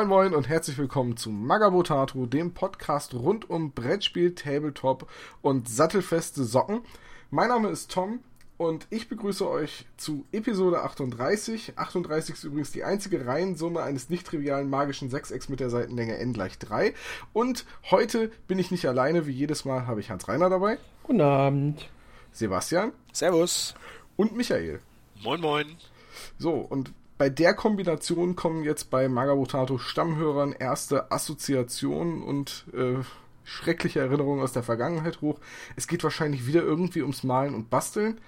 Moin Moin und herzlich willkommen zu Magabotato, dem Podcast rund um Brettspiel, Tabletop und sattelfeste Socken. Mein Name ist Tom und ich begrüße euch zu Episode 38. 38 ist übrigens die einzige Reihensumme eines nicht trivialen magischen Sechsecks mit der Seitenlänge n gleich 3. Und heute bin ich nicht alleine, wie jedes Mal habe ich Hans Reiner dabei. Guten Abend. Sebastian. Servus. Und Michael. Moin Moin. So, und bei der Kombination kommen jetzt bei Magabotato Stammhörern erste Assoziationen und äh, schreckliche Erinnerungen aus der Vergangenheit hoch. Es geht wahrscheinlich wieder irgendwie ums Malen und Basteln.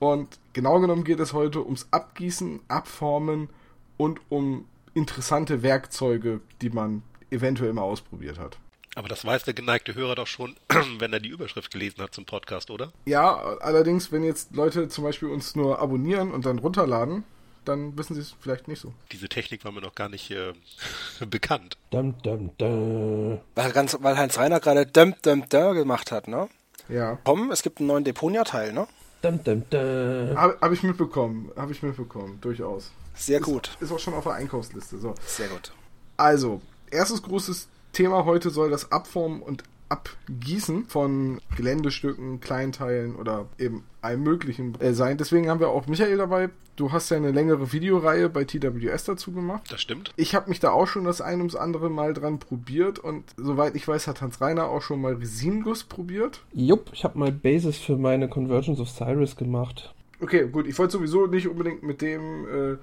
Und genau genommen geht es heute ums Abgießen, Abformen und um interessante Werkzeuge, die man eventuell mal ausprobiert hat. Aber das weiß der geneigte Hörer doch schon, wenn er die Überschrift gelesen hat zum Podcast, oder? Ja, allerdings, wenn jetzt Leute zum Beispiel uns nur abonnieren und dann runterladen, dann wissen sie es vielleicht nicht so. Diese Technik war mir noch gar nicht äh, bekannt. Dum, dum, dum. Weil, ganz, weil Heinz Reiner gerade dum, dum, dum gemacht hat, ne? Ja. Tom, es gibt einen neuen Deponia-Teil, ne? Dum, dum, dum. Habe hab ich mitbekommen. Habe ich mitbekommen. Durchaus. Sehr gut. Ist, ist auch schon auf der Einkaufsliste. So. Sehr gut. Also, erstes großes Thema heute soll das Abformen und Abgießen von Geländestücken, Kleinteilen oder eben allem Möglichen äh, sein. Deswegen haben wir auch Michael dabei. Du hast ja eine längere Videoreihe bei TWS dazu gemacht. Das stimmt. Ich habe mich da auch schon das ein ums andere Mal dran probiert und soweit ich weiß, hat Hans Reiner auch schon mal Resinguss probiert. Jupp, ich habe mal Basis für meine Convergence of Cyrus gemacht. Okay, gut. Ich wollte sowieso nicht unbedingt mit dem äh,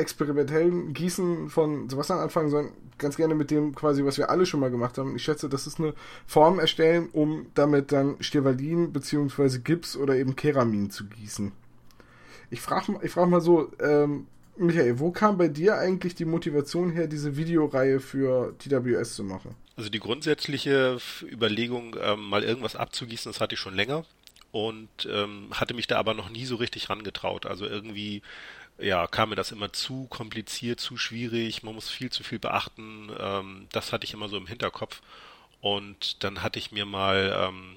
experimentellen Gießen von Sebastian anfangen, sondern ganz gerne mit dem quasi, was wir alle schon mal gemacht haben. Ich schätze, das ist eine Form erstellen, um damit dann Stevalin bzw. Gips oder eben Keramin zu gießen. Ich frage ich frag mal so, ähm, Michael, wo kam bei dir eigentlich die Motivation her, diese Videoreihe für TWS zu machen? Also die grundsätzliche Überlegung, ähm, mal irgendwas abzugießen, das hatte ich schon länger und ähm, hatte mich da aber noch nie so richtig rangetraut. Also irgendwie ja, kam mir das immer zu kompliziert, zu schwierig, man muss viel zu viel beachten. Ähm, das hatte ich immer so im Hinterkopf. Und dann hatte ich mir mal ähm,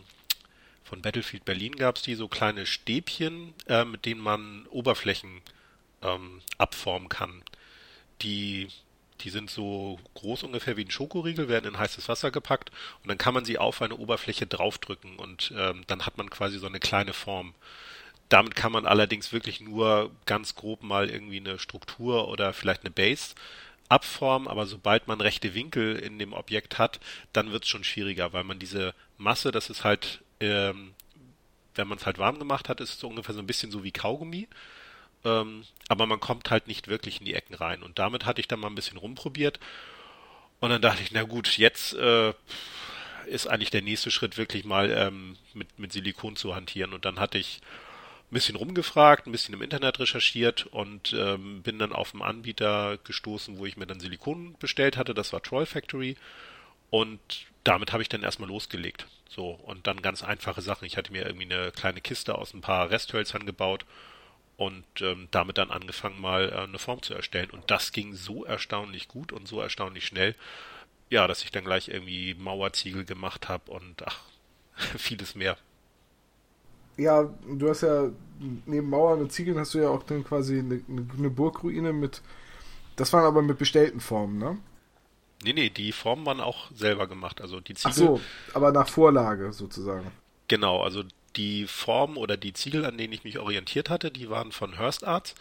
von Battlefield Berlin gab es die so kleine Stäbchen, äh, mit denen man Oberflächen ähm, abformen kann. Die die sind so groß ungefähr wie ein Schokoriegel, werden in heißes Wasser gepackt und dann kann man sie auf eine Oberfläche draufdrücken und ähm, dann hat man quasi so eine kleine Form. Damit kann man allerdings wirklich nur ganz grob mal irgendwie eine Struktur oder vielleicht eine Base abformen, aber sobald man rechte Winkel in dem Objekt hat, dann wird es schon schwieriger, weil man diese Masse, das ist halt, ähm, wenn man es halt warm gemacht hat, ist es so ungefähr so ein bisschen so wie Kaugummi. Ähm, aber man kommt halt nicht wirklich in die Ecken rein. Und damit hatte ich dann mal ein bisschen rumprobiert. Und dann dachte ich, na gut, jetzt äh, ist eigentlich der nächste Schritt wirklich mal ähm, mit, mit Silikon zu hantieren. Und dann hatte ich ein bisschen rumgefragt, ein bisschen im Internet recherchiert und ähm, bin dann auf einen Anbieter gestoßen, wo ich mir dann Silikon bestellt hatte. Das war Troll Factory. Und damit habe ich dann erstmal losgelegt. So, und dann ganz einfache Sachen. Ich hatte mir irgendwie eine kleine Kiste aus ein paar Resthölzern gebaut und ähm, damit dann angefangen, mal äh, eine Form zu erstellen. Und das ging so erstaunlich gut und so erstaunlich schnell, ja, dass ich dann gleich irgendwie Mauerziegel gemacht habe und ach, vieles mehr. Ja, du hast ja neben Mauern und Ziegeln hast du ja auch dann quasi eine, eine Burgruine mit. Das waren aber mit bestellten Formen, ne? Nee, nee, die Formen waren auch selber gemacht. Also die Ziegel. Ach so, aber nach Vorlage sozusagen. Genau, also die Form oder die Ziegel, an denen ich mich orientiert hatte, die waren von Hearst Arts.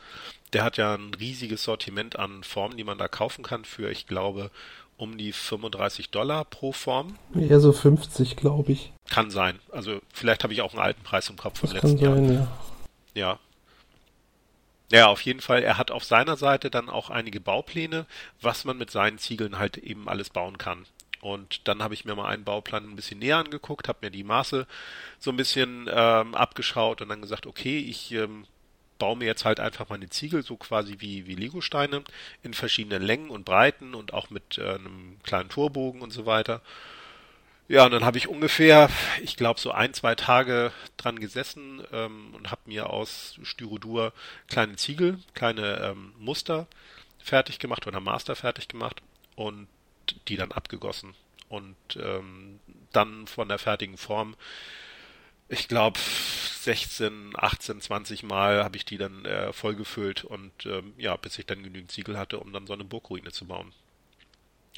Der hat ja ein riesiges Sortiment an Formen, die man da kaufen kann für, ich glaube, um die 35 Dollar pro Form. Eher so 50, glaube ich. Kann sein. Also vielleicht habe ich auch einen alten Preis im Kopf vom Das letzten kann sein, Jahr. ja. Ja. Ja, auf jeden Fall. Er hat auf seiner Seite dann auch einige Baupläne, was man mit seinen Ziegeln halt eben alles bauen kann. Und dann habe ich mir mal einen Bauplan ein bisschen näher angeguckt, habe mir die Maße so ein bisschen ähm, abgeschaut und dann gesagt, okay, ich ähm, baue mir jetzt halt einfach meine Ziegel so quasi wie, wie Legosteine in verschiedenen Längen und Breiten und auch mit äh, einem kleinen Torbogen und so weiter. Ja, und dann habe ich ungefähr, ich glaube, so ein, zwei Tage dran gesessen ähm, und habe mir aus Styrodur kleine Ziegel, kleine ähm, Muster fertig gemacht oder Master fertig gemacht und die dann abgegossen. Und ähm, dann von der fertigen Form, ich glaube, 16, 18, 20 Mal habe ich die dann äh, vollgefüllt und ähm, ja, bis ich dann genügend Ziegel hatte, um dann so eine Burgruine zu bauen.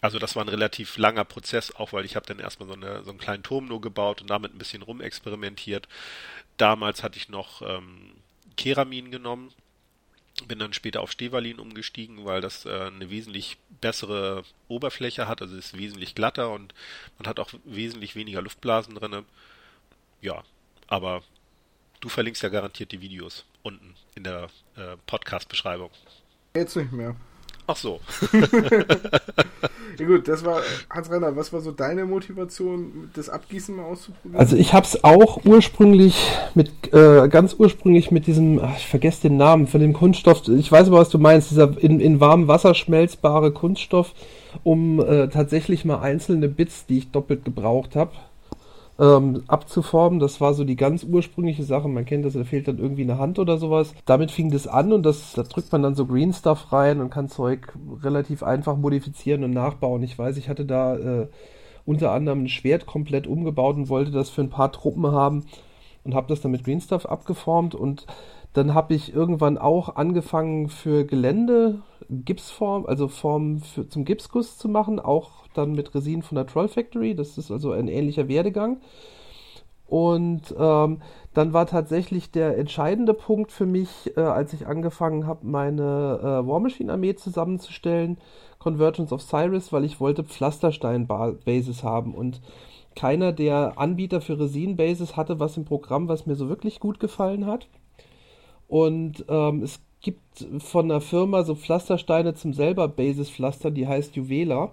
Also das war ein relativ langer Prozess, auch weil ich habe dann erstmal so, eine, so einen kleinen Turm nur gebaut und damit ein bisschen rumexperimentiert. Damals hatte ich noch ähm, Keramin genommen, bin dann später auf Stevalin umgestiegen, weil das äh, eine wesentlich bessere Oberfläche hat, also ist wesentlich glatter und man hat auch wesentlich weniger Luftblasen drinne. Ja, aber du verlinkst ja garantiert die Videos unten in der äh, Podcast-Beschreibung. Jetzt nicht mehr. Ach so. ja gut, das war, Hans-Rainer, was war so deine Motivation, das Abgießen mal auszuprobieren? Also ich habe es auch ursprünglich mit, äh, ganz ursprünglich mit diesem, ach, ich vergesse den Namen von dem Kunststoff, ich weiß aber, was du meinst, dieser in, in warmem Wasser schmelzbare Kunststoff, um äh, tatsächlich mal einzelne Bits, die ich doppelt gebraucht habe, ähm, abzuformen. Das war so die ganz ursprüngliche Sache. Man kennt das, da fehlt dann irgendwie eine Hand oder sowas. Damit fing das an und das, da drückt man dann so Green Stuff rein und kann Zeug relativ einfach modifizieren und nachbauen. Ich weiß, ich hatte da äh, unter anderem ein Schwert komplett umgebaut und wollte das für ein paar Truppen haben und habe das dann mit Green Stuff abgeformt und dann habe ich irgendwann auch angefangen für Gelände Gipsform, also Form für, zum Gipsguss zu machen, auch dann mit Resin von der Troll Factory. Das ist also ein ähnlicher Werdegang. Und ähm, dann war tatsächlich der entscheidende Punkt für mich, äh, als ich angefangen habe, meine äh, War Machine Armee zusammenzustellen, Convergence of Cyrus, weil ich wollte Pflasterstein-Bases haben und keiner der Anbieter für Resin-Bases hatte was im Programm, was mir so wirklich gut gefallen hat. Und ähm, es gibt von einer Firma so Pflastersteine zum selber Bases pflastern, die heißt Juvela.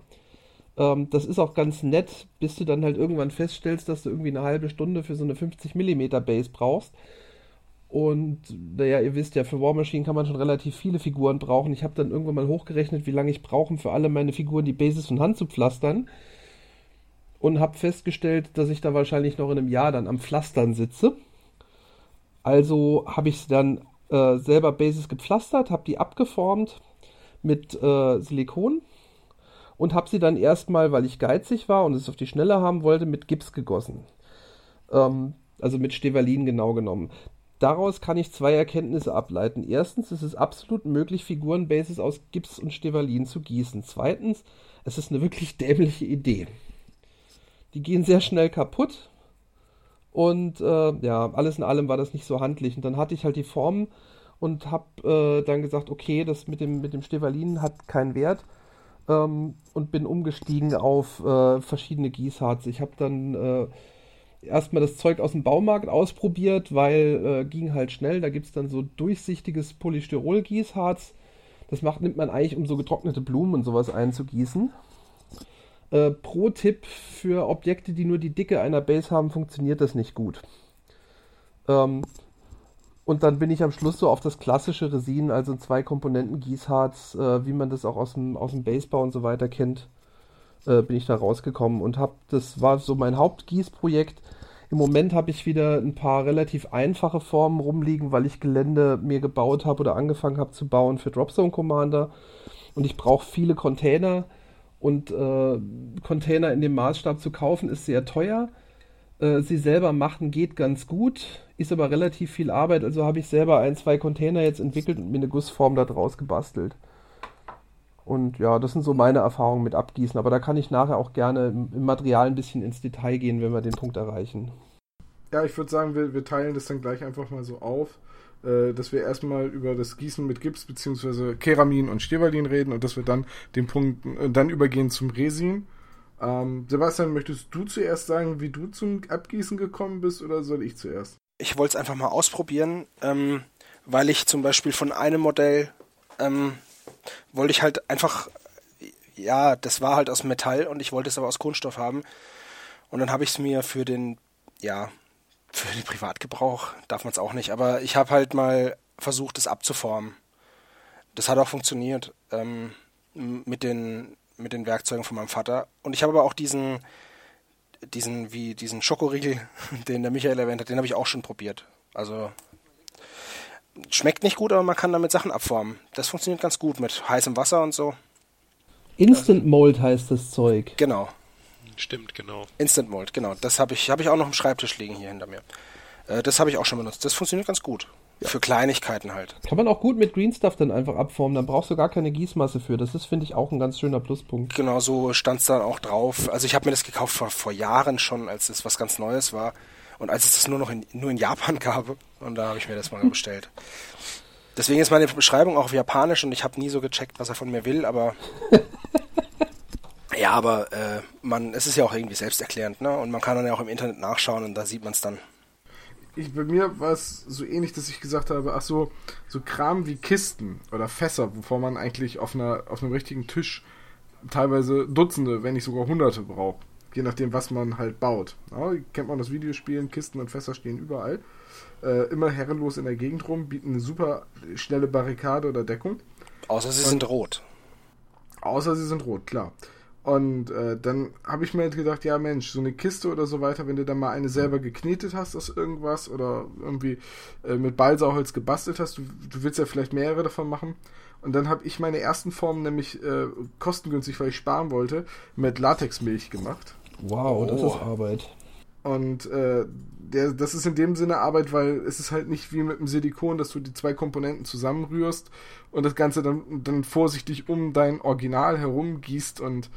Ähm, das ist auch ganz nett, bis du dann halt irgendwann feststellst, dass du irgendwie eine halbe Stunde für so eine 50 mm Base brauchst. Und naja, ihr wisst ja, für War Machine kann man schon relativ viele Figuren brauchen. Ich habe dann irgendwann mal hochgerechnet, wie lange ich brauche, für alle meine Figuren die Bases von Hand zu pflastern. Und habe festgestellt, dass ich da wahrscheinlich noch in einem Jahr dann am Pflastern sitze. Also habe ich dann äh, selber Bases gepflastert, habe die abgeformt mit äh, Silikon und habe sie dann erstmal, weil ich geizig war und es auf die Schnelle haben wollte, mit Gips gegossen. Ähm, also mit Stevalin genau genommen. Daraus kann ich zwei Erkenntnisse ableiten. Erstens, es ist absolut möglich, Figurenbases aus Gips und Stevalin zu gießen. Zweitens, es ist eine wirklich dämliche Idee. Die gehen sehr schnell kaputt und äh, ja, alles in allem war das nicht so handlich. Und dann hatte ich halt die Formen und habe äh, dann gesagt, okay, das mit dem, mit dem Stevalin hat keinen Wert ähm, und bin umgestiegen auf äh, verschiedene Gießharz. Ich habe dann äh, erstmal das Zeug aus dem Baumarkt ausprobiert, weil äh, ging halt schnell. Da gibt es dann so durchsichtiges Polystyrol-Gießharz. Das macht, nimmt man eigentlich, um so getrocknete Blumen und sowas einzugießen. Äh, Pro-Tipp für Objekte, die nur die Dicke einer Base haben, funktioniert das nicht gut. Ähm, und dann bin ich am Schluss so auf das klassische Resin, also zwei Komponenten Gießharz, äh, wie man das auch aus dem, aus dem Basebau und so weiter kennt, äh, bin ich da rausgekommen und habe, das war so mein Hauptgießprojekt. Im Moment habe ich wieder ein paar relativ einfache Formen rumliegen, weil ich Gelände mir gebaut habe oder angefangen habe zu bauen für Dropzone Commander. Und ich brauche viele Container. Und äh, Container in dem Maßstab zu kaufen ist sehr teuer. Äh, sie selber machen geht ganz gut, ist aber relativ viel Arbeit, also habe ich selber ein, zwei Container jetzt entwickelt und mir eine Gussform da draus gebastelt. Und ja, das sind so meine Erfahrungen mit Abgießen, aber da kann ich nachher auch gerne im, Material ein bisschen ins Detail gehen, wenn wir den Punkt erreichen. Ja, ich würde sagen, wir, wir teilen das dann gleich einfach mal so auf, äh, dass wir erstmal über das Gießen mit Gips bzw. Keramin und Stevalin reden und dass wir dann den Punkt, äh, dann übergehen zum Resin. Ähm, Sebastian, möchtest du zuerst sagen, wie du zum Abgießen gekommen bist oder soll ich zuerst? Ich wollte es einfach mal ausprobieren, ähm, weil ich zum Beispiel von einem Modell ähm, wollte ich halt einfach, ja, das war halt aus Metall und ich wollte es aber aus Kunststoff haben. Und dann habe ich es mir für den, ja, für den Privatgebrauch darf man es auch nicht, aber ich habe halt mal versucht, es abzuformen. Das hat auch funktioniert ähm, mit den mit den Werkzeugen von meinem Vater. Und ich habe aber auch diesen, diesen, wie diesen Schokoriegel, den der Michael erwähnt hat, den habe ich auch schon probiert. Also schmeckt nicht gut, aber man kann damit Sachen abformen. Das funktioniert ganz gut mit heißem Wasser und so. Instant Mold heißt das Zeug. Genau. Stimmt, genau. Instant Mold, genau. Das habe ich, hab ich auch noch im Schreibtisch liegen hier hinter mir. Äh, das habe ich auch schon benutzt. Das funktioniert ganz gut. Für Kleinigkeiten halt. Kann man auch gut mit Green Stuff dann einfach abformen, dann brauchst du gar keine Gießmasse für. Das ist, finde ich, auch ein ganz schöner Pluspunkt. Genau, so stand es dann auch drauf. Also ich habe mir das gekauft vor, vor Jahren schon, als es was ganz Neues war. Und als es das nur noch in, nur in Japan gab. Und da habe ich mir das mal bestellt. Deswegen ist meine Beschreibung auch auf Japanisch und ich habe nie so gecheckt, was er von mir will, aber. ja, aber äh, man, es ist ja auch irgendwie selbsterklärend, ne? Und man kann dann ja auch im Internet nachschauen und da sieht man es dann ich, bei mir war es so ähnlich, dass ich gesagt habe, ach so, so Kram wie Kisten oder Fässer, wovor man eigentlich auf, einer, auf einem richtigen Tisch teilweise Dutzende, wenn nicht sogar Hunderte braucht. Je nachdem, was man halt baut. Ja, kennt man das Videospielen, Kisten und Fässer stehen überall. Äh, immer herrenlos in der Gegend rum, bieten eine super schnelle Barrikade oder Deckung. Außer sie und, sind rot. Außer sie sind rot, klar. Und äh, dann habe ich mir halt gedacht, ja Mensch, so eine Kiste oder so weiter, wenn du dann mal eine selber geknetet hast aus irgendwas oder irgendwie äh, mit Balsauholz gebastelt hast, du, du willst ja vielleicht mehrere davon machen. Und dann habe ich meine ersten Formen nämlich äh, kostengünstig, weil ich sparen wollte, mit Latexmilch gemacht. Wow, das ist Arbeit. Und äh, der, das ist in dem Sinne Arbeit, weil es ist halt nicht wie mit dem Silikon, dass du die zwei Komponenten zusammenrührst und das Ganze dann, dann vorsichtig um dein Original herumgießt und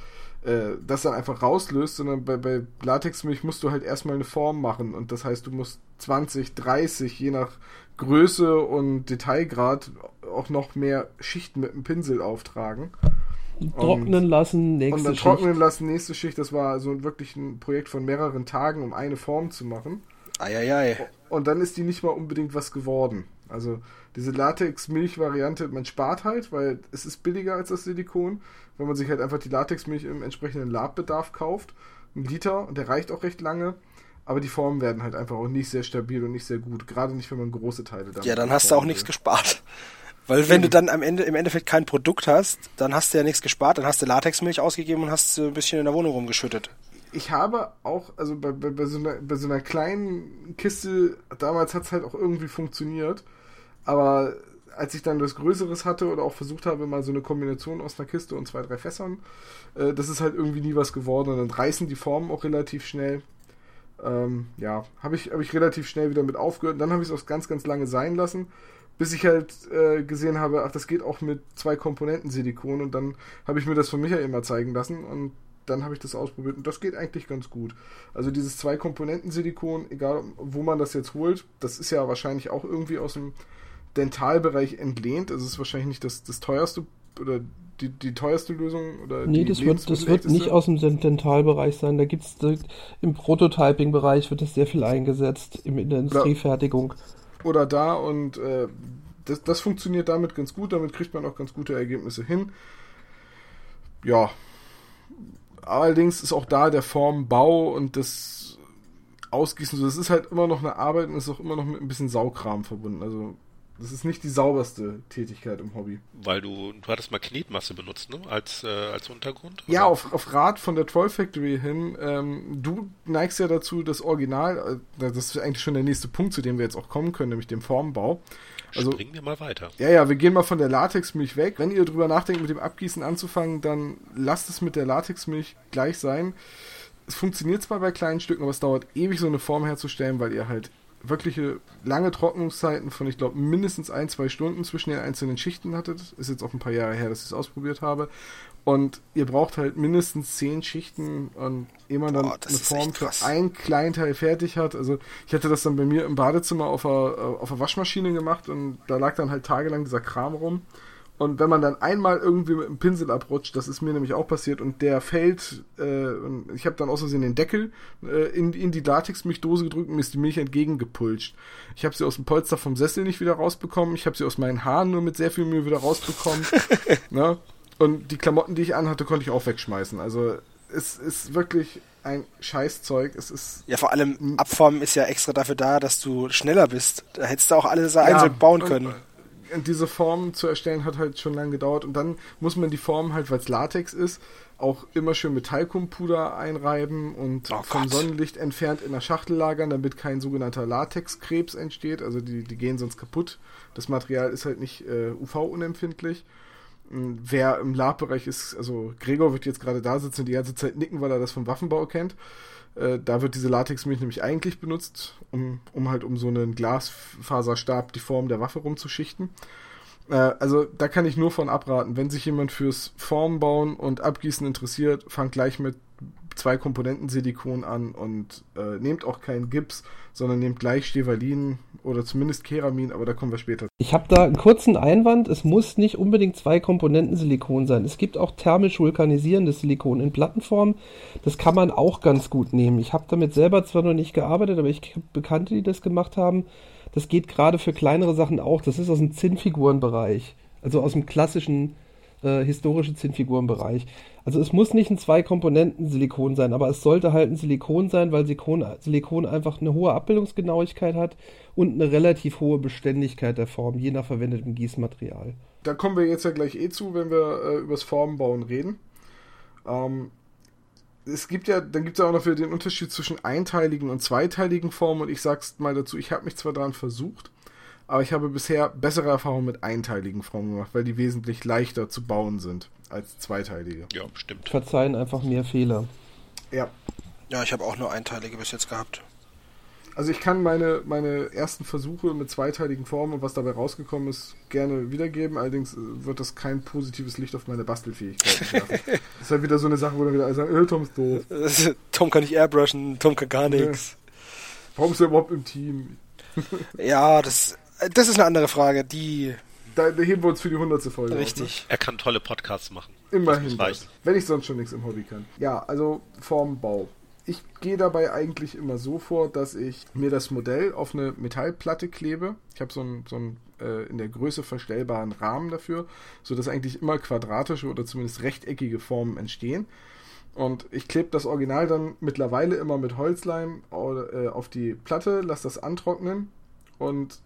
äh, das dann einfach rauslöst, sondern bei, bei Latexmilch musst du halt erstmal eine Form machen und das heißt, du musst 20, 30, je nach Größe und Detailgrad auch noch mehr Schichten mit dem Pinsel auftragen. Trocknen lassen, nächste Schicht. Und dann Schicht. trocknen lassen, nächste Schicht. Das war also wirklich ein Projekt von mehreren Tagen, um eine Form zu machen. Eieiei. Und dann ist die nicht mal unbedingt was geworden. Also diese Latex-Milch-Variante, man spart halt, weil es ist billiger als das Silikon, wenn man sich halt einfach die Latex-Milch im entsprechenden Labbedarf kauft. Ein Liter, und der reicht auch recht lange. Aber die Formen werden halt einfach auch nicht sehr stabil und nicht sehr gut. Gerade nicht, wenn man große Teile damit Ja, dann hast du auch nichts gespart. Weil wenn du dann am Ende im Endeffekt kein Produkt hast, dann hast du ja nichts gespart, dann hast du Latexmilch ausgegeben und hast ein bisschen in der Wohnung rumgeschüttet ich habe auch, also bei, bei, bei, so einer, bei so einer kleinen Kiste, damals hat es halt auch irgendwie funktioniert, aber als ich dann das Größeres hatte oder auch versucht habe, mal so eine Kombination aus einer Kiste und zwei, drei Fässern, äh, das ist halt irgendwie nie was geworden und dann reißen die Formen auch relativ schnell. Ähm, ja, habe ich, hab ich relativ schnell wieder mit aufgehört. Und dann habe ich es auch ganz, ganz lange sein lassen, bis ich halt äh, gesehen habe, ach, das geht auch mit zwei Komponenten Silikon und dann habe ich mir das von Michael mal zeigen lassen und dann habe ich das ausprobiert und das geht eigentlich ganz gut. Also dieses Zwei-Komponenten-Silikon, egal wo man das jetzt holt, das ist ja wahrscheinlich auch irgendwie aus dem Dentalbereich entlehnt. Also es ist wahrscheinlich nicht das, das teuerste oder die, die teuerste Lösung oder Nee, das wird, das wird nicht aus dem Dentalbereich sein. Da gibt es im Prototyping-Bereich wird das sehr viel eingesetzt, in der Industriefertigung. Oder, oder da und äh, das, das funktioniert damit ganz gut, damit kriegt man auch ganz gute Ergebnisse hin. Ja, Allerdings ist auch da der Formbau und das Ausgießen, das ist halt immer noch eine Arbeit und ist auch immer noch mit ein bisschen Saukram verbunden. Also das ist nicht die sauberste Tätigkeit im Hobby. Weil du, du hattest mal Knetmasse benutzt, ne? Als, äh, als Untergrund? Ja, auf, auf Rat von der Troll Factory hin. Ähm, du neigst ja dazu, das Original, äh, das ist eigentlich schon der nächste Punkt, zu dem wir jetzt auch kommen können, nämlich dem Formbau. Also, Springen wir mal weiter. Ja, ja, wir gehen mal von der Latexmilch weg. Wenn ihr drüber nachdenkt, mit dem Abgießen anzufangen, dann lasst es mit der Latexmilch gleich sein. Es funktioniert zwar bei kleinen Stücken, aber es dauert ewig, so eine Form herzustellen, weil ihr halt wirkliche lange Trocknungszeiten von, ich glaube, mindestens ein, zwei Stunden zwischen den einzelnen Schichten hattet. Ist jetzt auch ein paar Jahre her, dass ich es ausprobiert habe. Und ihr braucht halt mindestens zehn Schichten und ehe man dann Boah, eine Form für ein Kleinteil fertig hat. Also ich hatte das dann bei mir im Badezimmer auf der, auf der Waschmaschine gemacht und da lag dann halt tagelang dieser Kram rum. Und wenn man dann einmal irgendwie mit dem Pinsel abrutscht, das ist mir nämlich auch passiert, und der fällt, äh, und ich habe dann aus Versehen den Deckel äh, in, in die Latexmilchdose gedrückt und mir ist die Milch entgegengepulscht. Ich habe sie aus dem Polster vom Sessel nicht wieder rausbekommen, ich habe sie aus meinen Haaren nur mit sehr viel Mühe wieder rausbekommen. ne? Und die Klamotten, die ich anhatte, konnte ich auch wegschmeißen. Also es ist wirklich ein Scheißzeug. Es ist. Ja, vor allem Abformen ist ja extra dafür da, dass du schneller bist. Da hättest du auch alles einzeln ja, bauen können. Und, diese Form zu erstellen hat halt schon lange gedauert und dann muss man die Form halt, weil es Latex ist, auch immer schön mit Talkumpuder einreiben und oh vom Sonnenlicht entfernt in der Schachtel lagern, damit kein sogenannter Latexkrebs entsteht. Also die, die gehen sonst kaputt. Das Material ist halt nicht äh, UV-unempfindlich. Wer im Lab-Bereich ist, also Gregor wird jetzt gerade da sitzen und die ganze Zeit nicken, weil er das vom Waffenbau kennt. Äh, da wird diese Latexmilch nämlich eigentlich benutzt, um, um halt um so einen Glasfaserstab die Form der Waffe rumzuschichten. Äh, also da kann ich nur von abraten. Wenn sich jemand fürs Formbauen und Abgießen interessiert, fangt gleich mit zwei Komponenten Silikon an und äh, nehmt auch keinen Gips, sondern nehmt gleich Stevalin oder zumindest Keramin, aber da kommen wir später. Ich habe da einen kurzen Einwand. Es muss nicht unbedingt zwei Komponenten Silikon sein. Es gibt auch thermisch vulkanisierendes Silikon in Plattenform. Das kann man auch ganz gut nehmen. Ich habe damit selber zwar noch nicht gearbeitet, aber ich habe Bekannte, die das gemacht haben. Das geht gerade für kleinere Sachen auch. Das ist aus dem Zinnfigurenbereich. Also aus dem klassischen äh, historische Zinnfigurenbereich. Also es muss nicht ein Zwei-Komponenten-Silikon sein, aber es sollte halt ein Silikon sein, weil Silikon, Silikon einfach eine hohe Abbildungsgenauigkeit hat und eine relativ hohe Beständigkeit der Form, je nach verwendetem Gießmaterial. Da kommen wir jetzt ja gleich eh zu, wenn wir äh, übers Formenbauen reden. Ähm, es gibt ja, dann gibt es ja auch noch wieder den Unterschied zwischen einteiligen und zweiteiligen Formen und ich sag's mal dazu, ich habe mich zwar daran versucht, aber ich habe bisher bessere Erfahrungen mit einteiligen Formen gemacht, weil die wesentlich leichter zu bauen sind als zweiteilige. Ja, stimmt. Verzeihen einfach mehr Fehler. Ja. Ja, ich habe auch nur einteilige bis jetzt gehabt. Also ich kann meine, meine ersten Versuche mit zweiteiligen Formen und was dabei rausgekommen ist, gerne wiedergeben. Allerdings äh, wird das kein positives Licht auf meine Bastelfähigkeit werfen. das ist halt wieder so eine Sache, wo dann wieder alle sagen, äh, Tom ist doof. Tom kann nicht airbrushen, Tom kann gar nichts. Warum ist er überhaupt im Team? ja, das, das ist eine andere Frage. Die. Da, da heben wir uns für die hundertste Folge. Richtig. Auf, ne? Er kann tolle Podcasts machen. Immerhin. Das, wenn ich sonst schon nichts im Hobby kann. Ja, also Formbau. Ich gehe dabei eigentlich immer so vor, dass ich mir das Modell auf eine Metallplatte klebe. Ich habe so einen so äh, in der Größe verstellbaren Rahmen dafür, sodass eigentlich immer quadratische oder zumindest rechteckige Formen entstehen. Und ich klebe das Original dann mittlerweile immer mit Holzleim äh, auf die Platte, lasse das antrocknen und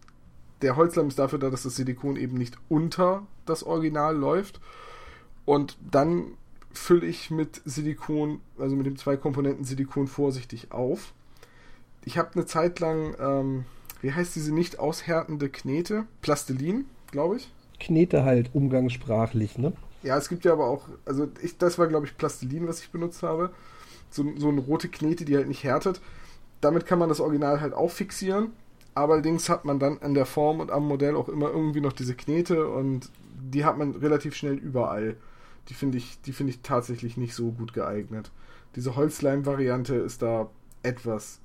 der Holzleim ist dafür da, dass das Silikon eben nicht unter das Original läuft. Und dann fülle ich mit Silikon, also mit dem zwei Komponenten Silikon vorsichtig auf. Ich habe eine Zeit lang, ähm, wie heißt diese nicht aushärtende Knete? Plastilin, glaube ich. Knete halt umgangssprachlich, ne? Ja, es gibt ja aber auch, also ich, das war glaube ich Plastilin, was ich benutzt habe. So, so eine rote Knete, die halt nicht härtet. Damit kann man das Original halt auch fixieren. Allerdings hat man dann an der Form und am Modell auch immer irgendwie noch diese Knete und die hat man relativ schnell überall die finde ich, die finde ich tatsächlich nicht so gut geeignet. Diese Holzleim-Variante ist da etwas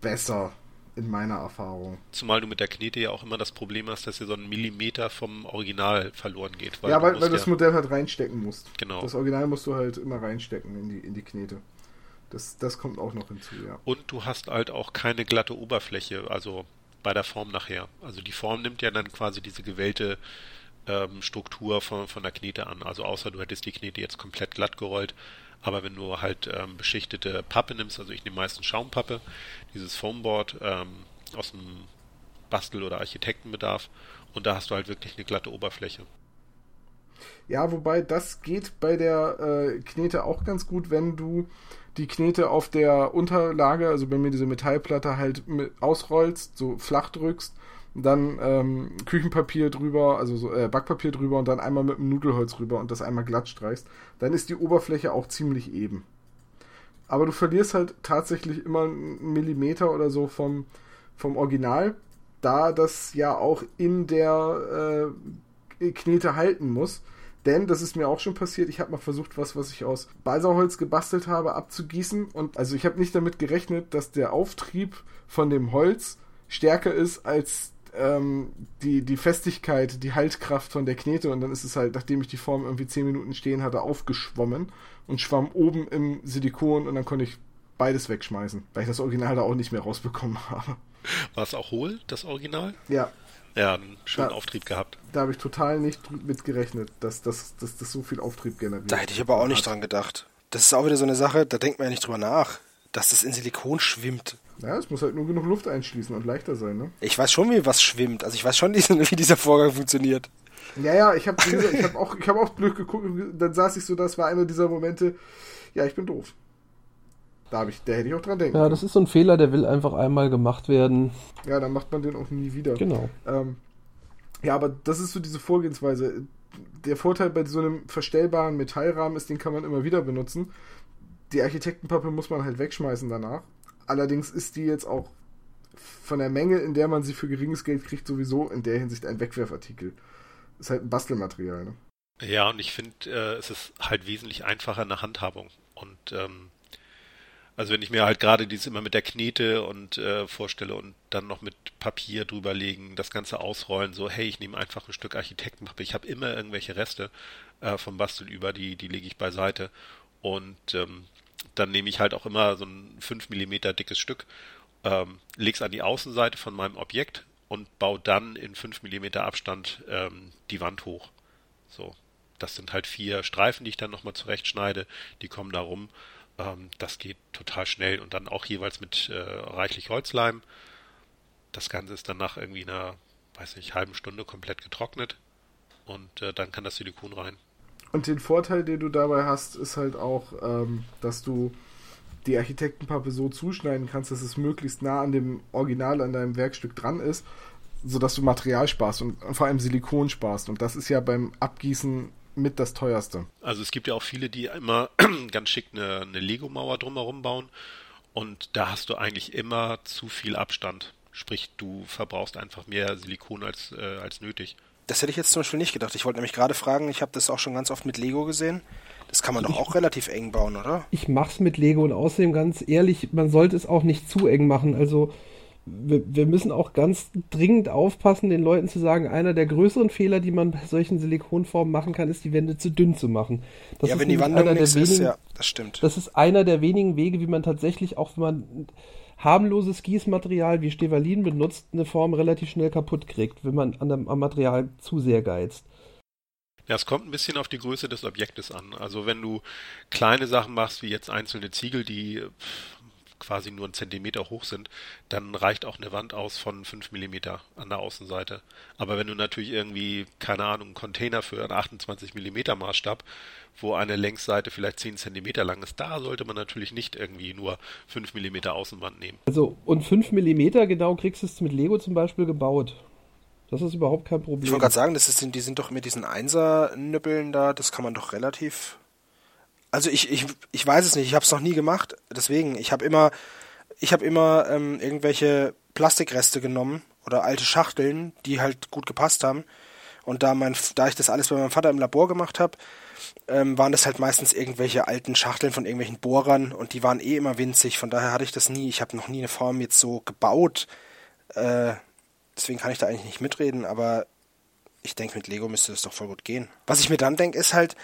besser in meiner Erfahrung. Zumal du mit der Knete ja auch immer das Problem hast, dass dir so ein Millimeter vom Original verloren geht. Weil ja, weil, weil das Modell halt reinstecken musst. Genau. Das Original musst du halt immer reinstecken in die, in die Knete. Das, das kommt auch noch hinzu, ja. Und du hast halt auch keine glatte Oberfläche, also bei der Form nachher. Also die Form nimmt ja dann quasi diese gewellte ähm, Struktur von, von der Knete an. Also außer du hättest die Knete jetzt komplett glatt gerollt. Aber wenn du halt ähm, beschichtete Pappe nimmst, also ich nehme meistens Schaumpappe, dieses Foamboard ähm, aus dem Bastel- oder Architektenbedarf und da hast du halt wirklich eine glatte Oberfläche. Ja, wobei das geht bei der äh, Knete auch ganz gut, wenn du die Knete auf der Unterlage, also bei mir diese Metallplatte halt ausrollst, so flach drückst dann ähm, Küchenpapier drüber, also so, äh, Backpapier drüber und dann einmal mit dem Nudelholz rüber und das einmal glatt streichst, dann ist die Oberfläche auch ziemlich eben. Aber du verlierst halt tatsächlich immer einen Millimeter oder so vom, vom Original, da das ja auch in der äh, Knete halten muss. Denn das ist mir auch schon passiert. Ich habe mal versucht, was, was ich aus Balsaholz gebastelt habe, abzugießen. Und also ich habe nicht damit gerechnet, dass der Auftrieb von dem Holz stärker ist als ähm, die, die Festigkeit, die Haltkraft von der Knete und dann ist es halt, nachdem ich die Form irgendwie 10 Minuten stehen hatte, aufgeschwommen und schwamm oben im Silikon und dann konnte ich beides wegschmeißen, weil ich das Original da auch nicht mehr rausbekommen habe. War es auch hohl, das Original? Ja. Ja, einen schönen da, Auftrieb gehabt. Da habe ich total nicht mit gerechnet, dass das dass, dass so viel Auftrieb generiert. Da hätte ich aber auch nicht dran gedacht. Das ist auch wieder so eine Sache, da denkt man ja nicht drüber nach, dass das in Silikon schwimmt. Ja, es muss halt nur genug Luft einschließen und leichter sein, ne? Ich weiß schon, wie was schwimmt. Also ich weiß schon, wie dieser Vorgang funktioniert. Ja, ja, ich habe ich hab auch, hab auch blöd geguckt. Dann saß ich so, das war einer dieser Momente, ja, ich bin doof. Da, hab ich, da hätte ich auch dran denken. Ja, das ist so ein Fehler, der will einfach einmal gemacht werden. Ja, dann macht man den auch nie wieder. Genau. Ähm, Ja, aber das ist so diese Vorgehensweise. Der Vorteil bei so einem verstellbaren Metallrahmen ist, den kann man immer wieder benutzen. Die Architektenpappe muss man halt wegschmeißen danach. Allerdings ist die jetzt auch von der Menge, in der man sie für geringes Geld kriegt, sowieso in der Hinsicht ein Wegwerfartikel. Ist halt ein Bastelmaterial, ne? Ja, und ich finde, äh, es ist halt wesentlich einfacher in der Handhabung. Und ähm, also wenn ich mir halt gerade dieses immer mit der Knete und äh, vorstelle und dann noch mit Papier drüberlegen, das Ganze ausrollen, so hey, ich nehme einfach ein Stück Architektenpappe, ich habe immer irgendwelche Reste äh, vom Basteln über, die, die lege ich beiseite. Und ähm, dann nehme ich halt auch immer so ein 5 mm dickes Stück, ähm, lege es an die Außenseite von meinem Objekt und baue dann in 5 mm Abstand ähm, die Wand hoch. So, das sind halt vier Streifen, die ich dann nochmal zurechtschneide, die kommen da rum ähm, das geht total schnell und dann auch jeweils mit äh, reichlich Holzleim. Das Ganze ist dann nach irgendwie einer, weiß nicht, halben Stunde komplett getrocknet und äh, dann kann das Silikon rein. Und den Vorteil, den du dabei hast, ist halt auch, ähm, dass du die Architektenpappe so zuschneiden kannst, dass es möglichst nah an dem Original, an deinem Werkstück dran ist, sodass du Material sparst und vor allem Silikon sparst. Und das ist ja beim Abgießen mit das teuerste. Also es gibt ja auch viele, die immer ganz schick eine, eine Lego-Mauer drumherum bauen und da hast du eigentlich immer zu viel Abstand. Sprich, du verbrauchst einfach mehr Silikon als, äh, als nötig. Das hätte ich jetzt zum Beispiel nicht gedacht. Ich wollte nämlich gerade fragen, ich habe das auch schon ganz oft mit Lego gesehen. Das kann man doch auch relativ eng bauen, oder? Ich mach's mit Lego und außerdem ganz ehrlich, man sollte es auch nicht zu eng machen. Also wir, wir, müssen auch ganz dringend aufpassen, den Leuten zu sagen, einer der größeren Fehler, die man bei solchen Silikonformen machen kann, ist, die Wände zu dünn zu machen. Das ja, wenn die Wandung nichts ist, ja, das stimmt. Das ist einer der wenigen Wege, wie man tatsächlich, auch wenn man harmloses Gießmaterial wie Stevalin benutzt, eine Form relativ schnell kaputt kriegt, wenn man an dem, am Material zu sehr geizt. Ja, es kommt ein bisschen auf die Größe des Objektes an. Also wenn du kleine Sachen machst, wie jetzt einzelne Ziegel, die quasi nur einen Zentimeter hoch sind, dann reicht auch eine Wand aus von 5 Millimeter an der Außenseite. Aber wenn du natürlich irgendwie, keine Ahnung, einen Container für einen 28 Millimeter Maßstab, wo eine Längsseite vielleicht 10 Zentimeter lang ist, da sollte man natürlich nicht irgendwie nur 5 Millimeter Außenwand nehmen. Also, und 5 Millimeter genau kriegst du es mit Lego zum Beispiel gebaut. Das ist überhaupt kein Problem. Ich wollte gerade sagen, das ist, die sind doch mit diesen Einser-Nüppeln da, das kann man doch relativ also ich, ich, ich weiß es nicht, ich habe es noch nie gemacht, deswegen, ich habe immer, ich habe immer ähm, irgendwelche Plastikreste genommen oder alte Schachteln, die halt gut gepasst haben. Und da mein, da ich das alles bei meinem Vater im Labor gemacht habe, ähm, waren das halt meistens irgendwelche alten Schachteln von irgendwelchen Bohrern und die waren eh immer winzig. Von daher hatte ich das nie. Ich habe noch nie eine Form jetzt so gebaut. Äh, deswegen kann ich da eigentlich nicht mitreden, aber ich denke, mit Lego müsste das doch voll gut gehen. Was ich mir dann denke, ist halt,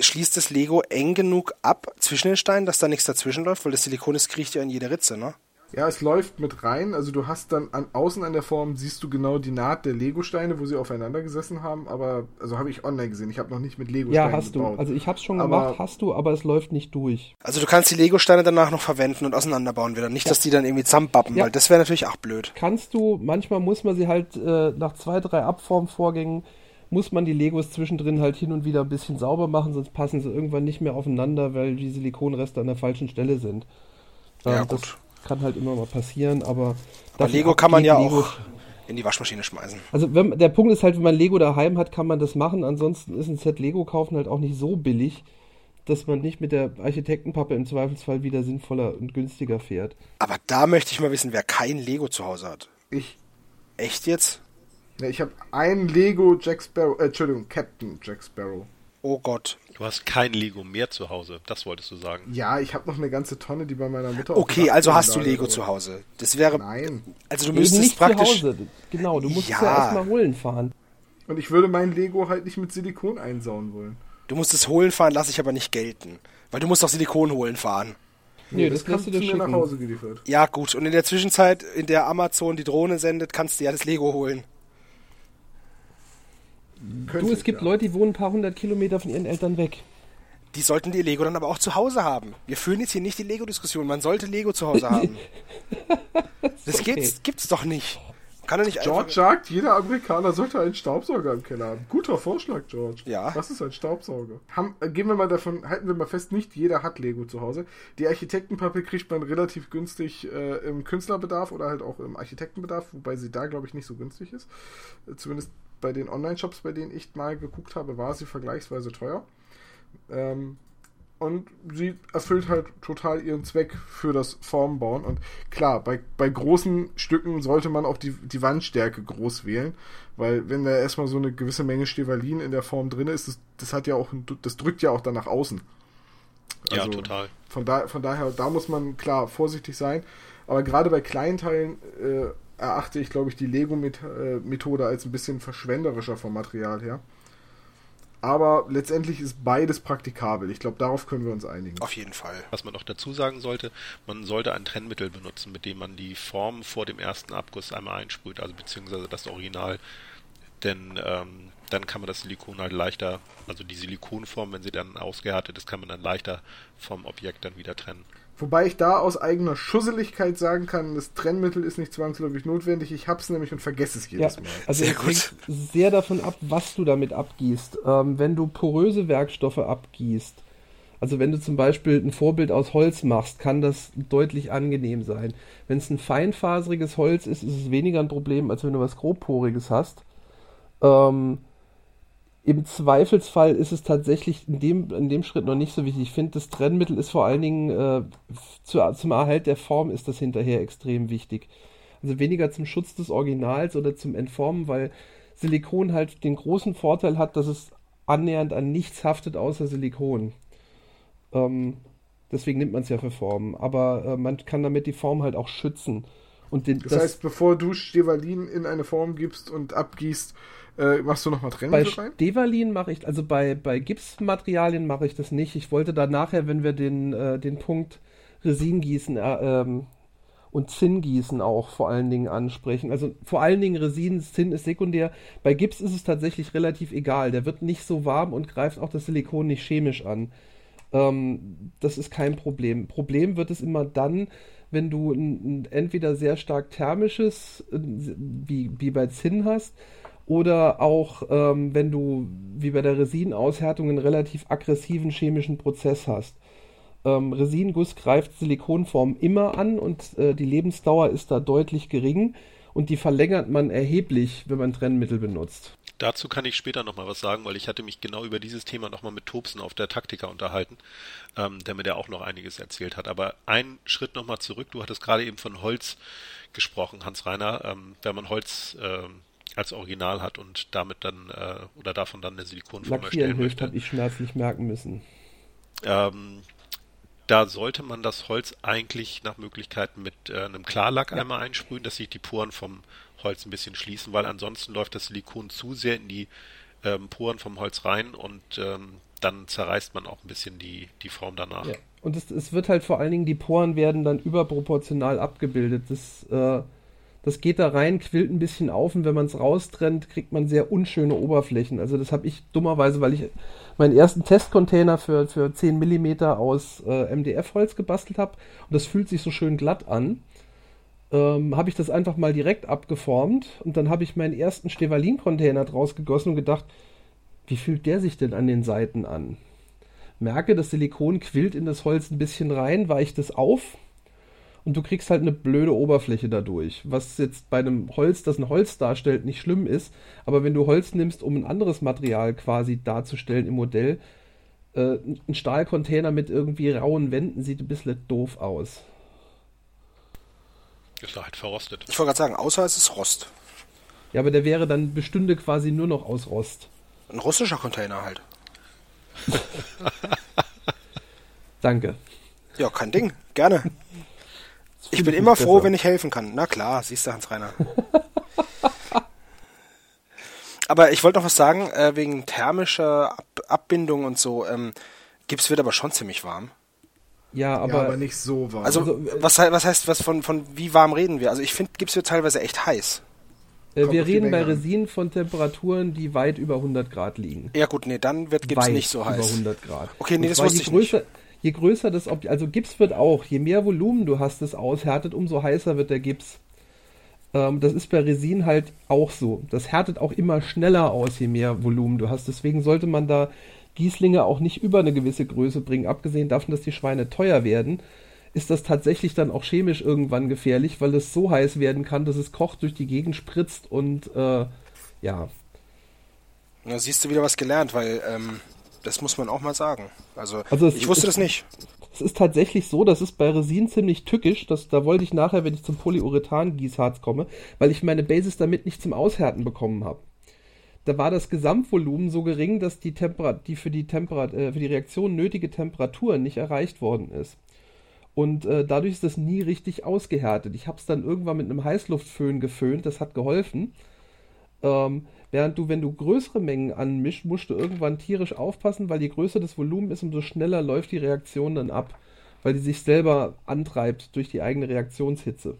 schließt das Lego eng genug ab zwischen den Steinen, dass da nichts dazwischen läuft, weil das Silikon ist kriecht ja in jede Ritze, ne? Ja, es läuft mit rein. Also du hast dann an außen an der Form siehst du genau die Naht der Lego-Steine, wo sie aufeinander gesessen haben. Aber also habe ich online gesehen. Ich habe noch nicht mit Lego-Steinen Ja, hast gebaut. du. Also ich habe es schon aber, gemacht, hast du, aber es läuft nicht durch. Also du kannst die Lego-Steine danach noch verwenden und auseinanderbauen wieder. Nicht, ja. dass die dann irgendwie zusammenbappen, ja. weil das wäre natürlich auch blöd. Kannst du. Manchmal muss man sie halt äh, nach zwei, drei Abformvorgängen muss man die Legos zwischendrin halt hin und wieder ein bisschen sauber machen, sonst passen sie irgendwann nicht mehr aufeinander, weil die Silikonreste an der falschen Stelle sind. Ja, ähm, gut. kann halt immer mal passieren, aber. Aber Lego kann man ja Lego auch in die Waschmaschine schmeißen. Also wenn, der Punkt ist halt, wenn man Lego daheim hat, kann man das machen. Ansonsten ist ein Set Lego kaufen halt auch nicht so billig, dass man nicht mit der Architektenpappe im Zweifelsfall wieder sinnvoller und günstiger fährt. Aber da möchte ich mal wissen, wer kein Lego zu Hause hat. Ich. Echt jetzt? Ja, ich habe ein Lego Jack Sparrow, äh, Entschuldigung, Captain Jack Sparrow. Oh Gott. Du hast kein Lego mehr zu Hause, das wolltest du sagen. Ja, ich habe noch eine ganze Tonne, die bei meiner Mutter Okay, also hast du Lego zu Hause. Das wäre. Nein. Also du müsstest nicht praktisch. Zu Hause. Genau, du musst ja, ja erstmal holen fahren. Und ich würde mein Lego halt nicht mit Silikon einsauen wollen. Du musst es holen fahren, lasse ich aber nicht gelten. Weil du musst doch Silikon holen fahren. Nee, nee das, das kannst du dir nach Hause geliefert. Ja, gut. Und in der Zwischenzeit, in der Amazon die Drohne sendet, kannst du ja das Lego holen. Du, es gibt ja. Leute, die wohnen ein paar hundert Kilometer von ihren Eltern weg. Die sollten die Lego dann aber auch zu Hause haben. Wir führen jetzt hier nicht die Lego-Diskussion. Man sollte Lego zu Hause haben. das okay. gibt's, gibt's doch nicht. Kann er nicht George sagt, jeder Amerikaner sollte einen Staubsauger im Keller haben. Guter Vorschlag, George. Ja. Was ist ein Staubsauger? Haben, äh, gehen wir mal davon, halten wir mal fest, nicht jeder hat Lego zu Hause. Die Architektenpappe kriegt man relativ günstig äh, im Künstlerbedarf oder halt auch im Architektenbedarf, wobei sie da, glaube ich, nicht so günstig ist. Äh, zumindest bei den Online-Shops, bei denen ich mal geguckt habe, war sie vergleichsweise teuer. Ähm, und sie erfüllt halt total ihren Zweck für das Formbauen. Und klar, bei, bei großen Stücken sollte man auch die, die Wandstärke groß wählen, weil wenn da erstmal so eine gewisse Menge Stevalin in der Form drin ist, das, das hat ja auch, das drückt ja auch dann nach außen. ja, total. Von, da, von daher, da muss man klar vorsichtig sein. Aber gerade bei kleinen Teilen äh, erachte ich, glaube ich, die Lego-Methode als ein bisschen verschwenderischer vom Material her. Aber letztendlich ist beides praktikabel. Ich glaube, darauf können wir uns einigen. Auf jeden Fall. Was man noch dazu sagen sollte, man sollte ein Trennmittel benutzen, mit dem man die Form vor dem ersten Abguss einmal einsprüht, also beziehungsweise das Original. Denn ähm, dann kann man das Silikon halt leichter, also die Silikonform, wenn sie dann ausgehärtet ist, kann man dann leichter vom Objekt dann wieder trennen. Wobei ich da aus eigener Schusseligkeit sagen kann, das Trennmittel ist nicht zwangsläufig notwendig. Ich hab's nämlich und vergesse es jedes ja, Mal. Also Sehr es gut. hängt sehr davon ab, was du damit abgießt. Ähm, wenn du poröse Werkstoffe abgießt, also wenn du zum Beispiel ein Vorbild aus Holz machst, kann das deutlich angenehm sein. Wenn es ein feinfaseriges Holz ist, ist es weniger ein Problem, als wenn du was grobporiges hast. Ähm, Im Zweifelsfall ist es tatsächlich in dem, in dem Schritt noch nicht so wichtig. Ich finde, das Trennmittel ist vor allen Dingen äh, zu, zum Erhalt der Form ist das hinterher extrem wichtig. Also weniger zum Schutz des Originals oder zum Entformen, weil Silikon halt den großen Vorteil hat, dass es annähernd an nichts haftet außer Silikon. Ähm, deswegen nimmt man es ja für Formen. Aber äh, man kann damit die Form halt auch schützen. Den, Das, heißt, bevor du Stevalin in eine Form gibst und abgießt, äh, machst du nochmal bei Trennmittel rein? Stevalin mache ich, also bei, bei Gipsmaterialien mache ich das nicht. Ich wollte da nachher, wenn wir den, äh, den Punkt Resingießen äh, ähm, und Zinngießen auch vor allen Dingen ansprechen. Also vor allen Dingen Resin, Zinn ist sekundär. Bei Gips ist es tatsächlich relativ egal. Der wird nicht so warm und greift auch das Silikon nicht chemisch an. Ähm, das ist kein Problem. Problem wird es immer dann, wenn du ein, ein entweder sehr stark thermisches, äh, wie, wie bei Zinn hast, oder auch ähm, wenn du, wie bei der Resinaushärtung, einen relativ aggressiven chemischen Prozess hast. Ähm, Resinguss greift Silikonform immer an und äh, die Lebensdauer ist da deutlich gering und die verlängert man erheblich, wenn man Trennmittel benutzt. Dazu kann ich später nochmal was sagen, weil ich hatte mich genau über dieses Thema nochmal mit Tobsen auf der Taktika unterhalten, ähm, der mir da auch noch einiges erzählt hat. Aber einen Schritt nochmal zurück, du hattest gerade eben von Holz gesprochen, Hans-Reiner. Ähm, wenn man Holz ähm, als Original hat und damit dann äh, oder davon dann eine Silikonform erstellen hilft, möchte. habe ich schmerzlich merken müssen. Ähm, da sollte man das Holz eigentlich nach Möglichkeit mit äh, einem Klarlack Ja. einmal einsprühen, dass sich die Poren vom Holz ein bisschen schließen, weil ansonsten läuft das Silikon zu sehr in die ähm, Poren vom Holz rein und ähm, dann zerreißt man auch ein bisschen die, die Form danach. Ja. Und es, es wird halt vor allen Dingen, die Poren werden dann überproportional abgebildet. Das, äh, das geht da rein, quillt ein bisschen auf und wenn man es raustrennt, kriegt man sehr unschöne Oberflächen. Also das habe ich dummerweise, weil ich meinen ersten Testcontainer für, für 10 mm aus äh, MDF-Holz gebastelt habe und das fühlt sich so schön glatt an, ähm, habe ich das einfach mal direkt abgeformt und dann habe ich meinen ersten Stevalin-Container draus gegossen und gedacht, wie fühlt der sich denn an den Seiten an? Merke, das Silikon quillt in das Holz ein bisschen rein, weicht es auf und du kriegst halt eine blöde Oberfläche dadurch. Was jetzt bei einem Holz, das ein Holz darstellt, nicht schlimm ist, aber wenn du Holz nimmst, um ein anderes Material quasi darzustellen im Modell, äh, ein Stahlcontainer mit irgendwie rauen Wänden sieht ein bisschen doof aus. Ist halt verrostet. Ich wollte gerade sagen, außer es ist Rost. Ja, aber der wäre dann bestünde quasi nur noch aus Rost. Ein russischer Container halt. Danke. Ja, kein Ding. Gerne. Ich bin immer froh, besser. wenn ich helfen kann. Na klar, siehst du, Hans-Reiner. aber ich wollte noch was sagen, äh, wegen thermischer Ab Abbindung und so. Ähm, Gips wird aber schon ziemlich warm. Ja, aber, ja, aber nicht so warm. Also, Also, äh, was, was heißt, was von, von wie warm reden wir? Also, ich finde, Gips wird teilweise echt heiß. äh, kommt wir reden bei Menge an. Resin von Temperaturen, die weit über 100 Grad liegen. Ja, gut, nee, dann wird Gips weit nicht so über heiß. 100 Grad. Okay, nee, das wusste ich größer, Je größer das Objekt, also Gips wird auch, je mehr Volumen du hast, es aushärtet, umso heißer wird der Gips. Ähm, das ist bei Resin halt auch so. Das härtet auch immer schneller aus, je mehr Volumen du hast. Deswegen sollte man da Gießlinge auch nicht über eine gewisse Größe bringen. Abgesehen davon, dass die Schweine teuer werden, ist das tatsächlich dann auch chemisch irgendwann gefährlich, weil es so heiß werden kann, dass es kocht, durch die Gegend spritzt und äh, ja. Da siehst du wieder was gelernt, weil ähm, das muss man auch mal sagen. Also, Also ich wusste es- das nicht. Es ist tatsächlich so, das ist bei Resin ziemlich tückisch. Das, da wollte ich nachher, wenn ich zum Polyurethan-Gießharz komme, weil ich meine Basis damit nicht zum Aushärten bekommen habe. Da war das Gesamtvolumen so gering, dass die, Temperat die, für, die Temperat äh, für die Reaktion nötige Temperatur nicht erreicht worden ist. Und äh, dadurch ist das nie richtig ausgehärtet. Ich habe es dann irgendwann mit einem Heißluftföhn geföhnt, das hat geholfen. Ähm, während du, wenn du größere Mengen anmischst, musst du irgendwann tierisch aufpassen, weil je größer das Volumen ist, umso schneller läuft die Reaktion dann ab, weil die sich selber antreibt durch die eigene Reaktionshitze.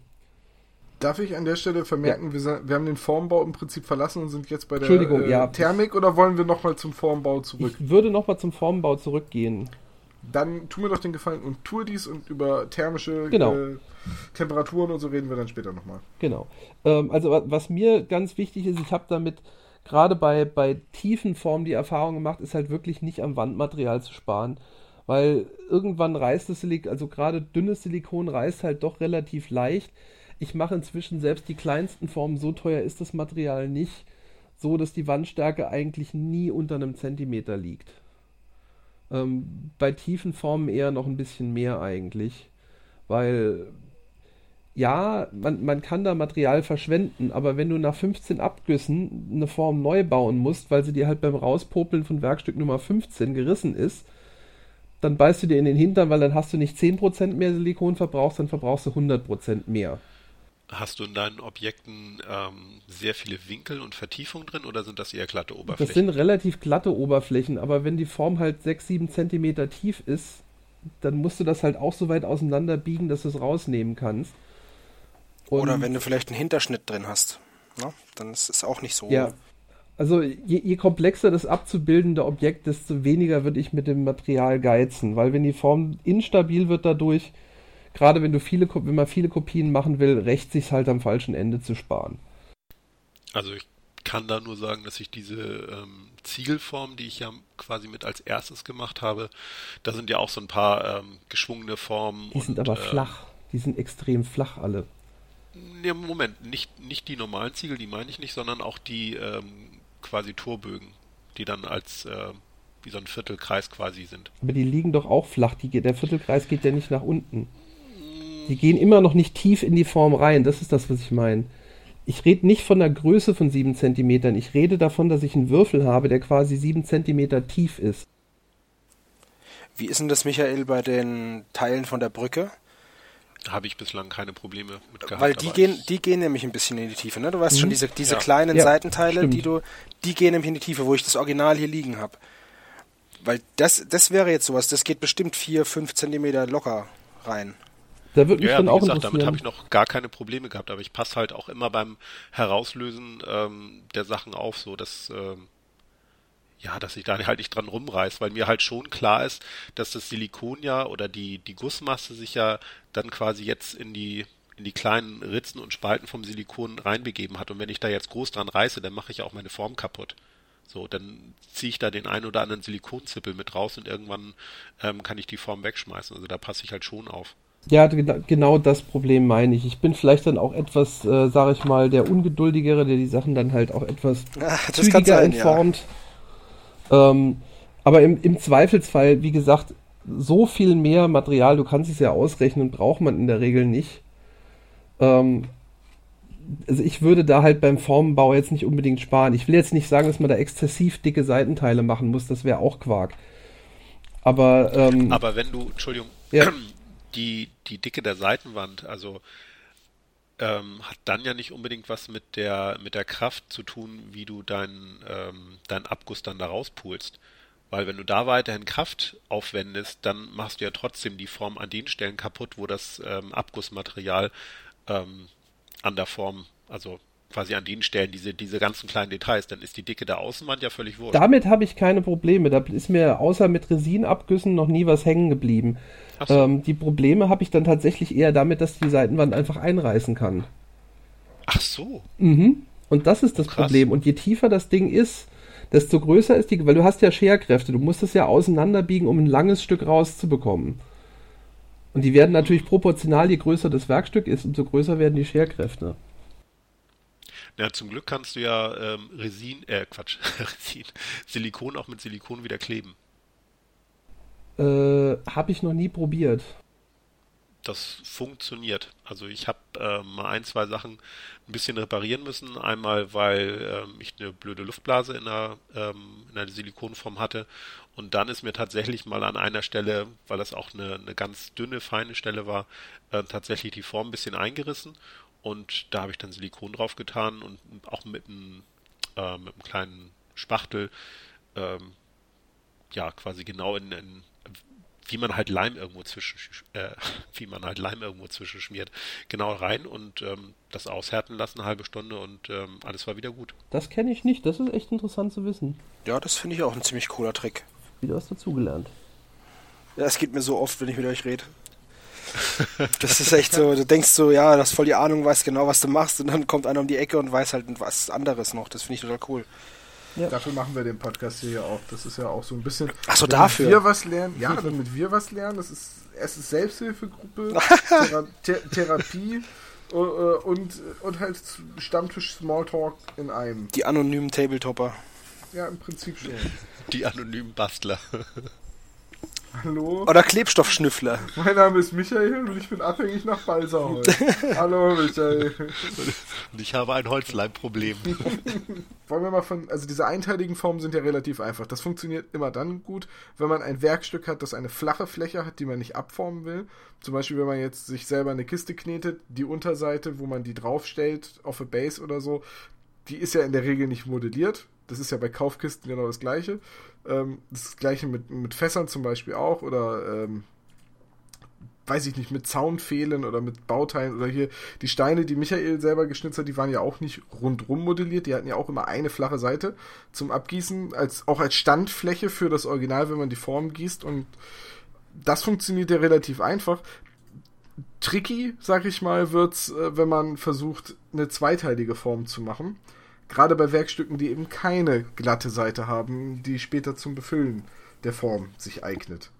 Darf ich an der Stelle vermerken, wir, sa- wir haben den Formbau im Prinzip verlassen und sind jetzt bei der äh, ja. Thermik oder wollen wir nochmal zum Formbau zurück? Ich würde nochmal zum Formbau zurückgehen. Dann tu mir doch den Gefallen und tue dies und über thermische Genau. äh, Temperaturen und so reden wir dann später nochmal. Genau. Ähm, also wa- was mir ganz wichtig ist, ich habe damit gerade bei, bei tiefen Formen die Erfahrung gemacht, ist halt wirklich nicht am Wandmaterial zu sparen. Weil irgendwann reißt das Silikon, also gerade dünnes Silikon reißt halt doch relativ leicht. Ich mache inzwischen selbst die kleinsten Formen, so teuer ist das Material nicht, so dass die Wandstärke eigentlich nie unter einem Zentimeter liegt. Ähm, bei tiefen Formen eher noch ein bisschen mehr eigentlich, weil ja, man, man kann da Material verschwenden, aber wenn du nach 15 Abgüssen eine Form neu bauen musst, weil sie dir halt beim Rauspopeln von Werkstück Nummer 15 gerissen ist, dann beißt du dir in den Hintern, weil dann hast du nicht 10% mehr Silikon verbrauchst, dann verbrauchst du 100% mehr. Hast du in deinen Objekten ähm, sehr viele Winkel und Vertiefungen drin oder sind das eher glatte Das Oberflächen? sind relativ glatte Oberflächen, aber wenn die Form halt 6, 7 Zentimeter tief ist, dann musst du das halt auch so weit auseinander biegen, dass du es rausnehmen kannst. Und- Oder wenn du vielleicht einen Hinterschnitt drin hast. Ne? Dann ist es auch nicht so. Ja. Also je, je komplexer das abzubildende Objekt, desto weniger würde ich mit dem Material geizen, weil wenn die Form instabil wird dadurch, gerade wenn du viele, wenn man viele Kopien machen will, rächt sich halt am falschen Ende zu sparen. Also ich kann da nur sagen, dass ich diese ähm, Ziegelform, die ich ja quasi mit als erstes gemacht habe, da sind ja auch so ein paar ähm, geschwungene Formen. Die sind und, aber ähm, flach. Die sind extrem flach alle. Nee, Moment, nicht, nicht die normalen Ziegel, die meine ich nicht, sondern auch die ähm, quasi Torbögen, die dann als äh, wie so ein Viertelkreis quasi sind. Aber die liegen doch auch flach. Die, der Viertelkreis geht ja nicht nach unten. Die gehen immer noch nicht tief in die Form rein. Das ist das, was ich meine. Ich rede nicht von der Größe von 7 cm. Ich rede davon, dass ich einen Würfel habe, der quasi 7 cm tief ist. Wie ist denn das, Michael, bei den Teilen von der Brücke? Habe ich bislang keine Probleme mit gehabt. Weil die gehen, die gehen nämlich ein bisschen in die Tiefe, ne? Du weißt Mhm. schon, diese, diese Ja. kleinen Ja, Seitenteile, stimmt. die du, die gehen nämlich in die Tiefe, wo ich das Original hier liegen habe. Weil das, das wäre jetzt sowas, das geht bestimmt 4, 5 Zentimeter locker rein. Da würde mich ja, dann wie auch gesagt, damit habe interessieren. ich noch gar keine Probleme gehabt, aber ich passe halt auch immer beim Herauslösen ähm, der Sachen auf, so dass ähm, ja, dass ich da halt nicht dran rumreiß, weil mir halt schon klar ist, dass das Silikon ja oder die die Gussmasse sich ja dann quasi jetzt in die in die kleinen Ritzen und Spalten vom Silikon reinbegeben hat und wenn ich da jetzt groß dran reiße, dann mache ich auch meine Form kaputt. So, dann ziehe ich da den einen oder anderen Silikonzippel mit raus und irgendwann ähm, kann ich die Form wegschmeißen. Also da passe ich halt schon auf. Ja, gena- genau das Problem meine ich. Ich bin vielleicht dann auch etwas, äh, sage ich mal, der Ungeduldigere, der die Sachen dann halt auch etwas das zügiger sein, ja. entformt. Ähm, aber im, im Zweifelsfall, wie gesagt, so viel mehr Material, du kannst es ja ausrechnen, braucht man in der Regel nicht. Ähm, also ich würde da halt beim Formenbau jetzt nicht unbedingt sparen. Ich will jetzt nicht sagen, dass man da exzessiv dicke Seitenteile machen muss, das wäre auch Quark. Aber, ähm, Aber wenn du, Entschuldigung, Ja. die, die Dicke der Seitenwand, also ähm, hat dann ja nicht unbedingt was mit der, mit der Kraft zu tun, wie du deinen ähm, deinen Abguss dann da rauspulst. Weil wenn du da weiterhin Kraft aufwendest, dann machst du ja trotzdem die Form an den Stellen kaputt, wo das ähm, Abgussmaterial ähm, an der Form, also quasi an den Stellen, diese, diese ganzen kleinen Details, dann ist die Dicke der Außenwand ja völlig wurscht. Damit habe ich keine Probleme. Da ist mir außer mit Resinabgüssen noch nie was hängen geblieben. So. Ähm, die Probleme habe ich dann tatsächlich eher damit, dass die Seitenwand einfach einreißen kann. Ach so. Mhm. Und das ist das Krass. Problem. Und je tiefer das Ding ist, desto größer ist die, weil du hast ja Scherkräfte. Du musst es ja auseinanderbiegen, um ein langes Stück rauszubekommen. Und die werden natürlich proportional, je größer das Werkstück ist, umso größer werden die Scherkräfte. Ja, zum Glück kannst du ja ähm, Resin, äh, Quatsch, Resin, Silikon auch mit Silikon wieder kleben. Äh, habe ich noch nie probiert. Das funktioniert. Also ich habe äh, mal ein, zwei Sachen ein bisschen reparieren müssen. Einmal, weil ähm, ich eine blöde Luftblase in der, ähm, in der Silikonform hatte. Und dann ist mir tatsächlich mal an einer Stelle, weil das auch eine, eine ganz dünne, feine Stelle war, äh, tatsächlich die Form ein bisschen eingerissen. Und da habe ich dann Silikon drauf getan und auch mit einem, äh, mit einem kleinen Spachtel, ähm, ja, quasi genau in, in wie man halt Leim irgendwo zwischen, äh, wie man halt Leim irgendwo zwischenschmiert, genau rein und ähm, das aushärten lassen, eine halbe Stunde und ähm, alles war wieder gut. Das kenne ich nicht. Das ist echt interessant zu wissen. Ja, das finde ich auch ein ziemlich cooler Trick. Wieder was dazugelernt. Ja, es geht mir so oft, wenn ich mit euch rede. Das ist echt so, du denkst so, ja, du hast voll die Ahnung, weißt genau, was du machst und dann kommt einer um die Ecke und weiß halt was anderes noch. Das finde ich total cool. Ja. Dafür machen wir den Podcast hier ja auch. Das ist ja auch so ein bisschen. Ach so, damit dafür? wir was lernen. Ja, damit wir was lernen. Das ist erstens Selbsthilfegruppe, Thera Th Therapie äh, und, und halt Stammtisch Smalltalk in einem. Die anonymen Tabletopper. Ja, im Prinzip schon. Die anonymen Bastler. Hallo, Oder Klebstoffschnüffler. mein Name ist Michael und ich bin abhängig nach Balsaholz. Hallo Michael. Und ich habe ein Holzleimproblem. Wollen wir mal von, also diese einteiligen Formen sind ja relativ einfach. Das funktioniert immer dann gut, wenn man ein Werkstück hat, das eine flache Fläche hat, die man nicht abformen will. Zum Beispiel, wenn man jetzt sich selber eine Kiste knetet, die Unterseite, wo man die draufstellt, auf a Base oder so, die ist ja in der Regel nicht modelliert. Das ist ja bei Kaufkisten genau das gleiche. Ähm, das gleiche mit, mit Fässern zum Beispiel auch oder ähm, weiß ich nicht, mit Zaunfehlen oder mit Bauteilen oder hier die Steine, die Michael selber geschnitzt hat, die waren ja auch nicht rundrum modelliert, die hatten ja auch immer eine flache Seite zum Abgießen, als, auch als Standfläche für das Original, wenn man die Form gießt und das funktioniert ja relativ einfach. Tricky, sag ich mal, wird's, äh, wenn man versucht, eine zweiteilige Form zu machen. Gerade bei Werkstücken, die eben keine glatte Seite haben, die später zum Befüllen der Form sich eignet.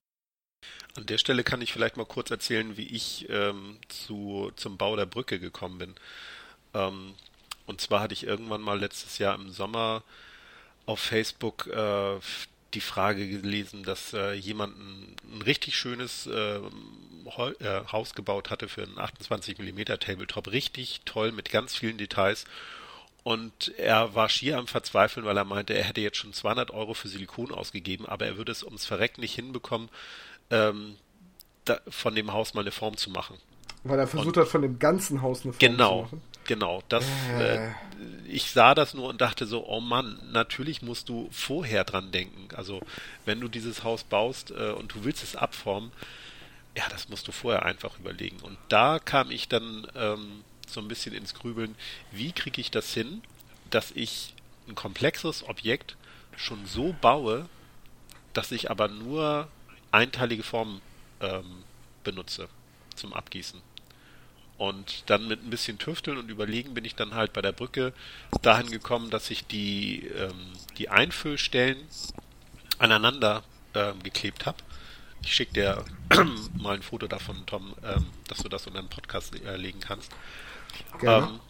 An der Stelle kann ich vielleicht mal kurz erzählen, wie ich ähm, zu, zum Bau der Brücke gekommen bin. Ähm, und zwar hatte ich irgendwann mal letztes Jahr im Sommer auf Facebook äh, die Frage gelesen, dass äh, jemand ein, ein richtig schönes äh, Hol äh, Haus gebaut hatte für einen 28 mm Tabletop. Richtig toll mit ganz vielen Details. Und er war schier am Verzweifeln, weil er meinte, er hätte jetzt schon 200 Euro für Silikon ausgegeben, aber er würde es ums Verrecken nicht hinbekommen, ähm, da, von dem Haus mal eine Form zu machen. Weil er versucht hat, von dem ganzen Haus eine Form Genau, zu machen. genau. Das, Äh. äh, ich sah das nur und dachte so, oh Mann, natürlich musst du vorher dran denken. Also wenn du dieses Haus baust äh, und du willst es abformen, ja, das musst du vorher einfach überlegen. Und da kam ich dann ähm, so ein bisschen ins Grübeln, wie kriege ich das hin, dass ich ein komplexes Objekt schon so baue, dass ich aber nur einteilige Formen ähm, benutze zum Abgießen. Und dann mit ein bisschen Tüfteln und Überlegen bin ich dann halt bei der Brücke dahin gekommen, dass ich die, ähm, die Einfüllstellen aneinander ähm, geklebt habe. Ich schicke dir mal ein Foto davon, Tom, ähm, dass du das unter den Podcast äh, legen kannst. Gerne. Ähm,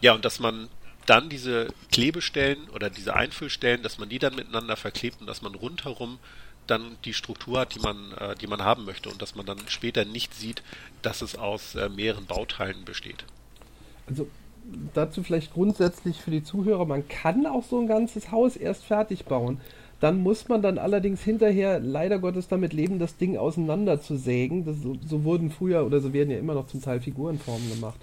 ja, und dass man dann diese Klebestellen oder diese Einfüllstellen, dass man die dann miteinander verklebt und dass man rundherum dann die Struktur hat, die man, äh, die man haben möchte und dass man dann später nicht sieht, dass es aus äh, mehreren Bauteilen besteht. Also dazu vielleicht grundsätzlich für die Zuhörer, man kann auch so ein ganzes Haus erst fertig bauen. Dann muss man dann allerdings hinterher leider Gottes damit leben, das Ding auseinander zu sägen. Das, so, so wurden früher oder so werden ja immer noch zum Teil Figurenformen gemacht.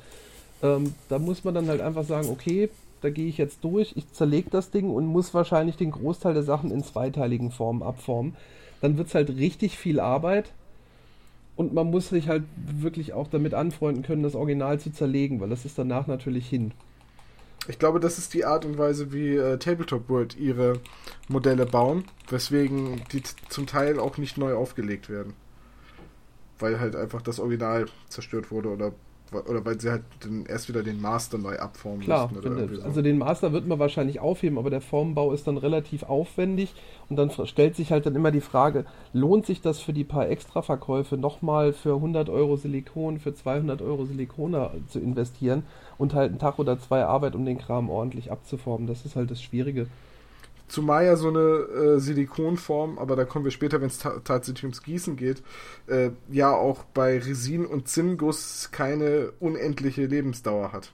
Ähm, da muss man dann halt einfach sagen, okay, da gehe ich jetzt durch, ich zerlege das Ding und muss wahrscheinlich den Großteil der Sachen in zweiteiligen Formen abformen. Dann wird es halt richtig viel Arbeit und man muss sich halt wirklich auch damit anfreunden können, das Original zu zerlegen, weil das ist danach natürlich hin. Ich glaube, das ist die Art und Weise, wie äh, Tabletop World ihre Modelle bauen, weswegen die zum Teil auch nicht neu aufgelegt werden. Weil halt einfach das Original zerstört wurde oder Oder weil sie halt dann erst wieder den Master neu abformen Klar, müssten. So. also den Master wird man wahrscheinlich aufheben, aber der Formbau ist dann relativ aufwendig und dann stellt sich halt dann immer die Frage, lohnt sich das für die paar Extraverkäufe nochmal für 100 Euro Silikon, für 200 Euro Silikone zu investieren und halt einen Tag oder zwei Arbeit, um den Kram ordentlich abzuformen. Das ist halt das Schwierige. Zumal ja so eine äh, Silikonform, aber da kommen wir später, wenn es ta tatsächlich ums Gießen geht, äh, ja auch bei Resin und Zinnguss keine unendliche Lebensdauer hat.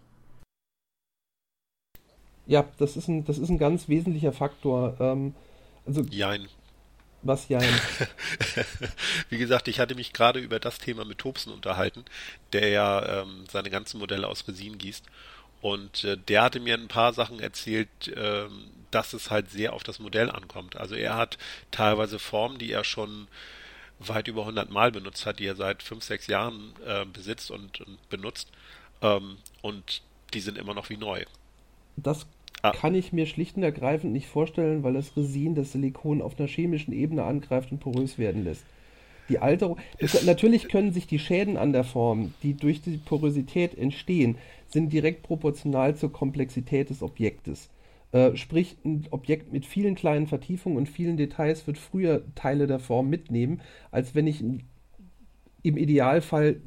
Ja, das ist ein, das ist ein ganz wesentlicher Faktor. Ähm, also, Jein. was ja. Wie gesagt, ich hatte mich gerade über das Thema mit Tobsen unterhalten, der ja ähm, seine ganzen Modelle aus Resin gießt. Und äh, der hatte mir ein paar Sachen erzählt, ähm, dass es halt sehr auf das Modell ankommt. Also er hat teilweise Formen, die er schon weit über 100 Mal benutzt hat, die er seit 5, 6 Jahren äh, besitzt und, und benutzt. Ähm, und die sind immer noch wie neu. Das Ah. kann ich mir schlicht und ergreifend nicht vorstellen, weil das Resin das Silikon auf einer chemischen Ebene angreift und porös werden lässt. Die Alterung. Das, natürlich können sich die Schäden an der Form, die durch die Porosität entstehen, sind direkt proportional zur Komplexität des Objektes. Äh, sprich, ein Objekt mit vielen kleinen Vertiefungen und vielen Details wird früher Teile der Form mitnehmen, als wenn ich im Idealfall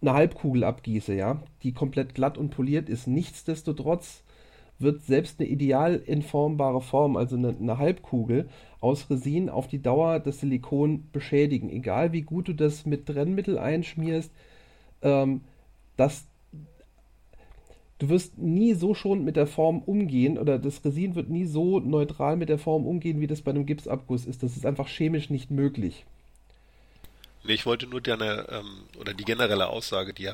eine Halbkugel abgieße, ja, die komplett glatt und poliert ist. Nichtsdestotrotz wird selbst eine ideal informbare Form, also eine, eine Halbkugel, aus Resin auf die Dauer das Silikon beschädigen. Egal wie gut du das mit Trennmittel einschmierst, ähm, das, du wirst nie so schon mit der Form umgehen oder das Resin wird nie so neutral mit der Form umgehen, wie das bei einem Gipsabguss ist. Das ist einfach chemisch nicht möglich. Nee, ich wollte nur deine, ähm, oder die generelle Aussage, die,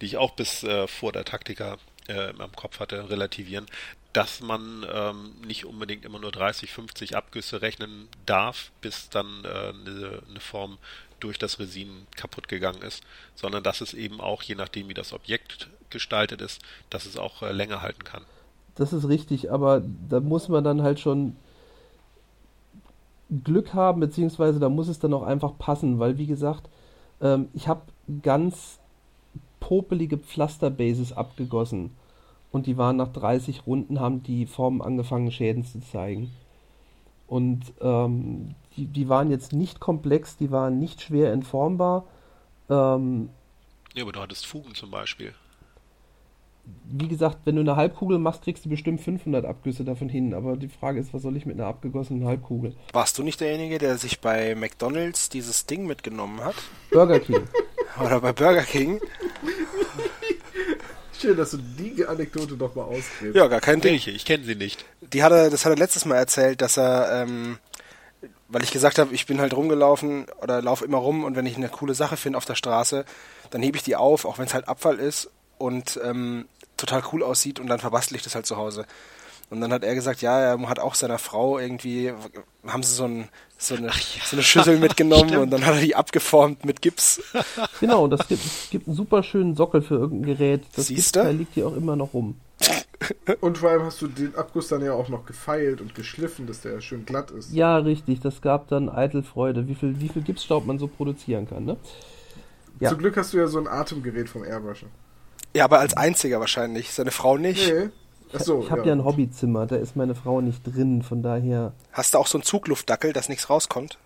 die ich auch bis äh, vor der Taktika äh, am Kopf hatte, relativieren, dass man ähm, nicht unbedingt immer nur 30, 50 Abgüsse rechnen darf, bis dann äh, eine, eine Form durch das Resin kaputt gegangen ist, sondern dass es eben auch, je nachdem wie das Objekt gestaltet ist, dass es auch äh, länger halten kann. Das ist richtig, aber da muss man dann halt schon Glück haben, beziehungsweise da muss es dann auch einfach passen, weil wie gesagt, ähm, ich habe ganz popelige Pflasterbases abgegossen und die waren nach 30 Runden, haben die Formen angefangen Schäden zu zeigen. Und ähm, die, die waren jetzt nicht komplex, die waren nicht schwer entformbar. Ähm, Ja, aber du hattest Fugen zum Beispiel. wie gesagt, wenn du eine Halbkugel machst, kriegst du bestimmt 500 Abgüsse davon hin. Aber die Frage ist, was soll ich mit einer abgegossenen Halbkugel? Warst du nicht derjenige, der sich bei McDonalds dieses Ding mitgenommen hat? Burger King. Oder bei Burger King? Schön, dass du die Anekdote doch mal ausgräbst. Ja, gar kein Ding. Welche? Ich kenne sie nicht. Die hat er, das hat er letztes Mal erzählt, dass er, ähm, weil ich gesagt habe, ich bin halt rumgelaufen oder laufe immer rum und wenn ich eine coole Sache finde auf der Straße, dann hebe ich die auf, auch wenn es halt Abfall ist und ähm, total cool aussieht und dann verbastel ich das halt zu Hause. Und dann hat er gesagt, ja, er hat auch seiner Frau irgendwie, haben sie so, ein, so, eine, so eine Schüssel mitgenommen und dann hat er die abgeformt mit Gips. Genau, das gibt, gibt einen super schönen Sockel für irgendein Gerät. Das Siehste? Gipsteil liegt hier auch immer noch rum. Und vor allem hast du den Abguss dann ja auch noch gefeilt und geschliffen, dass der schön glatt ist. Ja, richtig, das gab dann eitel Freude, wie viel, wie viel Gipsstaub man so produzieren kann, ne? Ja. Zum Glück hast du ja so ein Atemgerät vom Airbrusher. Ja, aber als einziger wahrscheinlich, seine Frau nicht. Nee. Achso, Ich habe ja. ein Hobbyzimmer, da ist meine Frau nicht drin, von daher, Hast du auch so einen Zugluftdackel, dass nichts rauskommt?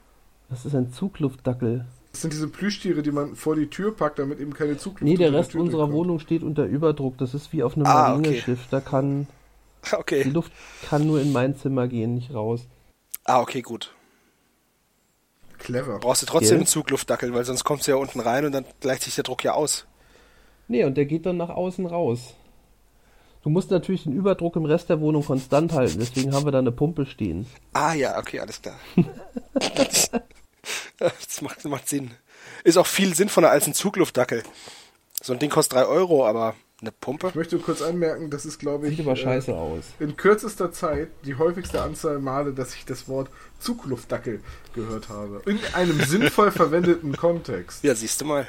das ist ein Zugluftdackel. Das sind diese Plüschtiere, die man vor die Tür packt, damit eben keine Zugluft Nee, der die Rest unserer durchkommt. Wohnung steht unter Überdruck, das ist wie auf einem Ah, okay. Marineschiff, da kann, die Okay. Luft kann nur in mein Zimmer gehen, nicht raus. Ah, okay, gut. Clever. Brauchst du trotzdem Gell? einen Zugluftdackel, weil sonst kommst du ja unten rein und dann gleicht sich der Druck ja aus. Nee, und der geht dann nach außen raus. Du musst natürlich den Überdruck im Rest der Wohnung konstant halten, deswegen haben wir da eine Pumpe stehen. Ah ja, okay, alles klar. das macht, macht Sinn. Ist auch viel sinnvoller als ein Zugluftdackel. So ein Ding kostet 3 Euro, aber eine Pumpe? Ich möchte kurz anmerken, das ist, glaube ich, Sieht aber äh, scheiße aus. in kürzester Zeit die häufigste Anzahl Male, dass ich das Wort Zugluftdackel gehört habe. In einem sinnvoll verwendeten Kontext. Ja, siehst du mal.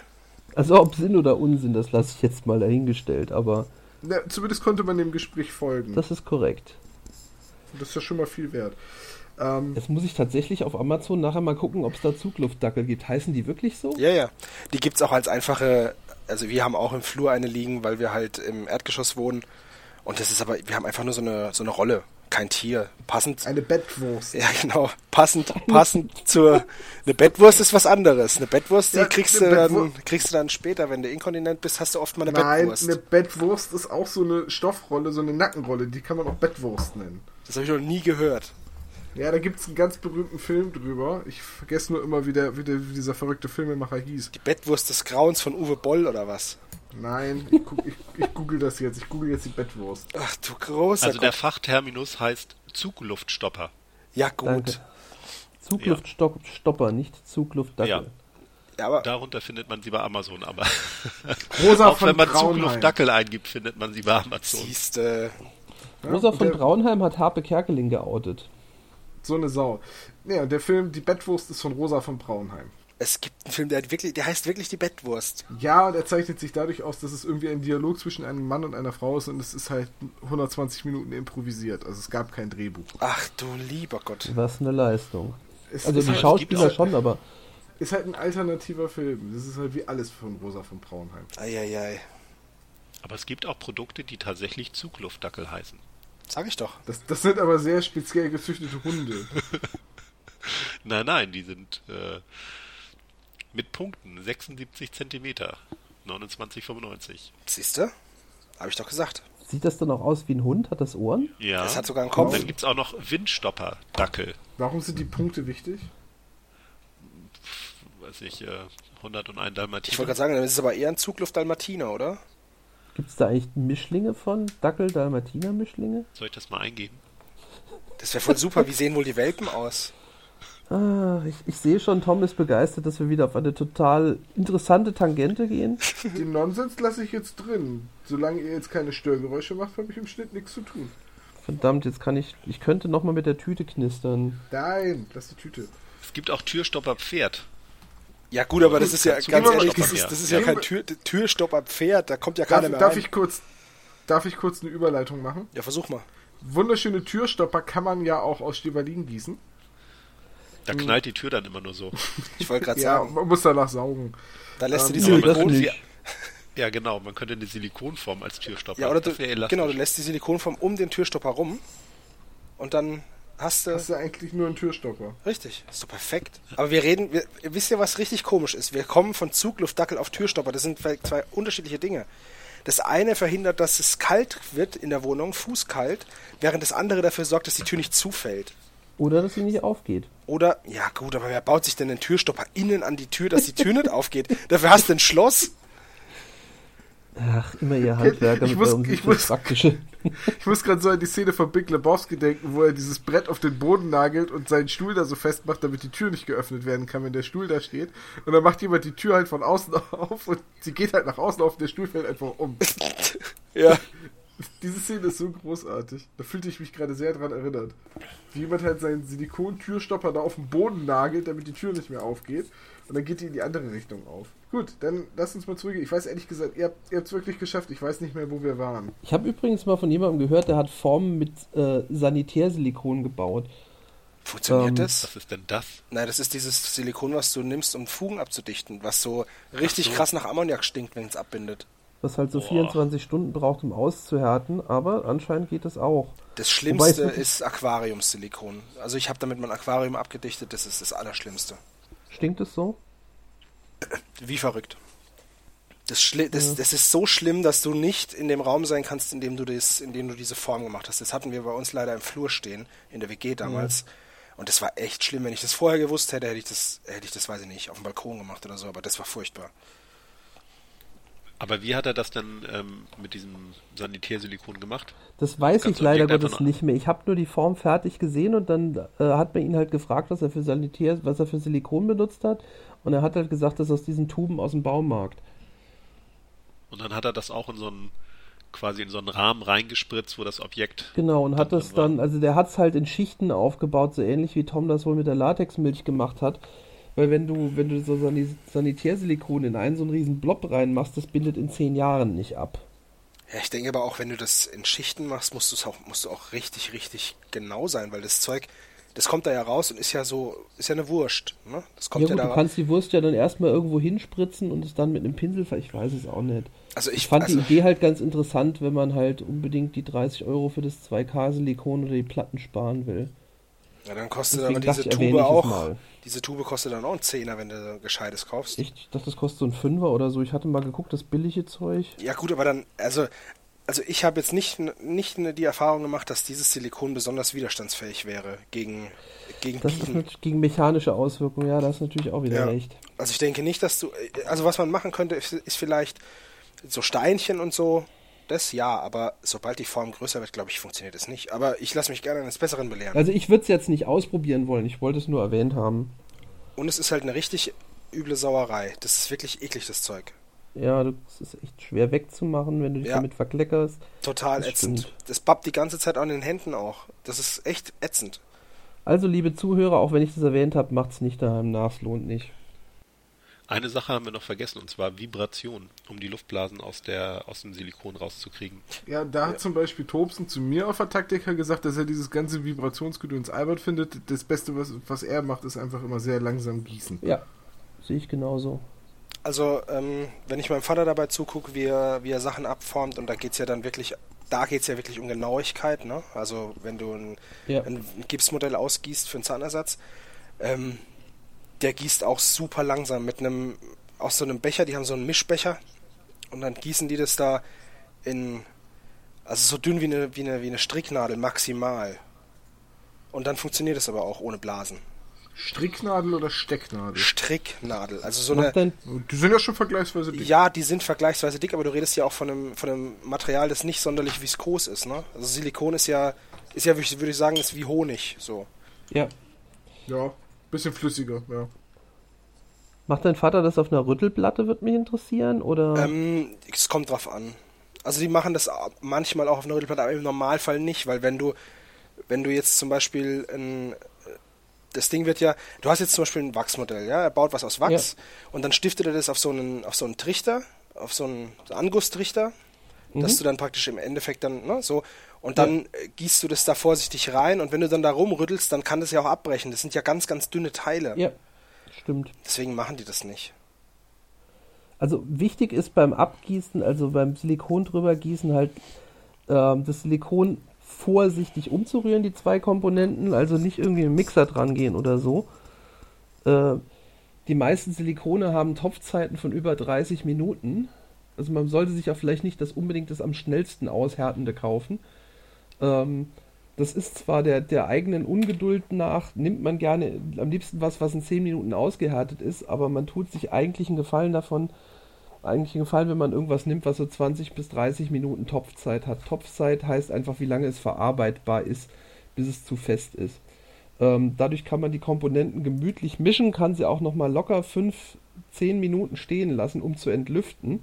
Also ob Sinn oder Unsinn, das lasse ich jetzt mal dahingestellt, aber Ja, zumindest konnte man dem Gespräch folgen. das ist korrekt. das ist ja schon mal viel wert. Ähm, Jetzt muss ich tatsächlich auf Amazon nachher mal gucken, ob es da Zugluftdackel gibt. Heißen die wirklich so? Ja, ja. Die gibt's auch als einfache also wir haben auch im Flur eine liegen, weil wir halt im Erdgeschoss wohnen. Und das ist aber, wir haben einfach nur so eine, so eine Rolle. Kein Tier. Passend. Eine Bettwurst. Ja, genau. Passend, passend zur. Eine Bettwurst ist was anderes. Eine Bettwurst, die Ja, kriegst, du dann, Bettwur- kriegst du dann später. Wenn du inkontinent bist, hast du oft mal eine Nein, Bettwurst. eine Bettwurst ist auch so eine Stoffrolle, so eine Nackenrolle. Die kann man auch Bettwurst nennen. Das habe ich noch nie gehört. Ja, da gibt es einen ganz berühmten Film drüber. Ich vergesse nur immer, wie, der, wie, der, wie dieser verrückte Filmemacher hieß. Die Bettwurst des Grauens von Uwe Boll oder was? Nein, ich, guck, ich, ich google das jetzt. Ich google jetzt die Bettwurst. Ach du großer Also der Gott. Fachterminus heißt Zugluftstopper. Ja, gut. Danke. Zugluftstopper, nicht Zugluftdackel. Ja. Ja, aber Darunter findet man sie bei Amazon, aber Rosa auch von wenn man Braunheim. Zugluftdackel eingibt, findet man sie bei Amazon. siehste. Ja, Rosa von der- Braunheim hat Harpe Kerkeling geoutet. So eine Sau. Ja, und der Film Die Bettwurst ist von Rosa von Braunheim. Es gibt einen Film, der, hat wirklich, der heißt wirklich die Bettwurst. Ja, und er zeichnet sich dadurch aus, dass es irgendwie ein Dialog zwischen einem Mann und einer Frau ist und es ist halt 120 Minuten improvisiert. Also es gab kein Drehbuch. Ach du lieber Gott. Was eine Leistung. Es Also ist, die halt, Schauspieler schon, aber ist halt ein alternativer Film. Das ist halt wie alles von Rosa von Braunheim. Eieiei. Aber es gibt auch Produkte, die tatsächlich Zugluftdackel heißen. Sag ich doch. Das, das sind aber sehr speziell gezüchtete Hunde. Nein, nein, die sind äh, mit Punkten 76 Zentimeter, 29,95. Siehste? Habe ich doch gesagt. sieht das dann auch aus wie ein Hund? Hat das Ohren? Ja. Es hat sogar einen Und Kopf. dann gibt's auch noch Windstopper, Dackel. Warum sind die Punkte wichtig? Weiß ich, äh, 101 Dalmatiner. Ich wollte gerade sagen, dann ist es aber eher ein Zugluft-Dalmatiner, oder? Gibt es da eigentlich Mischlinge von? Dackel-Dalmatiner-Mischlinge? Soll ich das mal eingeben? Das wäre voll super. Wie sehen wohl die Welpen aus? Ah, ich, ich sehe schon, Tom ist begeistert, dass wir wieder auf eine total interessante Tangente gehen. Den Nonsens lasse ich jetzt drin. Solange ihr jetzt keine Störgeräusche macht, habe ich im Schnitt nichts zu tun. Verdammt, jetzt kann ich. Ich könnte nochmal mit der Tüte knistern. Nein, lass die Tüte. Es gibt auch Türstopper Pferd. Ja gut, aber das ist ja, ganz ehrlich, das ist, das ist ja kein Tür, Türstopper Pferd, da kommt ja keiner Darf, mehr darf rein. ich kurz, darf ich kurz eine Überleitung machen? Ja, versuch mal. Wunderschöne Türstopper kann man ja auch aus Stevalin gießen. Da knallt die Tür dann immer nur so. Ich wollte gerade Ja, sagen, man muss danach saugen. da lässt du die ähm, Silikon... Ja, genau. Man könnte eine Silikonform als Türstopper. Ja, oder du, genau, du lässt die Silikonform um den Türstopper rum und dann hast du... Das ist ja eigentlich nur ein Türstopper. Richtig, ist doch perfekt. Aber wir reden, wir, wisst ihr, was richtig komisch ist? Wir kommen von Zugluftdackel auf Türstopper. Das sind zwei unterschiedliche Dinge. Das eine verhindert, dass es kalt wird in der Wohnung, fußkalt, während das andere dafür sorgt, dass die Tür nicht zufällt. Oder dass sie nicht aufgeht. Oder, ja gut, aber wer baut sich denn den Türstopper innen an die Tür, dass die Tür nicht aufgeht? Dafür hast du ein Schloss. Ach, immer ihr Handwerker Ich mit muss- ich muss- praktische. Ich muss gerade so an die Szene von Big Lebowski denken, wo er dieses Brett auf den Boden nagelt und seinen Stuhl da so festmacht, damit die Tür nicht geöffnet werden kann, wenn der Stuhl da steht. Und dann macht jemand die Tür halt von außen auf und sie geht halt nach außen auf und der Stuhl fällt einfach um. Ja. Diese Szene ist so großartig. Da fühlte ich mich gerade sehr dran erinnert. Wie jemand halt seinen Silikon-Türstopper da auf den Boden nagelt, damit die Tür nicht mehr aufgeht. Und dann geht die in die andere Richtung auf. Gut, dann lass uns mal zurückgehen. Ich weiß ehrlich gesagt, ihr habt es wirklich geschafft. Ich weiß nicht mehr, wo wir waren. Ich habe übrigens mal von jemandem gehört, der hat Formen mit äh, Sanitärsilikon gebaut. Funktioniert Ähm, das? Was ist denn das? Nein, das ist dieses Silikon, was du nimmst, um Fugen abzudichten, was so richtig so. krass nach Ammoniak stinkt, wenn es abbindet. Was halt so Boah. 24 Stunden braucht, um auszuhärten, aber anscheinend geht es auch. Das Schlimmste ist Aquariumsilikon. Also ich habe damit mein Aquarium abgedichtet, das ist das Allerschlimmste. Stinkt es so? Wie verrückt. Das, schli das, das ist so schlimm, dass du nicht in dem Raum sein kannst, in dem du das, in dem du diese Form gemacht hast. Das hatten wir bei uns leider im Flur stehen, in der WG damals. Und das war echt schlimm. Wenn ich das vorher gewusst hätte, hätte ich das, hätte ich das, weiß ich nicht, auf dem Balkon gemacht oder so, aber das war furchtbar. Aber wie hat er das denn ähm, mit diesem Sanitärsilikon gemacht? Das weiß Kannst ich leider Gottes nicht mehr. Ich habe nur die Form fertig gesehen und dann äh, hat man ihn halt gefragt, was er für Sanitär, was er für Silikon benutzt hat. Und er hat halt gesagt, das ist aus diesen Tuben aus dem Baumarkt. Und dann hat er das auch in so einen, quasi in so einen Rahmen reingespritzt, wo das Objekt. Genau, und hat das dann, also der hat es halt in Schichten aufgebaut, so ähnlich wie Tom das wohl mit der Latexmilch gemacht hat. Weil wenn du, wenn du so Sani- Sanitärsilikon in einen so einen riesen Blob reinmachst, das bindet in zehn Jahren nicht ab. Ja, ich denke aber auch, wenn du das in Schichten machst, musst, du's auch, musst du auch richtig, richtig genau sein, weil das Zeug, das kommt da ja raus und ist ja so, ist ja eine Wurst. Ne? Das kommt ja, ja, gut, da du kannst die Wurst ja dann erstmal irgendwo hinspritzen und es dann mit einem Pinsel, ver- ich weiß es auch nicht. Also ich, Ich fand also, die Idee halt ganz interessant, wenn man halt unbedingt die 30 Euro für das 2K-Silikon oder die Platten sparen will. Ja, dann kostet Deswegen aber diese Tube auch. mal. Diese Tube kostet dann auch einen Zehner, wenn du Gescheites kaufst. Ich dachte, das kostet so ein Fünfer oder so. Ich hatte mal geguckt, das billige Zeug. Ja gut, aber dann, also, also ich habe jetzt nicht, nicht die Erfahrung gemacht, dass dieses Silikon besonders widerstandsfähig wäre gegen, gegen Das ist Biegen. natürlich gegen mechanische Auswirkungen, ja, da ist natürlich auch wieder Ja. recht. Also ich denke nicht, dass du, also was man machen könnte, ist, ist vielleicht so Steinchen und so, das ja, aber sobald die Form größer wird, glaube ich, funktioniert es nicht. Aber ich lasse mich gerne eines Besseren belehren. Also ich würde es jetzt nicht ausprobieren wollen, ich wollte es nur erwähnt haben. Und es ist halt eine richtig üble Sauerei. Das ist wirklich eklig, das Zeug. Ja, das ist echt schwer wegzumachen, wenn du dich Ja. damit verkleckerst. Total Das ätzend. stimmt. Das babbt die ganze Zeit an den Händen auch. Das ist echt ätzend. Also, liebe Zuhörer, auch wenn ich das erwähnt habe, macht's nicht daheim nach, es lohnt nicht. Eine Sache haben wir noch vergessen, und zwar Vibration, um die Luftblasen aus, der, aus dem Silikon rauszukriegen. Ja, da hat zum Beispiel Tobsen zu mir auf der Taktika gesagt, dass er dieses ganze Vibrationsgedöns albert findet. Das Beste, was, was er macht, ist einfach immer sehr langsam gießen. Ja, sehe ich genauso. Also, ähm, wenn ich meinem Vater dabei zugucke, wie er, wie er Sachen abformt, und da geht's ja dann wirklich, da geht's ja wirklich um Genauigkeit, ne? Also, wenn du ein, Ja. ein Gipsmodell ausgießt für einen Zahnersatz, ähm, der gießt auch super langsam mit einem, aus so einem Becher, die haben so einen Mischbecher, und dann gießen die das da in, also so dünn wie eine, wie eine, wie eine Stricknadel maximal. Und dann funktioniert es aber auch ohne Blasen. Stricknadel oder Stecknadel? Stricknadel, also so eine, Macht dein, Die sind ja schon vergleichsweise dick. Ja, die sind vergleichsweise dick, aber du redest ja auch von einem, von einem Material, das nicht sonderlich viskos ist, ne? Also Silikon ist ja, ist ja, würde ich sagen, ist wie Honig, so. ja. Ja, bisschen flüssiger, ja. Macht dein Vater das auf einer Rüttelplatte, würde mich interessieren? Oder? Ähm, es kommt drauf an. Also die machen das manchmal auch auf einer Rüttelplatte, aber im Normalfall nicht, weil wenn du, wenn du jetzt zum Beispiel ein, das Ding wird ja, du hast jetzt zum Beispiel ein Wachsmodell, ja, er baut was aus Wachs und dann stiftet er das auf so einen, auf so einen Trichter, auf so einen Angusstrichter, dass du dann praktisch im Endeffekt dann, ne, so, und dann äh, gießt du das da vorsichtig rein und wenn du dann da rumrüttelst, dann kann das ja auch abbrechen. Das sind ja ganz, ganz dünne Teile. ja, stimmt. Deswegen machen die das nicht. Also wichtig ist beim Abgießen, also beim Silikon drüber gießen halt ähm, das Silikon vorsichtig umzurühren, die zwei Komponenten, also nicht irgendwie im Mixer dran gehen oder so. Äh, die meisten Silikone haben Topfzeiten von über 30 Minuten. Also man sollte sich ja vielleicht nicht das unbedingt das am schnellsten aushärtende kaufen. Ähm, das ist zwar der, der eigenen Ungeduld nach, nimmt man gerne am liebsten was, was in 10 Minuten ausgehärtet ist, aber man tut sich eigentlich einen Gefallen davon, eigentlich einen Gefallen, wenn man irgendwas nimmt, was so 20 bis 30 Minuten Topfzeit hat. Topfzeit heißt einfach, wie lange es verarbeitbar ist, bis es zu fest ist. Ähm, dadurch kann man die Komponenten gemütlich mischen, kann sie auch nochmal locker 5, 10 Minuten stehen lassen, um zu entlüften,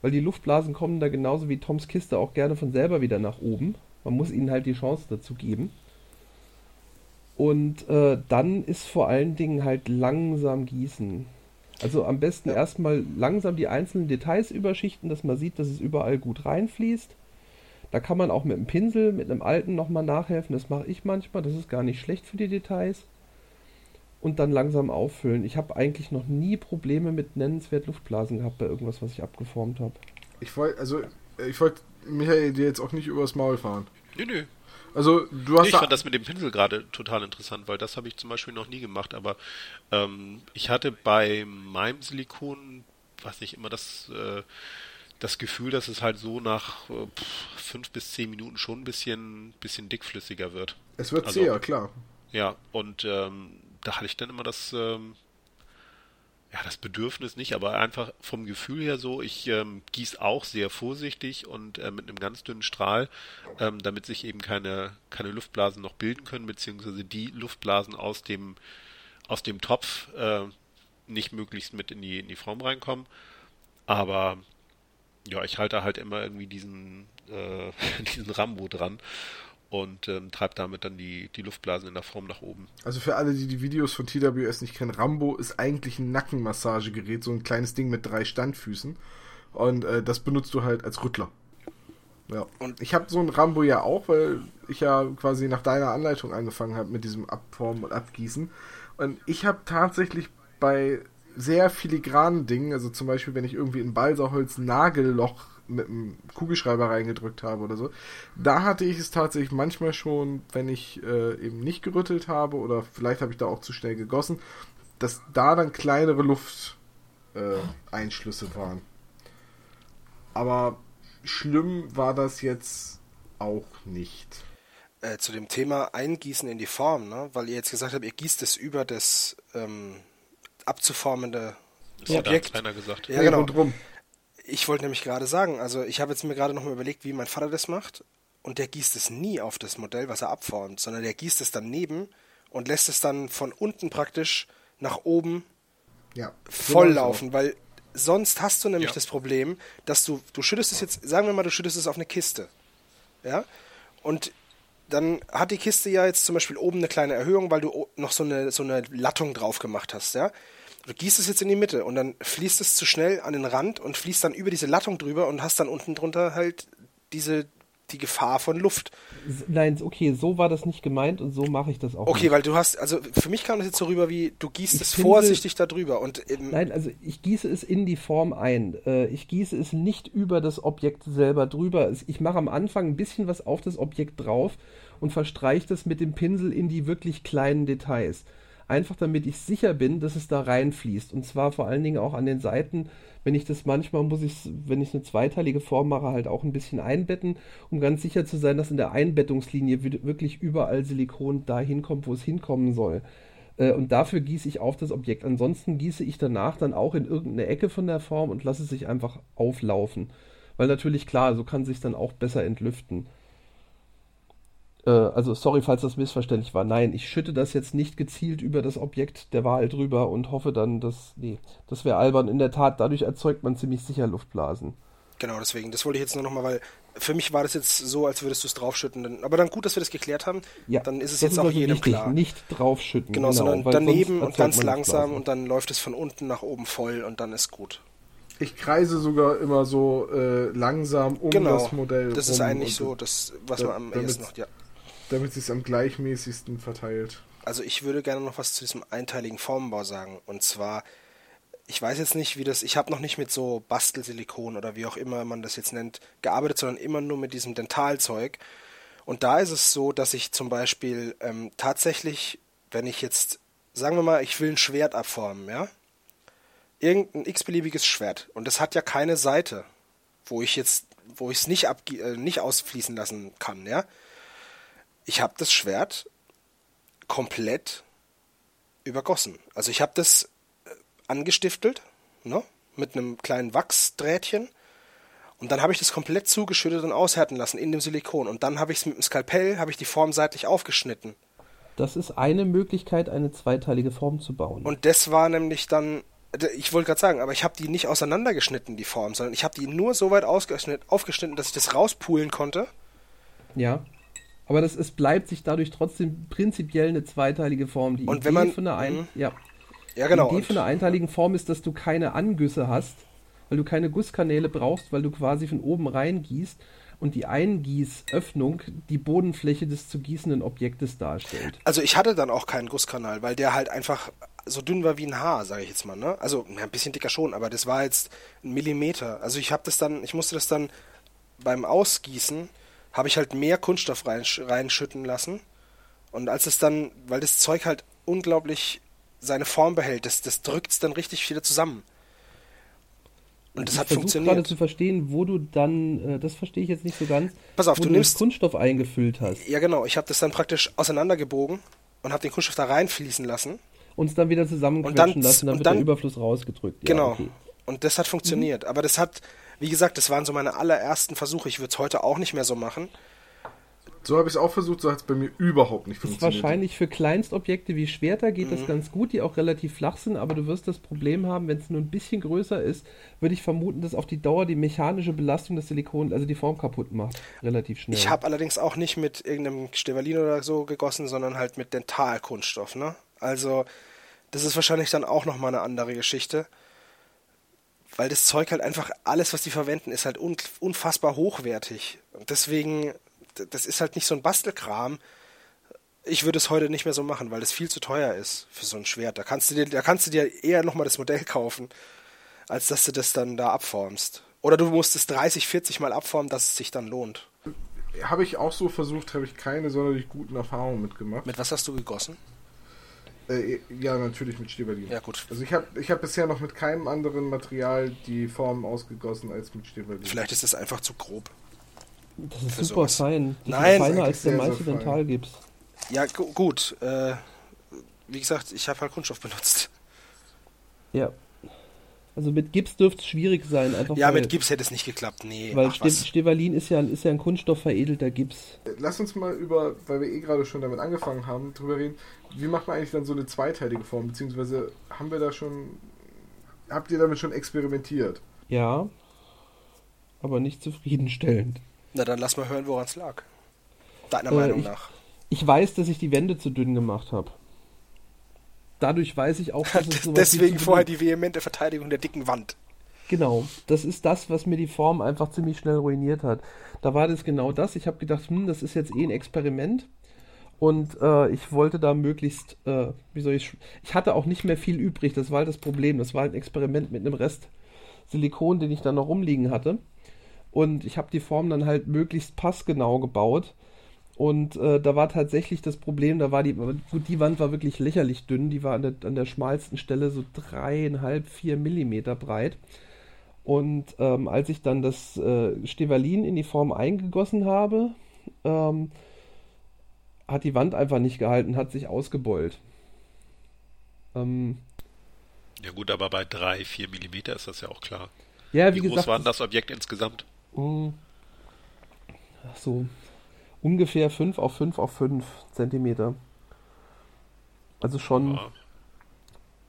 weil die Luftblasen kommen da genauso wie Toms Kiste auch gerne von selber wieder nach oben. Man muss ihnen halt die Chance dazu geben. Und äh, dann ist vor allen Dingen halt langsam gießen. Also am besten erstmal langsam die einzelnen Details überschichten, dass man sieht, dass es überall gut reinfließt. Da kann man auch mit einem Pinsel, mit einem alten nochmal nachhelfen. Das mache ich manchmal. Das ist gar nicht schlecht für die Details. Und dann langsam auffüllen. Ich habe eigentlich noch nie Probleme mit nennenswert Luftblasen gehabt bei irgendwas, was ich abgeformt habe. Ich wollte, also, ich wollte Michael dir jetzt auch nicht übers Maul fahren. Nö, nö. Also, du hast ich da- fand das mit dem Pinsel gerade total interessant, weil das habe ich zum Beispiel noch nie gemacht. Aber ähm, ich hatte bei meinem Silikon, weiß nicht, immer das, äh, das Gefühl, dass es halt so nach äh, fünf bis zehn Minuten schon ein bisschen, bisschen dickflüssiger wird. es wird also- zäher, klar. Ja, und ähm, da hatte ich dann immer das, ähm, ja, das Bedürfnis nicht, aber einfach vom Gefühl her so, ich ähm, gieße auch sehr vorsichtig und äh, mit einem ganz dünnen Strahl, ähm, damit sich eben keine, keine Luftblasen noch bilden können, beziehungsweise die Luftblasen aus dem, aus dem Topf äh, nicht möglichst mit in die, in die Form reinkommen. Aber ja, ich halte halt immer irgendwie diesen, äh, diesen Rambo dran und ähm, treibe damit dann die, die Luftblasen in der Form nach oben. Also für alle, die die Videos von TWS nicht kennen, Rambo ist eigentlich ein Nackenmassagegerät, so ein kleines Ding mit drei Standfüßen. Und äh, das benutzt du halt als Rüttler. Ja. Und ich habe so ein Rambo ja auch, weil ich ja quasi nach deiner Anleitung angefangen habe mit diesem Abformen und Abgießen. Und ich habe tatsächlich bei sehr filigranen Dingen, also zum Beispiel, wenn ich irgendwie in Balsaholz Nagelloch mit einem Kugelschreiber reingedrückt habe oder so, da hatte ich es tatsächlich manchmal schon, wenn ich äh, eben nicht gerüttelt habe oder vielleicht habe ich da auch zu schnell gegossen, dass da dann kleinere Lufteinschlüsse äh, waren. Aber schlimm war das jetzt auch nicht. Äh, zu dem Thema Eingießen in die Form, ne? weil ihr jetzt gesagt habt, ihr gießt es über das ähm, abzuformende das Objekt. Hat einer gesagt. Ja, genau. Drum. Ich wollte nämlich gerade sagen, also ich habe jetzt mir gerade nochmal überlegt, wie mein Vater das macht und der gießt es nie auf das Modell, was er abformt, sondern der gießt es daneben und lässt es dann von unten praktisch nach oben ja, voll laufen, weil sonst hast du nämlich ja. das Problem, dass du, du schüttest es jetzt, sagen wir mal, du schüttest es auf eine Kiste. Ja? Und dann hat die Kiste ja jetzt zum Beispiel oben eine kleine Erhöhung, weil du noch so eine, so eine Lattung drauf gemacht hast, ja. Du gießt es jetzt in die Mitte und dann fließt es zu schnell an den Rand und fließt dann über diese Lattung drüber und hast dann unten drunter halt diese, die Gefahr von Luft. Nein, okay, so war das nicht gemeint und so mache ich das auch. Okay, nicht. weil du hast, also für mich kam das jetzt so rüber wie, du gießt ich es finde, vorsichtig da drüber und Nein, also ich gieße es in die Form ein. Äh, ich gieße es nicht über das Objekt selber drüber. Ich mache am Anfang ein bisschen was auf das Objekt drauf und verstreiche das mit dem Pinsel in die wirklich kleinen Details. Einfach damit ich sicher bin, dass es da reinfließt. Und zwar vor allen Dingen auch an den Seiten, wenn ich das manchmal muss ich, wenn ich eine zweiteilige Form mache, halt auch ein bisschen einbetten, um ganz sicher zu sein, dass in der Einbettungslinie wirklich überall Silikon da hinkommt, wo es hinkommen soll. Äh, und dafür gieße ich auf das Objekt. Ansonsten gieße ich danach dann auch in irgendeine Ecke von der Form und lasse es sich einfach auflaufen. Weil natürlich klar, so kann es sich dann auch besser entlüften. Äh, also sorry, falls das missverständlich war. Nein, ich schütte das jetzt nicht gezielt über das Objekt der Wahl drüber und hoffe dann, dass. Nee, das wäre albern. In der Tat, dadurch erzeugt man ziemlich sicher Luftblasen. Genau, deswegen, das wollte ich jetzt nur nochmal, weil für mich war das jetzt so, als würdest du es draufschütten. Aber dann gut, dass wir das geklärt haben. Ja, dann ist es jetzt auch jedem wichtig, klar. Nicht draufschütten. Genau, genau sondern daneben und ganz langsam und dann läuft es von unten nach oben voll und dann ist gut. Ich kreise sogar immer so äh, langsam um genau, das Modell. Das ist eigentlich so, das, was da, man am ehesten noch, ja damit es sich am gleichmäßigsten verteilt. Also ich würde gerne noch was zu diesem einteiligen Formenbau sagen. Und zwar, ich weiß jetzt nicht, wie das, ich habe noch nicht mit so Bastelsilikon oder wie auch immer man das jetzt nennt, gearbeitet, sondern immer nur mit diesem Dentalzeug. Und da ist es so, dass ich zum Beispiel ähm, tatsächlich, wenn ich jetzt, sagen wir mal, ich will ein Schwert abformen, ja? Irgendein x-beliebiges Schwert. Und das hat ja keine Seite, wo ich jetzt, wo ich es nicht, äh, nicht ausfließen lassen kann, ja? Ich habe das Schwert komplett übergossen. Also ich habe das äh, angestiftelt, ne, mit einem kleinen Wachsdrähtchen und dann habe ich das komplett zugeschüttet und aushärten lassen in dem Silikon und dann habe ich es mit dem Skalpell habe ich die Form seitlich aufgeschnitten. Das ist eine Möglichkeit, eine zweiteilige Form zu bauen. Und das war nämlich dann ich wollte gerade sagen, aber ich habe die nicht auseinandergeschnitten, die Form, sondern ich habe die nur so weit aufgeschnitten, dass ich das rauspulen konnte. Ja. Aber das, es bleibt sich dadurch trotzdem prinzipiell eine zweiteilige Form. Die und Idee man, von einer ein, mhm. ja. Ja, genau. Die Idee von einer einteiligen Form ist, dass du keine Angüsse hast, weil du keine Gusskanäle brauchst, weil du quasi von oben rein gießt und die Eingießöffnung die Bodenfläche des zu gießenden Objektes darstellt. Also ich hatte dann auch keinen Gusskanal, weil der halt einfach so dünn war wie ein Haar, sage ich jetzt mal. Ne? Also ein bisschen dicker schon, aber das war jetzt ein Millimeter. Also ich habe das dann, ich musste das dann beim Ausgießen habe ich halt mehr Kunststoff reinsch reinschütten lassen. Und als es dann, weil das Zeug halt unglaublich seine Form behält, das, das drückt es dann richtig wieder zusammen. Und das ich hat funktioniert. gerade zu verstehen, wo du dann, äh, das verstehe ich jetzt nicht so ganz, Pass auf, wo du, du nimmst Kunststoff eingefüllt hast. Ja, genau. Ich habe das dann praktisch auseinandergebogen und habe den Kunststoff da reinfließen lassen. Und es dann wieder zusammenquetschen lassen, dann wird dann, der Überfluss rausgedrückt. Genau. Ja, okay. Und das hat funktioniert. Mhm. Aber das hat, wie gesagt, das waren so meine allerersten Versuche. Ich würde es heute auch nicht mehr so machen. So habe ich es auch versucht, so hat es bei mir überhaupt nicht funktioniert. Ist wahrscheinlich für Kleinstobjekte wie Schwerter geht mhm. das ganz gut, die auch relativ flach sind, aber du wirst das Problem haben, wenn es nur ein bisschen größer ist, würde ich vermuten, dass auf die Dauer die mechanische Belastung des Silikon, also die Form kaputt macht, relativ schnell. Ich habe allerdings auch nicht mit irgendeinem Stevalin oder so gegossen, sondern halt mit Dentalkunststoff, ne? Also, das ist wahrscheinlich dann auch nochmal eine andere Geschichte weil das Zeug halt einfach, alles, was die verwenden, ist halt unfassbar hochwertig. Und deswegen, das ist halt nicht so ein Bastelkram. Ich würde es heute nicht mehr so machen, weil es viel zu teuer ist für so ein Schwert. Da kannst du dir, da kannst du dir eher nochmal das Modell kaufen, als dass du das dann da abformst. Oder du musst es 30, 40 Mal abformen, dass es sich dann lohnt. Habe ich auch so versucht, habe ich keine sonderlich guten Erfahrungen mitgemacht. Mit was hast du gegossen? Äh, ja, natürlich mit Stevalin. Ja, gut. Also ich habe ich hab bisher noch mit keinem anderen Material die Form ausgegossen als mit Stevalin. Vielleicht ist es einfach zu grob. Das ist super sowas. fein. Das Nein, ist feiner als der meiste Dentalgips. Ja, gu gut. Äh, wie gesagt, ich habe halt Kunststoff benutzt. Ja. Also mit Gips dürfte es schwierig sein. Einfach ja, weil, mit Gips hätte es nicht geklappt, nee. Weil Ste Stevalin ist ja, ist ja ein kunststoffveredelter Gips. Lass uns mal über, weil wir eh gerade schon damit angefangen haben, drüber reden. Wie macht man eigentlich dann so eine zweiteilige Form? Beziehungsweise haben wir da schon, habt ihr damit schon experimentiert? Ja, aber nicht zufriedenstellend. Na dann lass mal hören, woran es lag. Deiner äh, Meinung ich, nach. Ich weiß, dass ich die Wände zu dünn gemacht habe dadurch weiß ich auch, dass es Deswegen vorher die vehemente Verteidigung der dicken Wand. Genau, das ist das, was mir die Form einfach ziemlich schnell ruiniert hat. Da war das genau das. Ich habe gedacht, hm, das ist jetzt eh ein Experiment. Und äh, ich wollte da möglichst, äh, wie soll ich, ich hatte auch nicht mehr viel übrig, das war halt das Problem. Das war halt ein Experiment mit einem Rest Silikon, den ich dann noch rumliegen hatte. Und ich habe die Form dann halt möglichst passgenau gebaut und äh, da war tatsächlich das Problem, da war die, gut, die Wand war wirklich lächerlich dünn, die war an der, an der schmalsten Stelle so dreieinhalb, vier Millimeter breit. Und ähm, als ich dann das äh, Stevalin in die Form eingegossen habe, ähm, hat die Wand einfach nicht gehalten, hat sich ausgebeult. Ähm, ja gut, aber bei drei, vier Millimeter ist das ja auch klar. Ja, wie, wie groß gesagt, war denn das Objekt insgesamt? Hm. Ach so, ungefähr 5 auf 5 auf 5 Zentimeter. Also schon, ja.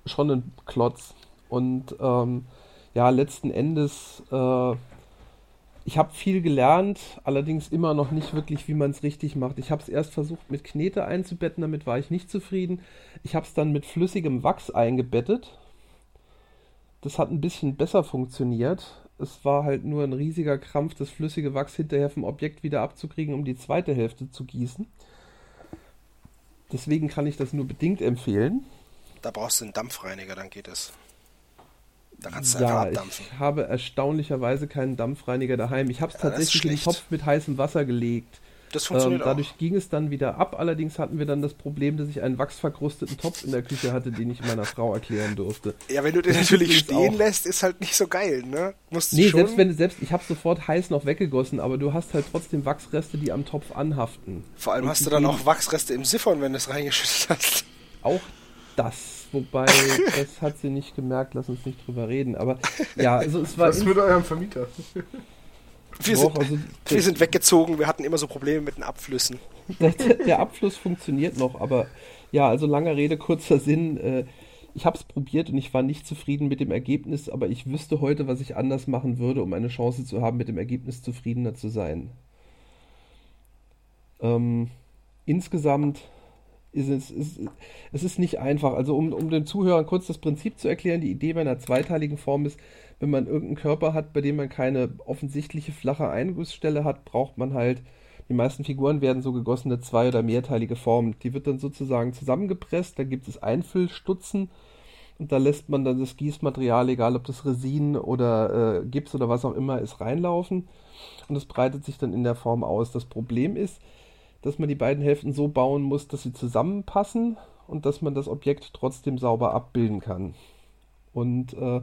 schon ein Klotz. Und ähm, ja, letzten Endes, äh, ich habe viel gelernt, allerdings immer noch nicht wirklich, wie man es richtig macht. Ich habe es erst versucht mit Knete einzubetten, damit war ich nicht zufrieden. Ich habe es dann mit flüssigem Wachs eingebettet. Das hat ein bisschen besser funktioniert es war halt nur ein riesiger Krampf, das flüssige Wachs hinterher vom Objekt wieder abzukriegen, um die zweite Hälfte zu gießen. Deswegen kann ich das nur bedingt empfehlen. Da brauchst du einen Dampfreiniger, dann geht es. Da kannst du ja, abdampfen. Ich habe erstaunlicherweise keinen Dampfreiniger daheim. Ich habe es ja, tatsächlich in den Topf mit heißem Wasser gelegt. Das funktioniert ähm, dadurch auch. ging es dann wieder ab. Allerdings hatten wir dann das Problem, dass ich einen wachsverkrusteten Topf in der Küche hatte, den ich meiner Frau erklären durfte. Ja, wenn du den natürlich stehen auch. lässt, ist halt nicht so geil, ne? Musst nee, schon... selbst wenn selbst ich habe sofort heiß noch weggegossen, aber du hast halt trotzdem Wachsreste, die am Topf anhaften. Vor allem Und hast du dann auch Wachsreste im Siphon, wenn du es reingeschüttet hast. Auch das. Wobei, das hat sie nicht gemerkt, lass uns nicht drüber reden. Aber ja, also es war. Was mit eurem Vermieter? Wir, Doch, sind, also wir sind weggezogen, wir hatten immer so Probleme mit den Abflüssen. Der, der Abfluss funktioniert noch, aber ja, also langer Rede, kurzer Sinn. Äh, ich habe es probiert und ich war nicht zufrieden mit dem Ergebnis, aber ich wüsste heute, was ich anders machen würde, um eine Chance zu haben, mit dem Ergebnis zufriedener zu sein. Ähm, insgesamt ist es, ist, es ist nicht einfach. Also um, um den Zuhörern kurz das Prinzip zu erklären, die Idee bei einer zweiteiligen Form ist, wenn man irgendeinen Körper hat, bei dem man keine offensichtliche flache Eingussstelle hat, braucht man halt, die meisten Figuren werden so gegossene zwei- oder mehrteilige Formen. Die wird dann sozusagen zusammengepresst, da gibt es Einfüllstutzen und da lässt man dann das Gießmaterial, egal ob das Resin oder äh, Gips oder was auch immer ist, reinlaufen und es breitet sich dann in der Form aus. Das Problem ist, dass man die beiden Hälften so bauen muss, dass sie zusammenpassen und dass man das Objekt trotzdem sauber abbilden kann. Und äh,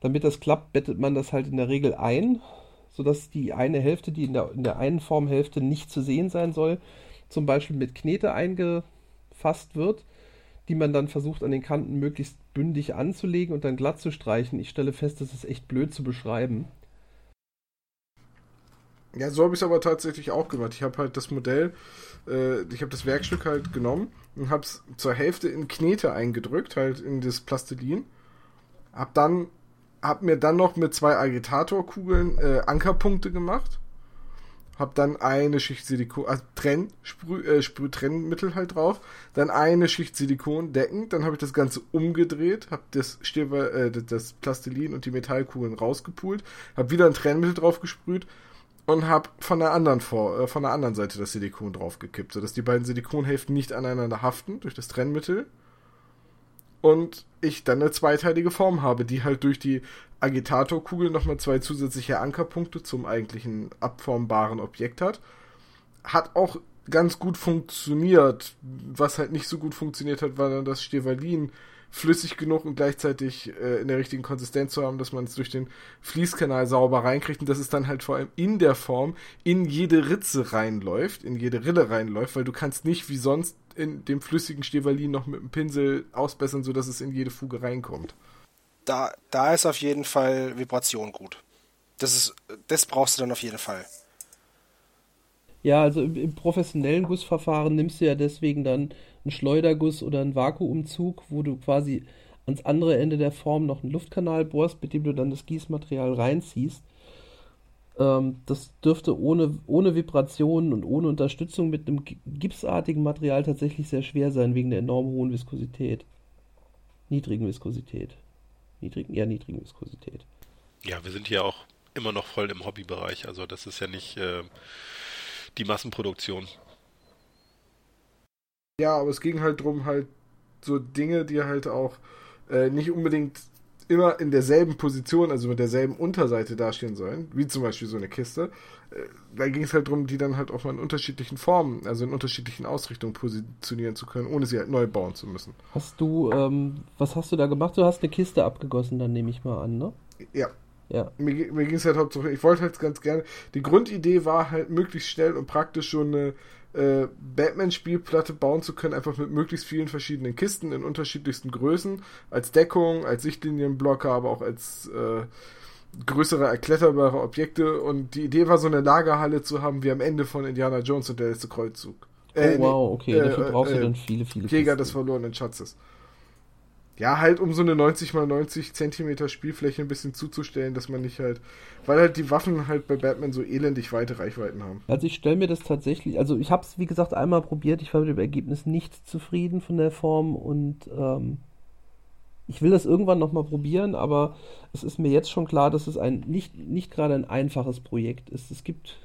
damit das klappt, bettet man das halt in der Regel ein, sodass die eine Hälfte, die in der, in der einen Formhälfte nicht zu sehen sein soll, zum Beispiel mit Knete eingefasst wird, die man dann versucht an den Kanten möglichst bündig anzulegen und dann glatt zu streichen. Ich stelle fest, das ist echt blöd zu beschreiben. Ja, so habe ich es aber tatsächlich auch gemacht. Ich habe halt das Modell, äh, ich habe das Werkstück halt genommen und habe es zur Hälfte in Knete eingedrückt, halt in das Plastilin. Hab dann hab mir dann noch mit zwei Agitatorkugeln äh, Ankerpunkte gemacht. habe dann eine Schicht Silikon, also Trenn, Sprüh, äh, Sprühtrennmittel halt drauf, dann eine Schicht Silikon deckend, dann habe ich das Ganze umgedreht, habe das Stirber, äh, das Plastilin und die Metallkugeln rausgepult, habe wieder ein Trennmittel drauf gesprüht und habe von der anderen vor, äh, von der anderen Seite das Silikon draufgekippt, sodass die beiden Silikonhälften nicht aneinander haften durch das Trennmittel und ich dann eine zweiteilige Form habe, die halt durch die Agitatorkugel nochmal zwei zusätzliche Ankerpunkte zum eigentlichen abformbaren Objekt hat. Hat auch ganz gut funktioniert. Was halt nicht so gut funktioniert hat, war dann das Stevalin flüssig genug und gleichzeitig äh, in der richtigen Konsistenz zu haben, dass man es durch den Fließkanal sauber reinkriegt und dass es dann halt vor allem in der Form in jede Ritze reinläuft, in jede Rille reinläuft, weil du kannst nicht wie sonst in dem flüssigen Stevalin noch mit dem Pinsel ausbessern, sodass es in jede Fuge reinkommt. Da, da ist auf jeden Fall Vibration gut. Das ist, das brauchst du dann auf jeden Fall. Ja, also im, im, professionellen Gussverfahren nimmst du ja deswegen dann einen Schleuderguss oder einen Vakuumzug, wo du quasi ans andere Ende der Form noch einen Luftkanal bohrst, mit dem du dann das Gießmaterial reinziehst. Ähm, das dürfte ohne, ohne Vibrationen und ohne Unterstützung mit einem gipsartigen Material tatsächlich sehr schwer sein, wegen der enorm hohen Viskosität. Niedrigen Viskosität. Niedrigen, eher niedrigen Viskosität. Ja, wir sind hier auch immer noch voll im Hobbybereich, also das ist ja nicht. Äh die Massenproduktion. Ja, aber es ging halt darum, halt so Dinge, die halt auch äh, nicht unbedingt immer in derselben Position, also mit derselben Unterseite dastehen sollen, wie zum Beispiel so eine Kiste. Äh, da ging es halt darum, die dann halt auch mal in unterschiedlichen Formen, also in unterschiedlichen Ausrichtungen positionieren zu können, ohne sie halt neu bauen zu müssen. Hast du, ähm, was hast du da gemacht? Du hast eine Kiste abgegossen, dann nehme ich mal an, ne? Ja, ja. Mir, mir ging es halt hauptsächlich, ich wollte halt ganz gerne, die Grundidee war halt möglichst schnell und praktisch schon eine äh, Batman-Spielplatte bauen zu können, einfach mit möglichst vielen verschiedenen Kisten in unterschiedlichsten Größen, als Deckung, als Sichtlinienblocker, aber auch als äh, größere erkletterbare Objekte und die Idee war so eine Lagerhalle zu haben wie am Ende von Indiana Jones und der letzte Kreuzzug. Äh, oh wow, okay, äh, dafür brauchst du äh, dann viele, viele Jäger Kisten. des verlorenen Schatzes. Ja, halt um so eine 90 mal 90 Zentimeter Spielfläche ein bisschen zuzustellen, dass man nicht halt, weil halt die Waffen halt bei Batman so elendig weite Reichweiten haben. Also ich stelle mir das tatsächlich, also ich habe es wie gesagt einmal probiert, ich war mit dem Ergebnis nicht zufrieden von der Form und ähm, ich will das irgendwann nochmal probieren, aber es ist mir jetzt schon klar, dass es ein nicht, nicht gerade ein einfaches Projekt ist. Es gibt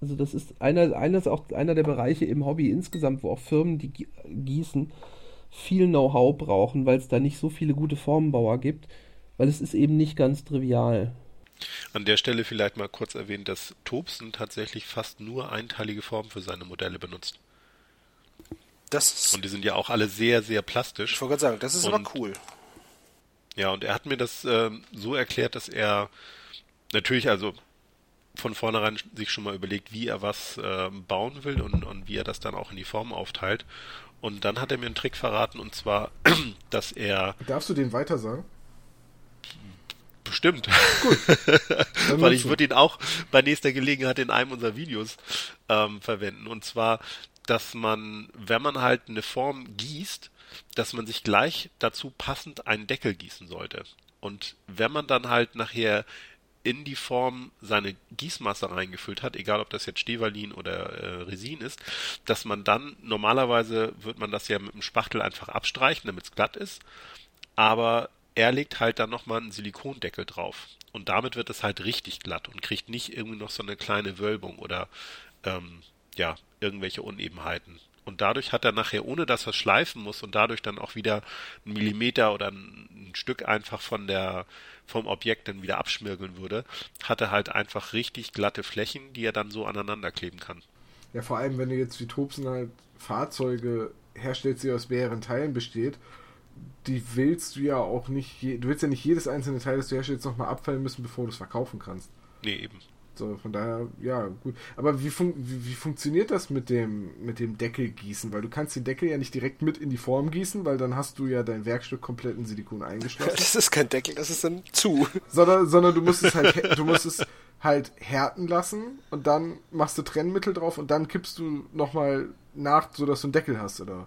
also das ist einer, eines auch einer der Bereiche im Hobby insgesamt, wo auch Firmen, die gießen, viel Know-how brauchen, weil es da nicht so viele gute Formenbauer gibt, weil es ist eben nicht ganz trivial. An der Stelle vielleicht mal kurz erwähnt, dass Tobsen tatsächlich fast nur einteilige Formen für seine Modelle benutzt. Das und die sind ja auch alle sehr, sehr plastisch. Ich wollte gerade sagen, das ist und, aber cool. Ja, und er hat mir das äh, so erklärt, dass er natürlich, also von vornherein sich schon mal überlegt, wie er was äh, bauen will und, und wie er das dann auch in die Form aufteilt. Und dann hat er mir einen Trick verraten und zwar, dass er. Darfst du den weiter sagen? Bestimmt. Gut. Weil ich würde ihn auch bei nächster Gelegenheit in einem unserer Videos ähm, verwenden. Und zwar, dass man, wenn man halt eine Form gießt, dass man sich gleich dazu passend einen Deckel gießen sollte. Und wenn man dann halt nachher in die Form seine Gießmasse reingefüllt hat, egal ob das jetzt Stevalin oder äh, Resin ist, dass man dann, normalerweise wird man das ja mit dem Spachtel einfach abstreichen, damit es glatt ist, aber er legt halt dann nochmal einen Silikondeckel drauf. Und damit wird es halt richtig glatt und kriegt nicht irgendwie noch so eine kleine Wölbung oder ähm, ja, irgendwelche Unebenheiten. Und dadurch hat er nachher, ohne dass er schleifen muss und dadurch dann auch wieder einen Millimeter oder ein, ein Stück einfach von der vom Objekt dann wieder abschmirgeln würde, hat er halt einfach richtig glatte Flächen, die er dann so aneinander kleben kann. Ja, vor allem, wenn du jetzt wie Tobsen halt Fahrzeuge herstellst, die aus mehreren Teilen besteht, die willst du ja auch nicht, du willst ja nicht jedes einzelne Teil, das du herstellst, nochmal abfallen müssen, bevor du es verkaufen kannst. Nee, eben. So, von daher, ja, gut. Aber wie, fun wie, wie, funktioniert das mit dem, mit dem Deckelgießen? Weil du kannst den Deckel ja nicht direkt mit in die Form gießen, weil dann hast du ja dein Werkstück komplett in Silikon eingeschlossen. Das ist kein Deckel, das ist dann zu. Sondern, sondern du musst es halt, du musst es halt härten lassen und dann machst du Trennmittel drauf und dann kippst du nochmal nach, sodass du einen Deckel hast, oder?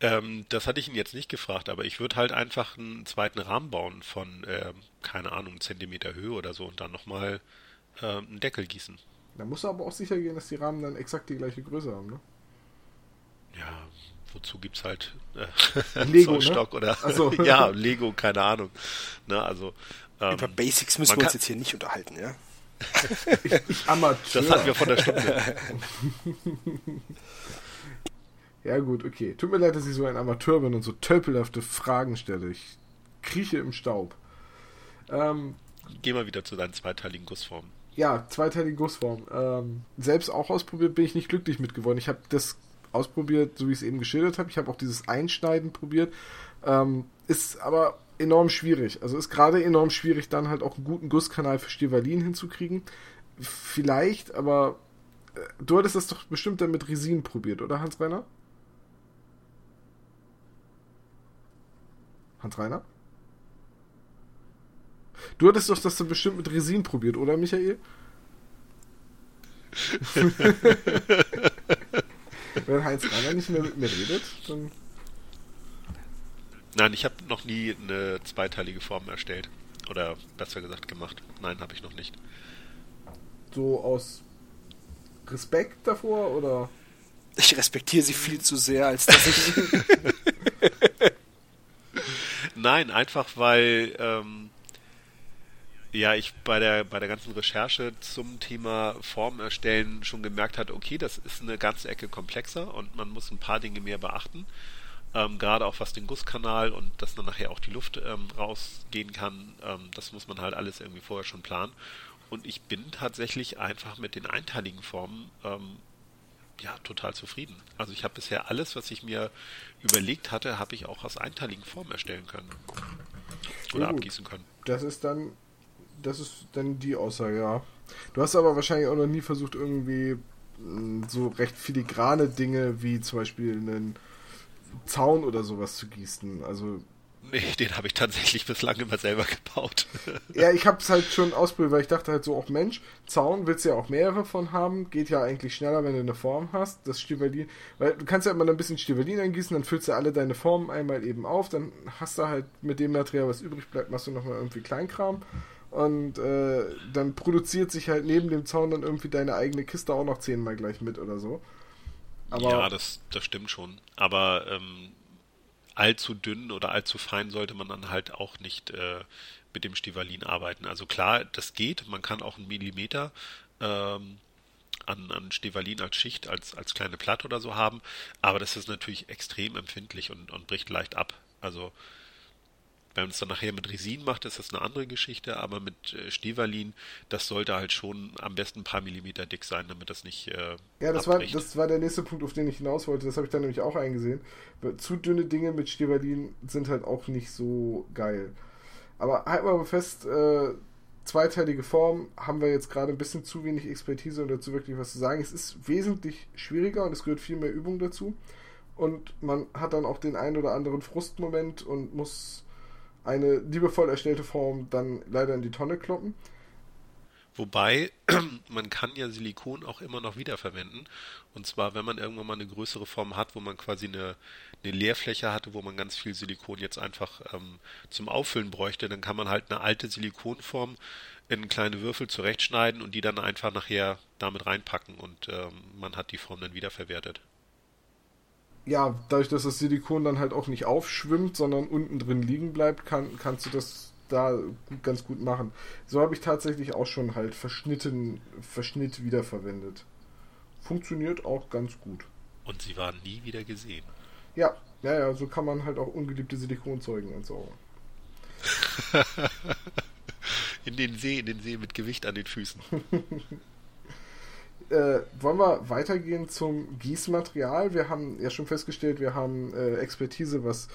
Ähm, das hatte ich ihn jetzt nicht gefragt, aber ich würde halt einfach einen zweiten Rahmen bauen von, äh, keine Ahnung, Zentimeter Höhe oder so und dann nochmal äh, einen Deckel gießen. Da musst du aber auch sicher gehen, dass die Rahmen dann exakt die gleiche Größe haben, ne? Ja, wozu gibt's halt äh, Lego, ne? Zollstock ne? oder so. ja, Lego, keine Ahnung. Ne, also ähm, Über Basics müssen wir uns jetzt hier nicht unterhalten, ja? ich Amateur. Das hatten wir von der Stunde. Ja gut, okay. Tut mir leid, dass ich so ein Amateur bin und so tölpelhafte Fragen stelle. Ich krieche im Staub. Ähm, Geh mal wieder zu deinen zweiteiligen Gussformen. Ja, zweiteilige Gussform. Ähm, selbst auch ausprobiert bin ich nicht glücklich mit geworden. Ich habe das ausprobiert, so wie ich es eben geschildert habe. Ich habe auch dieses Einschneiden probiert. Ähm, ist aber enorm schwierig. Also ist gerade enorm schwierig, dann halt auch einen guten Gusskanal für Stivalin hinzukriegen. Vielleicht, aber äh, du hattest das doch bestimmt dann mit Resin probiert, oder Hans-Reiner? Hans-Reiner? Du hattest doch das dann bestimmt mit Resin probiert, oder Michael? Wenn Heinz Reiner nicht mehr mit mir redet, dann. Nein, ich habe noch nie eine zweiteilige Form erstellt. Oder besser gesagt gemacht. Nein, habe ich noch nicht. So aus Respekt davor oder? Ich respektiere sie viel zu sehr, als dass ich. Nein, einfach weil ähm, ja, ich bei der, bei der ganzen Recherche zum Thema Form erstellen schon gemerkt hat, okay, das ist eine ganze Ecke komplexer und man muss ein paar Dinge mehr beachten. Ähm, gerade auch was den Gusskanal und dass dann nachher auch die Luft ähm, rausgehen kann, ähm, das muss man halt alles irgendwie vorher schon planen. Und ich bin tatsächlich einfach mit den einteiligen Formen ähm, ja total zufrieden. Also ich habe bisher alles, was ich mir überlegt hatte, habe ich auch aus einteiligen Formen erstellen können. Oder oh, abgießen können. Das ist dann das ist dann die Aussage, ja. Du hast aber wahrscheinlich auch noch nie versucht, irgendwie mm, so recht filigrane Dinge wie zum Beispiel einen Zaun oder sowas zu gießen. Also Nee, den habe ich tatsächlich bislang immer selber gebaut. ja, ich habe es halt schon ausprobiert, weil ich dachte halt so, auch Mensch, Zaun willst du ja auch mehrere von haben, geht ja eigentlich schneller, wenn du eine Form hast, das Stivalin, weil du kannst ja immer ein bisschen Stivalin eingießen, dann füllst du alle deine Formen einmal eben auf, dann hast du halt mit dem Material, was übrig bleibt, machst du nochmal irgendwie Kleinkram und äh, dann produziert sich halt neben dem Zaun dann irgendwie deine eigene Kiste auch noch zehnmal gleich mit oder so. Aber ja, das, das stimmt schon. Aber ähm, allzu dünn oder allzu fein sollte man dann halt auch nicht äh, mit dem Stivalin arbeiten. Also klar, das geht. Man kann auch einen Millimeter ähm, an, an Stivalin als Schicht, als, als kleine Platte oder so haben. Aber das ist natürlich extrem empfindlich und, und bricht leicht ab. Also wenn man es dann nachher mit Resin macht, ist das eine andere Geschichte, aber mit äh, das sollte halt schon am besten ein paar Millimeter dick sein, damit das nicht. Äh, ja, das war, das war der nächste Punkt, auf den ich hinaus wollte. Das habe ich dann nämlich auch eingesehen. Zu dünne Dinge mit Stivalin sind halt auch nicht so geil. Aber halt mal fest, äh, zweiteilige Form haben wir jetzt gerade ein bisschen zu wenig Expertise, um dazu wirklich was zu sagen. Es ist wesentlich schwieriger und es gehört viel mehr Übung dazu. Und man hat dann auch den einen oder anderen Frustmoment und muss eine liebevoll erstellte Form dann leider in die Tonne kloppen. Wobei, man kann ja Silikon auch immer noch wiederverwenden. Und zwar, wenn man irgendwann mal eine größere Form hat, wo man quasi eine, eine Leerfläche hatte, wo man ganz viel Silikon jetzt einfach ähm, zum Auffüllen bräuchte, dann kann man halt eine alte Silikonform in kleine Würfel zurechtschneiden und die dann einfach nachher damit reinpacken und ähm, man hat die Form dann wiederverwertet ja, dadurch, dass das Silikon dann halt auch nicht aufschwimmt, sondern unten drin liegen bleibt, kann, kannst du das da ganz gut machen. So habe ich tatsächlich auch schon halt verschnitten, Verschnitt wiederverwendet. Funktioniert auch ganz gut. Und sie waren nie wieder gesehen. Ja, ja, ja, so kann man halt auch ungeliebte Silikonzeugen entsorgen. in den See, in den See mit Gewicht an den Füßen. äh, wollen wir weitergehen zum Gießmaterial? Wir haben ja schon festgestellt, wir haben äh, Expertise, was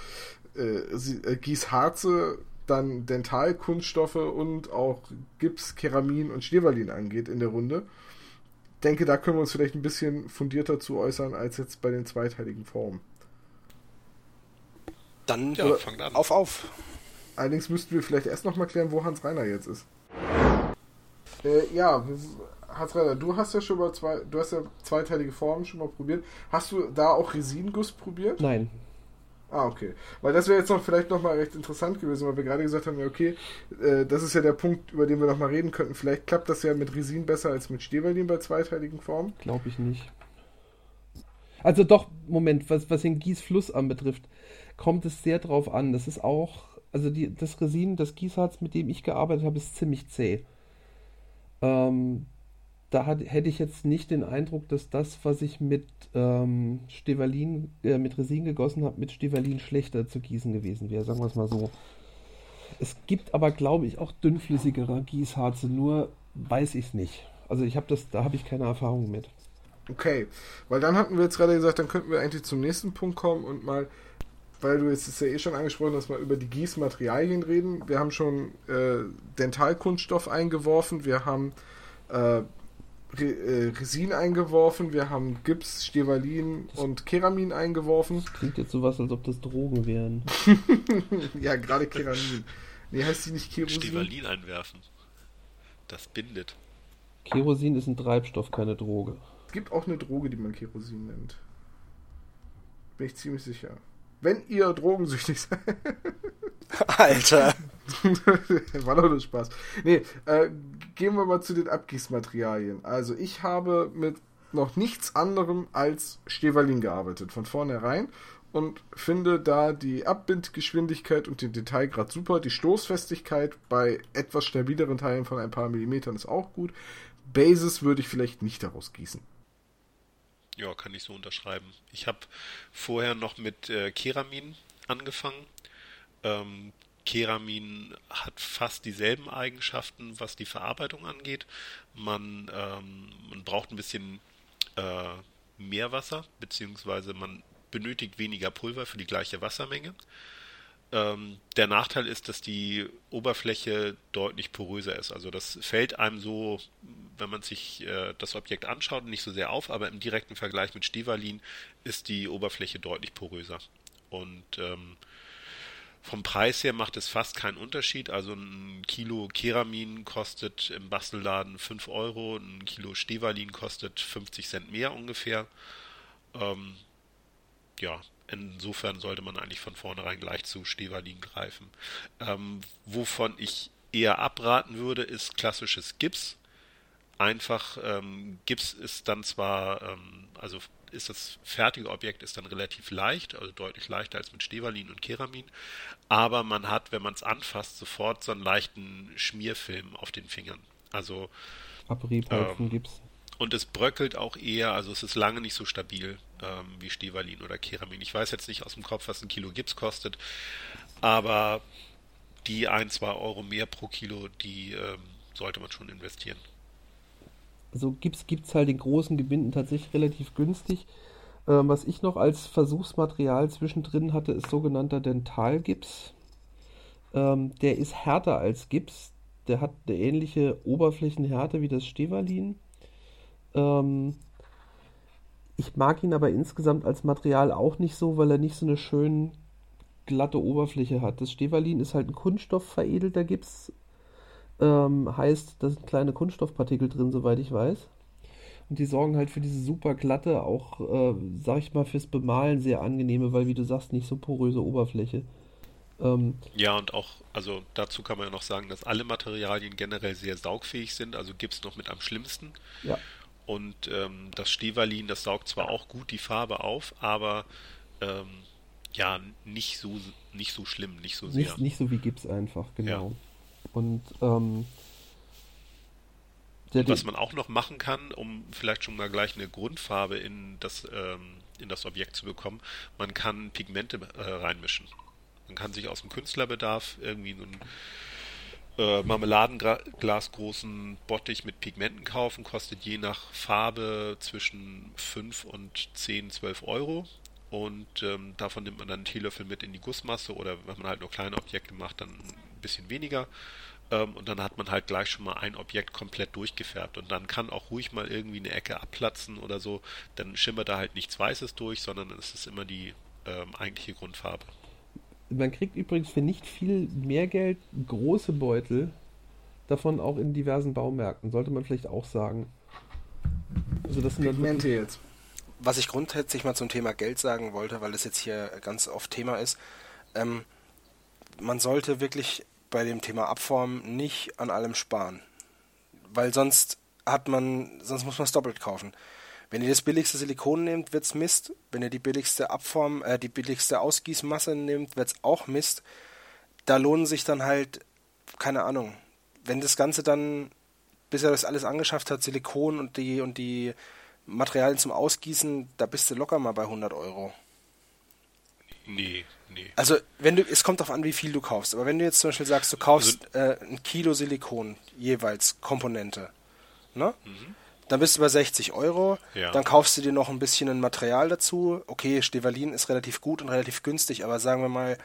äh, äh Gießharze, dann Dentalkunststoffe und auch Gips, Keramin und Schneewalin angeht in der Runde. Ich denke, da können wir uns vielleicht ein bisschen fundierter zu äußern als jetzt bei den zweiteiligen Formen. Dann ja, fangt an. Auf, auf. Allerdings müssten wir vielleicht erst noch mal klären, wo Hans Reiner jetzt ist. Äh, ja, Hans-Reiner, du hast ja schon mal zwei, du hast ja zweiteilige Formen schon mal probiert. Hast du da auch Resinguss probiert? Nein. Ah, okay. Weil das wäre jetzt noch vielleicht nochmal recht interessant gewesen, weil wir gerade gesagt haben, ja, okay, äh, das ist ja der Punkt, über den wir nochmal reden könnten. Vielleicht klappt das ja mit Resin besser als mit Stevelin bei zweiteiligen Formen. Glaube ich nicht. Also doch, Moment, was, was den Gießfluss anbetrifft, kommt es sehr drauf an. Das ist auch, also die, das Resin, das Gießharz, mit dem ich gearbeitet habe, ist ziemlich zäh. Ähm, da hat, hätte ich jetzt nicht den Eindruck, dass das, was ich mit ähm, Stevalin, äh, mit Resin gegossen habe, mit Stevalin schlechter zu gießen gewesen wäre, sagen wir es mal so. Es gibt aber, glaube ich, auch dünnflüssigere Gießharze, nur weiß ich es nicht. Also ich habe das, da habe ich keine Erfahrung mit. Okay, weil dann hatten wir jetzt gerade gesagt, dann könnten wir eigentlich zum nächsten Punkt kommen und mal, weil du jetzt ist ja eh schon angesprochen hast, mal über die Gießmaterialien reden. Wir haben schon äh, Dentalkunststoff eingeworfen, wir haben äh, Re äh, Resin eingeworfen, wir haben Gips, Stevalin und Keramin eingeworfen. Das klingt jetzt so was, als ob das Drogen wären. ja, gerade Keramin. Nee, heißt die nicht Kerosin? Stevalin einwerfen. Das bindet. Kerosin ist ein Treibstoff, keine Droge. Es gibt auch eine Droge, die man Kerosin nennt. Bin ich ziemlich sicher. Wenn ihr drogensüchtig seid. Alter. War doch nur Spaß. Nee, äh, gehen wir mal zu den Abgießmaterialien. Also ich habe mit noch nichts anderem als Stevalin gearbeitet, von vornherein. Und finde da die Abbindgeschwindigkeit und den Detailgrad super. Die Stoßfestigkeit bei etwas stabileren Teilen von ein paar Millimetern ist auch gut. Basis würde ich vielleicht nicht daraus gießen. Ja, kann ich so unterschreiben. Ich habe vorher noch mit äh, Keramin angefangen. Ähm, Keramin hat fast dieselben Eigenschaften, was die Verarbeitung angeht. Man, ähm, man braucht ein bisschen äh, mehr Wasser, beziehungsweise man benötigt weniger Pulver für die gleiche Wassermenge. Ähm, der Nachteil ist, dass die Oberfläche deutlich poröser ist. Also das fällt einem so, wenn man sich äh, das Objekt anschaut, nicht so sehr auf, aber im direkten Vergleich mit Stevalin ist die Oberfläche deutlich poröser. Und ähm, vom Preis her macht es fast keinen Unterschied. Also ein Kilo Keramin kostet im Bastelladen 5 Euro, ein Kilo Stevalin kostet 50 Cent mehr ungefähr. Ähm, ja, insofern sollte man eigentlich von vornherein gleich zu Stevalin greifen. Ähm, wovon ich eher abraten würde, ist klassisches Gips. Einfach, ähm, Gips ist dann zwar, ähm, also ist das fertige Objekt ist dann relativ leicht, also deutlich leichter als mit Stevalin und Keramin. Aber man hat, wenn man es anfasst, sofort so einen leichten Schmierfilm auf den Fingern. Also Abrieb ähm, Gips. Und es bröckelt auch eher, also es ist lange nicht so stabil ähm, wie Stevalin oder Keramin. Ich weiß jetzt nicht aus dem Kopf, was ein Kilo Gips kostet, aber die ein, zwei Euro mehr pro Kilo, die ähm, sollte man schon investieren also Gips gibt es halt in großen Gebinden tatsächlich relativ günstig. Ähm, was ich noch als Versuchsmaterial zwischendrin hatte, ist sogenannter Dentalgips. Ähm, der ist härter als Gips. Der hat eine ähnliche Oberflächenhärte wie das Stevalin. Ähm, ich mag ihn aber insgesamt als Material auch nicht so, weil er nicht so eine schön glatte Oberfläche hat. Das Stevalin ist halt ein kunststoffveredelter Gips, ähm, heißt, da sind kleine Kunststoffpartikel drin, soweit ich weiß. Und die sorgen halt für diese super glatte, auch, äh, sag ich mal, fürs Bemalen sehr angenehme, weil, wie du sagst, nicht so poröse Oberfläche. Ähm, ja, und auch, also dazu kann man ja noch sagen, dass alle Materialien generell sehr saugfähig sind, also gibt es noch mit am schlimmsten. Ja. Und ähm, das Stevalin, das saugt zwar auch gut die Farbe auf, aber ähm, ja, nicht so, nicht so schlimm, nicht so sehr. Nicht, nicht so wie Gips einfach, genau. Ja. Und ähm, der, was man auch noch machen kann, um vielleicht schon mal gleich eine Grundfarbe in das, ähm, in das Objekt zu bekommen, man kann Pigmente äh, reinmischen. Man kann sich aus dem Künstlerbedarf irgendwie so einen äh, Marmeladenglas großen Bottich mit Pigmenten kaufen, kostet je nach Farbe zwischen 5 und 10, 12 Euro. Und ähm, davon nimmt man dann einen Teelöffel mit in die Gussmasse oder wenn man halt nur kleine Objekte macht, dann ein bisschen weniger. Ähm, und dann hat man halt gleich schon mal ein Objekt komplett durchgefärbt. Und dann kann auch ruhig mal irgendwie eine Ecke abplatzen oder so. Dann schimmert da halt nichts Weißes durch, sondern es ist immer die ähm, eigentliche Grundfarbe. Man kriegt übrigens für nicht viel mehr Geld große Beutel, davon auch in diversen Baumärkten, sollte man vielleicht auch sagen. Also das sind Pigmente jetzt. was ich grundsätzlich mal zum Thema Geld sagen wollte, weil das jetzt hier ganz oft Thema ist, ähm, man sollte wirklich bei dem Thema Abform nicht an allem sparen. Weil sonst hat man, sonst muss man es doppelt kaufen. Wenn ihr das billigste Silikon nehmt, wird's Mist. Wenn ihr die billigste Abform, äh, die billigste Ausgießmasse nehmt, wird's auch Mist. Da lohnen sich dann halt, keine Ahnung, wenn das Ganze dann, bis er das alles angeschafft hat, Silikon und die und die Materialien zum Ausgießen, da bist du locker mal bei 100 Euro. Nee, nee. Also, wenn du, es kommt darauf an, wie viel du kaufst. Aber wenn du jetzt zum Beispiel sagst, du kaufst äh, ein Kilo Silikon jeweils Komponente, ne? Mhm. Dann bist du bei 60 Euro. Ja. Dann kaufst du dir noch ein bisschen ein Material dazu. Okay, Stevalin ist relativ gut und relativ günstig, aber sagen wir mal,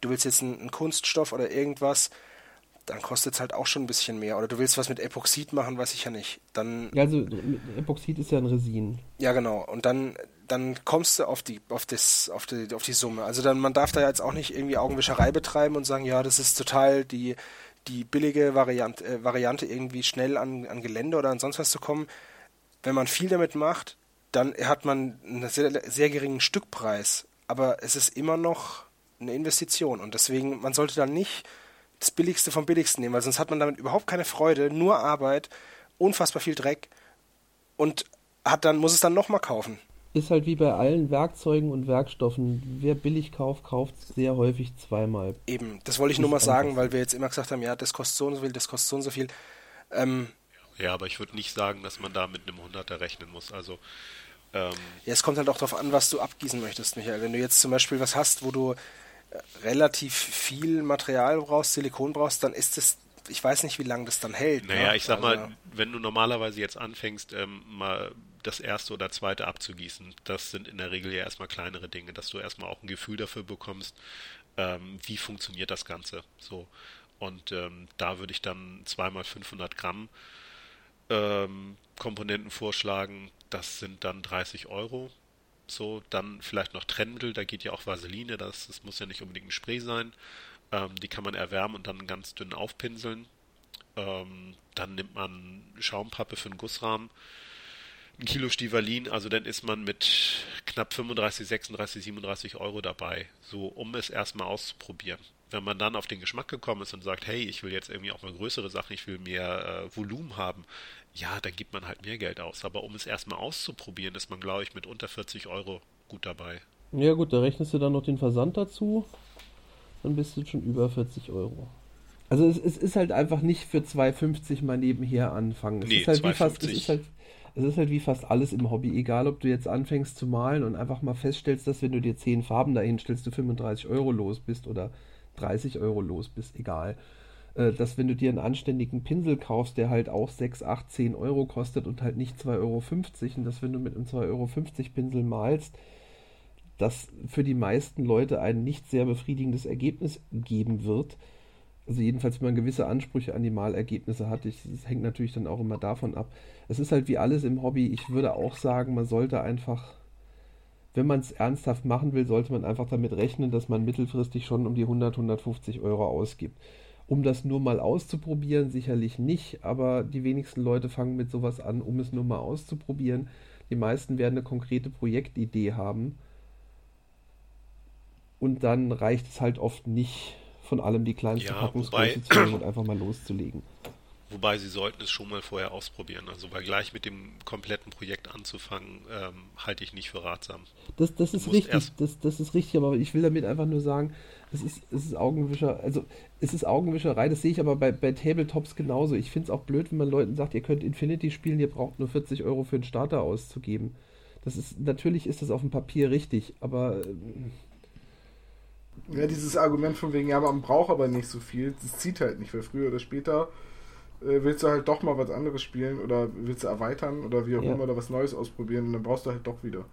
du willst jetzt einen, einen Kunststoff oder irgendwas, dann kostet es halt auch schon ein bisschen mehr. Oder du willst was mit Epoxid machen, weiß ich ja nicht. Dann. Ja, also Epoxid ist ja ein Resin. Ja, genau. Und dann, dann kommst du auf die, auf das, auf die, auf die Summe. Also dann, man darf da jetzt auch nicht irgendwie Augenwischerei betreiben und sagen, ja, das ist total die, die billige Variante, äh, Variante irgendwie schnell an, an Gelände oder an sonst was zu kommen. Wenn man viel damit macht, dann hat man einen sehr, sehr geringen Stückpreis. Aber es ist immer noch eine Investition. Und deswegen, man sollte dann nicht das Billigste vom Billigsten nehmen, weil sonst hat man damit überhaupt keine Freude, nur Arbeit, unfassbar viel Dreck und hat dann, muss es dann nochmal kaufen. Ist halt wie bei allen Werkzeugen und Werkstoffen. Wer billig kauft, kauft sehr häufig zweimal. Eben, das wollte ich nur mal sagen, weil wir jetzt immer gesagt haben, ja, das kostet so und so viel, das kostet so und so viel. Ähm, ja, aber ich würde nicht sagen, dass man da mit einem Hunderter rechnen muss. Also ähm, ja, es kommt halt auch darauf an, was du abgießen möchtest, Michael. Wenn du jetzt zum Beispiel was hast, wo du relativ viel Material brauchst, Silikon brauchst, dann ist es, ich weiß nicht, wie lange das dann hält. Naja, ne? ich sag also, mal, wenn du normalerweise jetzt anfängst, ähm, mal das erste oder zweite abzugießen, das sind in der Regel ja erstmal kleinere Dinge, dass du erstmal auch ein Gefühl dafür bekommst, ähm, wie funktioniert das Ganze. So. Und ähm, da würde ich dann zweimal 500 Gramm ähm, Komponenten vorschlagen. Das sind dann 30 Euro so, dann vielleicht noch Trennmittel, da geht ja auch Vaseline, das, das muss ja nicht unbedingt ein Spray sein. Ähm, die kann man erwärmen und dann ganz dünn aufpinseln. Ähm, dann nimmt man Schaumpappe für einen Gussrahmen. Ein Kilo Stivalin, also dann ist man mit knapp 35, 36, 37 Euro dabei, so um es erstmal auszuprobieren. Wenn man dann auf den Geschmack gekommen ist und sagt, hey, ich will jetzt irgendwie auch mal größere Sachen, ich will mehr äh, Volumen haben, ja, dann gibt man halt mehr Geld aus. Aber um es erstmal auszuprobieren, ist man, glaube ich, mit unter 40 Euro gut dabei. Ja gut, da rechnest du dann noch den Versand dazu, dann bist du schon über 40 Euro. Also es, es ist halt einfach nicht für 2,50 mal nebenher anfangen. Es nee, ist halt 2,50. wie fast, es ist halt, es ist halt wie fast alles im Hobby, egal ob du jetzt anfängst zu malen und einfach mal feststellst, dass wenn du dir 10 Farben dahin stellst, du 35 Euro los bist oder 30 Euro los bist, egal. Äh, dass wenn du dir einen anständigen Pinsel kaufst, der halt auch 6, 8, 10 Euro kostet und halt nicht 2,50 Euro und dass wenn du mit einem 2,50 Euro Pinsel malst, das für die meisten Leute ein nicht sehr befriedigendes Ergebnis geben wird. Also jedenfalls, wenn man gewisse Ansprüche an die Malergebnisse hat. das hängt natürlich dann auch immer davon ab. Es ist halt wie alles im Hobby. Ich würde auch sagen, man sollte einfach, wenn man es ernsthaft machen will, sollte man einfach damit rechnen, dass man mittelfristig schon um die 100, 150 Euro ausgibt um das nur mal auszuprobieren, sicherlich nicht, aber die wenigsten Leute fangen mit sowas an, um es nur mal auszuprobieren. Die meisten werden eine konkrete Projektidee haben und dann reicht es halt oft nicht, von allem die kleinste ja, Packungsgröße zu nehmen und einfach mal loszulegen. Wobei sie sollten es schon mal vorher ausprobieren. Also weil gleich mit dem kompletten Projekt anzufangen, ähm, halte ich nicht für ratsam. Das, das ist richtig, das, das ist richtig, aber ich will damit einfach nur sagen, es ist, es ist Augenwischer, also es ist Augenwischerei, das sehe ich aber bei, bei Tabletops genauso. Ich finde es auch blöd, wenn man Leuten sagt, ihr könnt Infinity spielen, ihr braucht nur 40 Euro für einen Starter auszugeben. Das ist, natürlich ist das auf dem Papier richtig, aber. Ähm, ja, dieses Argument von wegen, ja, man braucht aber nicht so viel, das zieht halt nicht, weil früher oder später äh, willst du halt doch mal was anderes spielen oder willst du erweitern oder wie auch ja. immer oder was Neues ausprobieren und dann brauchst du halt doch wieder.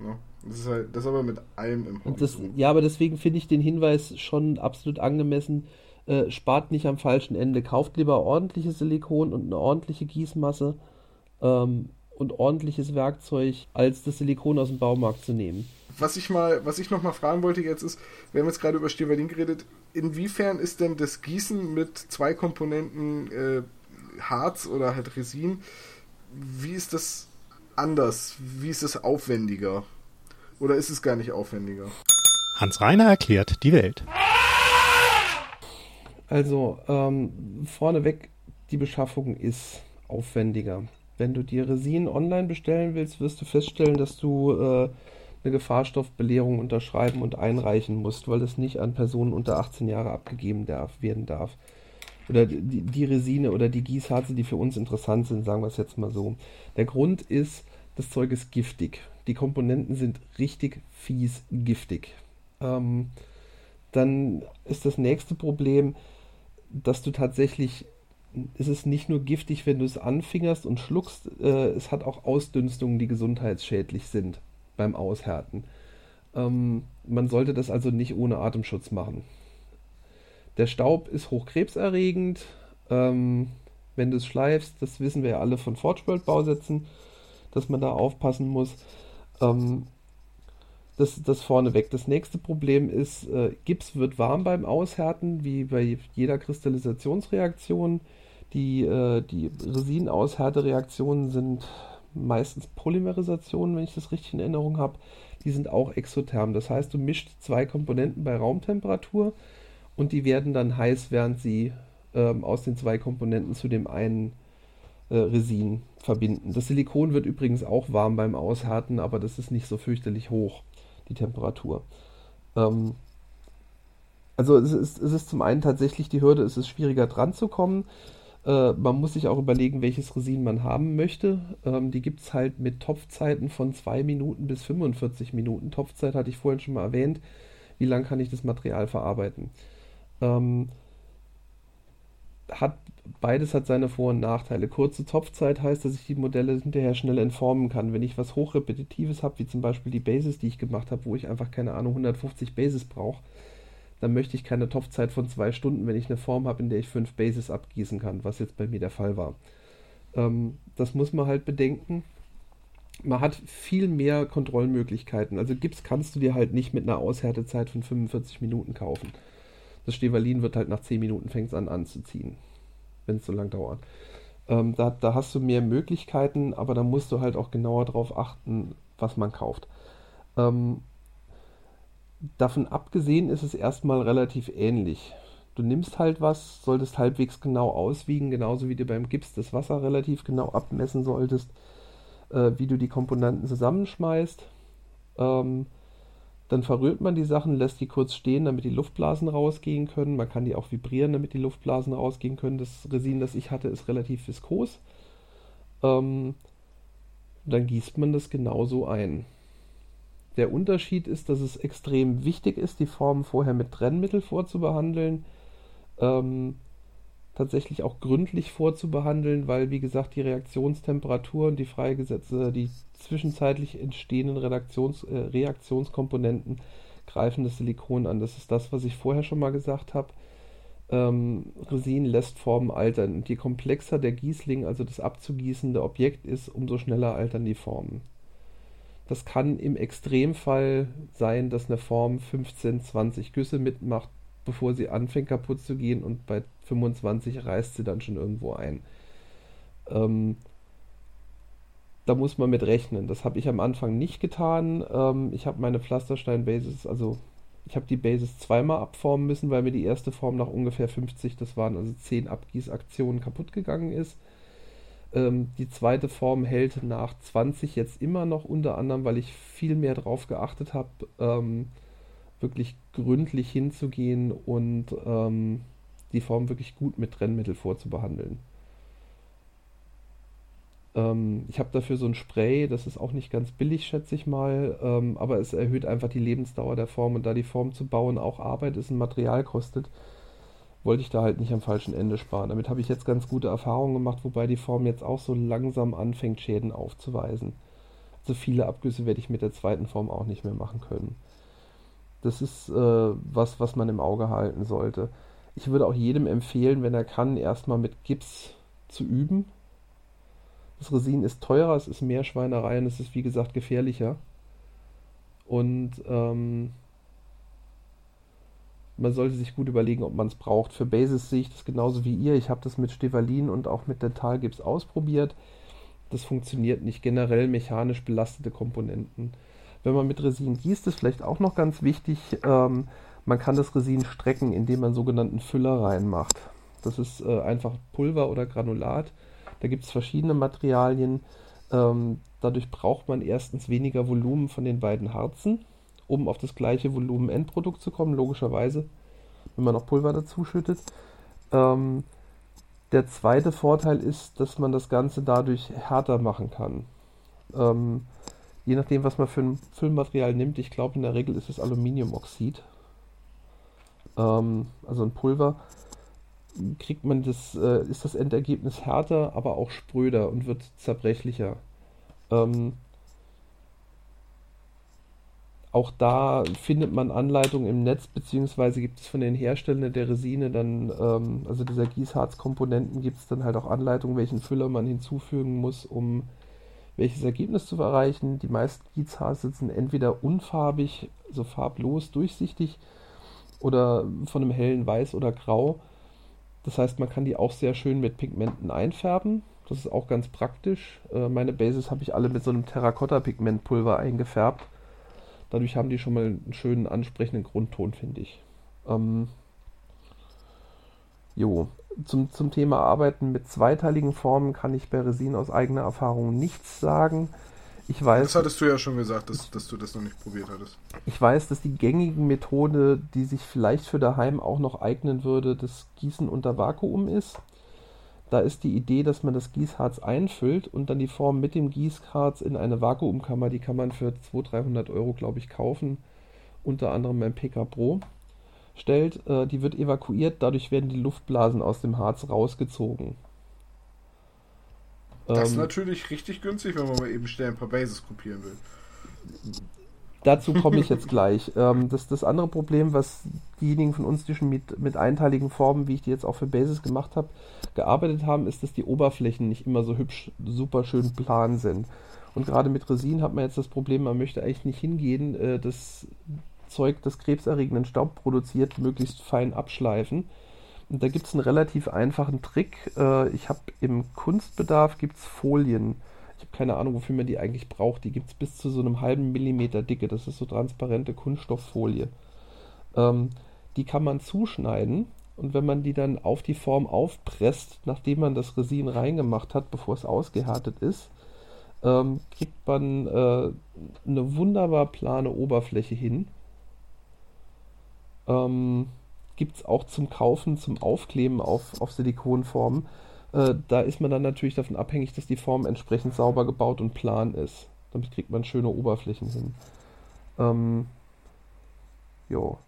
Ja, das ist halt, das ist aber mit allem im Hobby das, Ja, aber deswegen finde ich den Hinweis schon absolut angemessen. Äh, spart nicht am falschen Ende. Kauft lieber ordentliches Silikon und eine ordentliche Gießmasse ähm, und ordentliches Werkzeug, als das Silikon aus dem Baumarkt zu nehmen was ich mal, was ich noch mal fragen wollte jetzt ist, wir haben jetzt gerade über Stevalin geredet, inwiefern ist denn das Gießen mit zwei Komponenten äh, Harz oder halt Resin, wie ist das anders? Wie ist es aufwendiger? Oder ist es gar nicht aufwendiger? Hans Reiner erklärt die Welt. Also, ähm, vorneweg, die Beschaffung ist aufwendiger. Wenn du dir Resin online bestellen willst, wirst du feststellen, dass du äh, eine Gefahrstoffbelehrung unterschreiben und einreichen musst, weil das nicht an Personen unter 18 Jahre abgegeben darf, werden darf. Oder die, die Resine oder die Gießharze, die für uns interessant sind, sagen wir es jetzt mal so. Der Grund ist, das Zeug ist giftig. Die Komponenten sind richtig fies giftig. Ähm, dann ist das nächste Problem, dass du tatsächlich, es ist nicht nur giftig, wenn du es anfingerst und schluckst, äh, es hat auch Ausdünstungen, die gesundheitsschädlich sind beim Aushärten. Ähm, man sollte das also nicht ohne Atemschutz machen. Der Staub ist hochkrebserregend. Ähm, wenn du es schleifst, das wissen wir ja alle von Forgeworld-Bausätzen, dass man da aufpassen muss. Ähm, das, das vorneweg. Das nächste Problem ist, äh, Gips wird warm beim Aushärten, wie bei jeder Kristallisationsreaktion. Die, äh, die Resin-Aushärtereaktionen sind meistens Polymerisationen, wenn ich das richtig in Erinnerung habe. Die sind auch exotherm. Das heißt, du mischst zwei Komponenten bei Raumtemperatur und die werden dann heiß, während sie ähm, aus den zwei Komponenten zu dem einen äh, Resin verbinden. Das Silikon wird übrigens auch warm beim Aushärten, aber das ist nicht so fürchterlich hoch, die Temperatur. Ähm, also es ist, es ist zum einen tatsächlich die Hürde, es ist schwieriger dran zu kommen. Äh, man muss sich auch überlegen, welches Resin man haben möchte. Ähm, die gibt es halt mit Topfzeiten von 2 Minuten bis 45 Minuten. Topfzeit hatte ich vorhin schon mal erwähnt. Wie lange kann ich das Material verarbeiten? Ähm, hat, beides hat seine Vor- und Nachteile. Kurze Topfzeit heißt, dass ich die Modelle hinterher schnell entformen kann. Wenn ich was Hochrepetitives habe, wie zum Beispiel die Bases, die ich gemacht habe, wo ich einfach keine Ahnung 150 Bases brauche, dann möchte ich keine Topfzeit von zwei Stunden, wenn ich eine Form habe, in der ich fünf Bases abgießen kann, was jetzt bei mir der Fall war. Ähm, das muss man halt bedenken. Man hat viel mehr Kontrollmöglichkeiten. Also Gips kannst du dir halt nicht mit einer Aushärtezeit von 45 Minuten kaufen. Das Stevalin wird halt nach 10 Minuten fängt an anzuziehen, wenn es so lang dauert. Ähm, da, da hast du mehr Möglichkeiten, aber da musst du halt auch genauer darauf achten, was man kauft. Ähm, davon abgesehen ist es erstmal relativ ähnlich. Du nimmst halt was, solltest halbwegs genau auswiegen, genauso wie du beim Gips das Wasser relativ genau abmessen solltest, äh, wie du die Komponenten zusammenschmeißt. Ähm, dann verrührt man die Sachen, lässt die kurz stehen, damit die Luftblasen rausgehen können. Man kann die auch vibrieren, damit die Luftblasen rausgehen können. Das Resin, das ich hatte, ist relativ viskos. Ähm, dann gießt man das genauso ein. Der Unterschied ist, dass es extrem wichtig ist, die Formen vorher mit Trennmittel vorzubehandeln. Ähm, tatsächlich auch gründlich vorzubehandeln, weil, wie gesagt, die Reaktionstemperatur und die freigesetzte, die zwischenzeitlich entstehenden Redaktions, äh, Reaktionskomponenten greifen das Silikon an. Das ist das, was ich vorher schon mal gesagt habe. Ähm, Resin lässt Formen altern. Und je komplexer der Gießling, also das abzugießende Objekt ist, umso schneller altern die Formen. Das kann im Extremfall sein, dass eine Form 15, 20 Güsse mitmacht, bevor sie anfängt kaputt zu gehen und bei 25 reißt sie dann schon irgendwo ein. Ähm, da muss man mit rechnen. Das habe ich am Anfang nicht getan. Ähm, ich habe meine Pflasterstein-Bases, also ich habe die Bases zweimal abformen müssen, weil mir die erste Form nach ungefähr 50, das waren also 10 Abgießaktionen, kaputt gegangen ist. Ähm, die zweite Form hält nach 20 jetzt immer noch, unter anderem, weil ich viel mehr darauf geachtet habe, ähm, wirklich gründlich hinzugehen und ähm, die Form wirklich gut mit Trennmittel vorzubehandeln. Ähm, ich habe dafür so ein Spray, das ist auch nicht ganz billig, schätze ich mal, ähm, aber es erhöht einfach die Lebensdauer der Form und da die Form zu bauen auch Arbeit ist und Material kostet, wollte ich da halt nicht am falschen Ende sparen. Damit habe ich jetzt ganz gute Erfahrungen gemacht, wobei die Form jetzt auch so langsam anfängt, Schäden aufzuweisen. Also viele Abgüsse werde ich mit der zweiten Form auch nicht mehr machen können. Das ist äh, was, was man im Auge halten sollte. Ich würde auch jedem empfehlen, wenn er kann, erstmal mit Gips zu üben. Das Resin ist teurer, es ist mehr Schweinerei und es ist wie gesagt gefährlicher. Und ähm, man sollte sich gut überlegen, ob man es braucht. Für Basis sehe ich das genauso wie ihr. Ich habe das mit Stevalin und auch mit Dentalgips ausprobiert. das funktioniert nicht. Generell mechanisch belastete Komponenten. Wenn man mit Resin gießt, ist vielleicht auch noch ganz wichtig, ähm, man kann das Resin strecken, indem man sogenannten Füller reinmacht. Das ist äh, einfach Pulver oder Granulat. Da gibt es verschiedene Materialien. Ähm, dadurch braucht man erstens weniger Volumen von den beiden Harzen, um auf das gleiche Volumen Endprodukt zu kommen, logischerweise, wenn man noch Pulver dazu schüttet. Ähm, der zweite Vorteil ist, dass man das Ganze dadurch härter machen kann. Ähm, je nachdem, was man für ein Füllmaterial nimmt, ich glaube in der Regel ist es Aluminiumoxid, ähm, also ein Pulver, kriegt man das, äh, ist das Endergebnis härter, aber auch spröder und wird zerbrechlicher. Ähm, auch da findet man Anleitungen im Netz, beziehungsweise gibt es von den Herstellern der Resine dann, ähm, also dieser Gießharzkomponenten, gibt es dann halt auch Anleitungen, welchen Füller man hinzufügen muss, um welches Ergebnis zu erreichen. Die meisten Gießharze sind entweder unfarbig, also farblos, durchsichtig, oder von einem hellen Weiß oder Grau. Das heißt, man kann die auch sehr schön mit Pigmenten einfärben. Das ist auch ganz praktisch. Äh, meine Bases habe ich alle mit so einem Terrakotta-Pigmentpulver eingefärbt. Dadurch haben die schon mal einen schönen, ansprechenden Grundton, finde ich. Ähm, jo. Zum, zum Thema Arbeiten mit zweiteiligen Formen kann ich bei Resin aus eigener Erfahrung nichts sagen. Ich weiß, das hattest du ja schon gesagt, dass, dass du das noch nicht probiert hattest. Ich weiß, dass die gängige Methode, die sich vielleicht für daheim auch noch eignen würde, das Gießen unter Vakuum ist. Da ist die Idee, dass man das Gießharz einfüllt und dann die Form mit dem Gießharz in eine Vakuumkammer, die kann man für 200, 300 Euro, glaube ich, kaufen, unter anderem beim PK Pro, stellt. Äh, die wird evakuiert, dadurch werden die Luftblasen aus dem Harz rausgezogen. Das ist ähm, natürlich richtig günstig, wenn man mal eben schnell ein paar Bases kopieren will. Dazu komme ich jetzt gleich. Ähm, das, das andere Problem, was diejenigen von uns, die schon mit, mit einteiligen Formen, wie ich die jetzt auch für Bases gemacht habe, gearbeitet haben, ist, dass die Oberflächen nicht immer so hübsch, super schön plan sind. Und gerade mit Resin hat man jetzt das Problem, man möchte eigentlich nicht hingehen, äh, das Zeug, das krebserregenden Staub produziert, möglichst fein abschleifen da gibt es einen relativ einfachen Trick. Äh, ich habe im Kunstbedarf gibt's Folien. Ich habe keine Ahnung, wofür man die eigentlich braucht. Die gibt es bis zu so einem halben Millimeter Dicke. Das ist so transparente Kunststofffolie. Ähm, die kann man zuschneiden und wenn man die dann auf die Form aufpresst, nachdem man das Resin reingemacht hat, bevor es ausgehärtet ist, ähm, kriegt man äh, eine wunderbar plane Oberfläche hin. Ähm, gibt es auch zum Kaufen, zum Aufkleben auf, auf Silikonformen. Äh, da ist man dann natürlich davon abhängig, dass die Form entsprechend sauber gebaut und plan ist. Damit kriegt man schöne Oberflächen hin. Ähm, jo.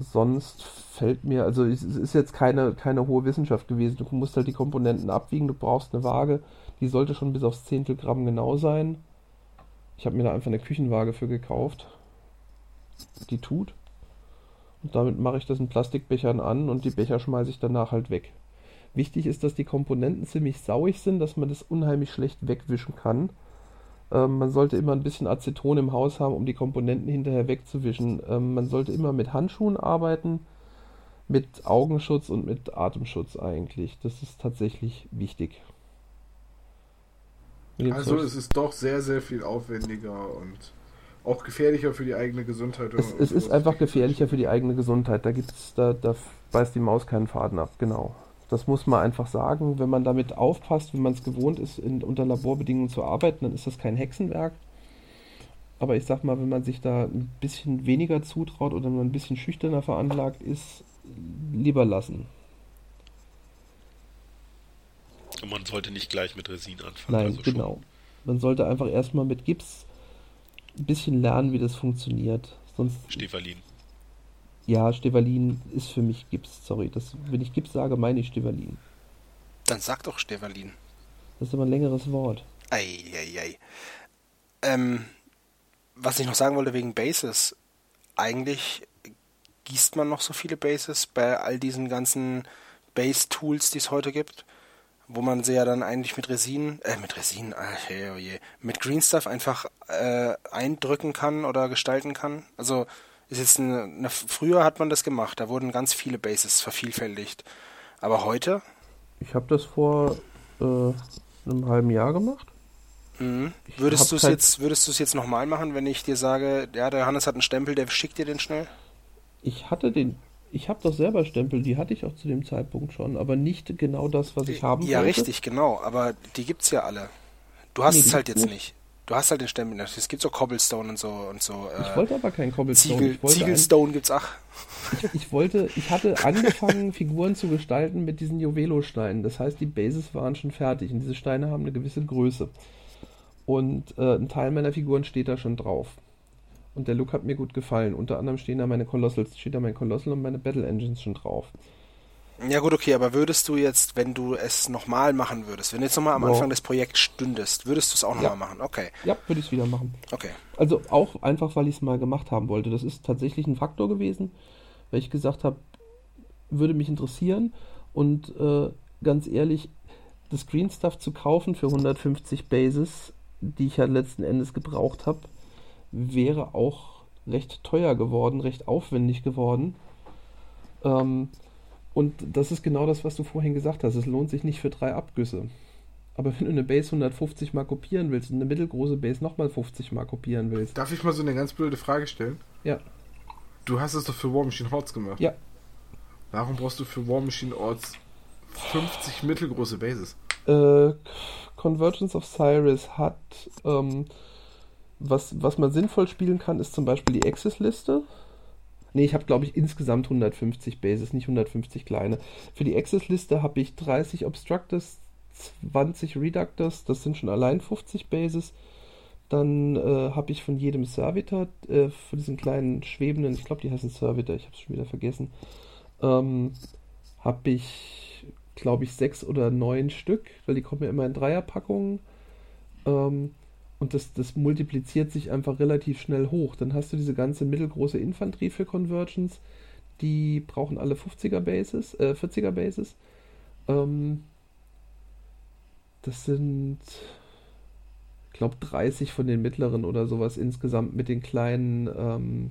Sonst fällt mir, also es ist jetzt keine, keine hohe Wissenschaft gewesen. Du musst halt die Komponenten abwiegen, du brauchst eine Waage, die sollte schon bis aufs Zehntel Gramm genau sein. Ich habe mir da einfach eine Küchenwaage für gekauft die tut. Und damit mache ich das in Plastikbechern an und die Becher schmeiße ich danach halt weg. Wichtig ist, dass die Komponenten ziemlich sauig sind, dass man das unheimlich schlecht wegwischen kann. Ähm, man sollte immer ein bisschen Aceton im Haus haben, um die Komponenten hinterher wegzuwischen. Ähm, man sollte immer mit Handschuhen arbeiten, mit Augenschutz und mit Atemschutz eigentlich. Das ist tatsächlich wichtig. Also es ist doch sehr, sehr viel aufwendiger und auch gefährlicher für die eigene Gesundheit. Es, es ist einfach gefährlicher für die eigene Gesundheit. Da gibt's, da, da beißt die Maus keinen Faden ab, genau. Das muss man einfach sagen. Wenn man damit aufpasst, wenn man es gewohnt ist, in, unter Laborbedingungen zu arbeiten, dann ist das kein Hexenwerk. Aber ich sag mal, wenn man sich da ein bisschen weniger zutraut oder man ein bisschen schüchterner veranlagt ist, lieber lassen. Und man sollte nicht gleich mit Resin anfangen. Nein, also genau. Schon. Man sollte einfach erstmal mit Gips ein bisschen lernen, wie das funktioniert. Sonst. Stevalin. Ja, Stevalin ist für mich Gips, sorry. Das, wenn ich Gips sage, meine ich Stevalin. Dann sag doch Stevalin. Das ist aber ein längeres Wort. Eieiei. Ähm, was ich noch sagen wollte wegen Bases. Eigentlich gießt man noch so viele Bases bei all diesen ganzen Base-Tools, die es heute gibt wo man sie ja dann eigentlich mit Resin, äh, mit Resin, ach, hey, oh je, mit Green Stuff einfach äh, eindrücken kann oder gestalten kann. Also ist jetzt eine, eine, früher hat man das gemacht, da wurden ganz viele Bases vervielfältigt. Aber heute Ich habe das vor äh, einem halben Jahr gemacht. Mhm. Würdest du es jetzt, würdest du es jetzt nochmal machen, wenn ich dir sage, ja, der Hannes hat einen Stempel, der schickt dir den schnell? Ich hatte den, ich habe doch selber Stempel, die hatte ich auch zu dem Zeitpunkt schon, aber nicht genau das, was ich haben ja, wollte. richtig, genau. Aber die gibt's ja alle. Du hast Nee, es halt jetzt nicht. Du hast halt den Stempel. Es gibt so Cobblestone und so und so. Ich Äh, wollte aber kein Cobblestone. Ziegel, ich, wollte ein, Ziegelstone gibt's auch. ich wollte, ich hatte angefangen, Figuren zu gestalten mit diesen Juwelo-Steinen. Das heißt, die Bases waren schon fertig und diese Steine haben eine gewisse Größe. Und äh, ein Teil meiner Figuren steht da schon drauf. Und der Look hat mir gut gefallen. Unter anderem stehen da meine Colossals, steht da mein Colossal und meine Battle Engines schon drauf. Ja gut, okay, aber würdest du jetzt, wenn du es nochmal machen würdest, wenn du jetzt nochmal am Ja. Anfang des Projekts stündest, würdest du es auch nochmal Ja. machen? Okay, Ja, würde ich es wieder machen. okay. Also auch einfach, weil ich es mal gemacht haben wollte. Das ist tatsächlich ein Faktor gewesen, weil ich gesagt habe, würde mich interessieren. Und äh, ganz ehrlich, das Green Stuff zu kaufen für 150 Bases, die ich ja letzten Endes gebraucht habe, wäre auch recht teuer geworden, recht aufwendig geworden. Ähm, und das ist genau das, was du vorhin gesagt hast. Es lohnt sich nicht für drei Abgüsse. Aber wenn du eine Base 150 mal kopieren willst und eine mittelgroße Base nochmal 50 mal kopieren willst, Darf ich mal so eine ganz blöde Frage stellen? ja, Du hast es doch für War Machine Hordes gemacht. ja, Warum brauchst du für War Machine Hordes 50 mittelgroße Bases? äh, Convergence of Cyrus hat, ähm, was, was man sinnvoll spielen kann, ist zum Beispiel die Access-Liste. Ne, ich habe glaube ich insgesamt 150 Bases, nicht 150 kleine. Für die Access-Liste habe ich 30 Obstructors, 20 Reductors, das sind schon allein 50 Bases. Dann äh, habe ich von jedem Servitor, äh, von diesen kleinen schwebenden, ich glaube die heißen Servitor, ich habe es schon wieder vergessen, ähm, habe ich, glaube ich, sechs oder neun Stück, weil die kommen ja immer in Dreierpackungen. Ähm, und das, das multipliziert sich einfach relativ schnell hoch. Dann hast du diese ganze mittelgroße Infanterie für Convergence. Die brauchen alle 50er Bases, äh, 40er Bases. Ähm, das sind, ich glaube, 30 von den mittleren oder sowas insgesamt mit den kleinen ähm,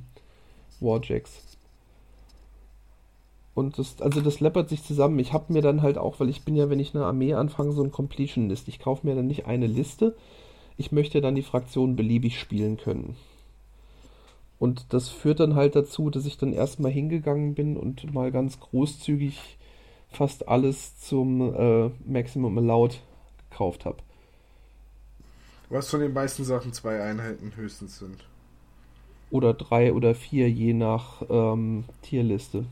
Warjacks. Und das, also das läppert sich zusammen. Ich habe mir dann halt auch, weil ich bin ja, wenn ich eine Armee anfange, so ein Completion-List. Ich kaufe mir dann nicht eine Liste. Ich möchte dann die Fraktionen beliebig spielen können. Und das führt dann halt dazu, dass ich dann erstmal hingegangen bin und mal ganz großzügig fast alles zum äh, Maximum Allowed gekauft habe. Was von den meisten Sachen zwei Einheiten höchstens sind. Oder drei oder vier, je nach ähm, Tierliste.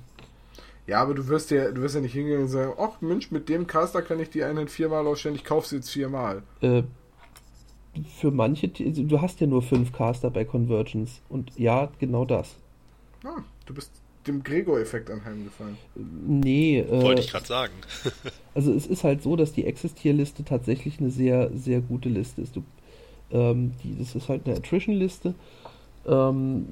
Ja, aber du wirst ja, du wirst ja nicht hingehen und sagen, ach Mensch, mit dem Caster kann ich die Einheit viermal ausstellen, ich kaufe sie jetzt viermal. Äh, für manche, also du hast ja nur fünf Caster bei Convergence. Und ja, genau das. Ah, du bist dem Gregor-Effekt anheimgefallen. Nee, äh, Wollte ich gerade sagen. Also es ist halt so, dass die Access-Tier-Liste tatsächlich eine sehr, sehr gute Liste ist. Du, ähm, die, das ist halt eine Attrition-Liste, ähm,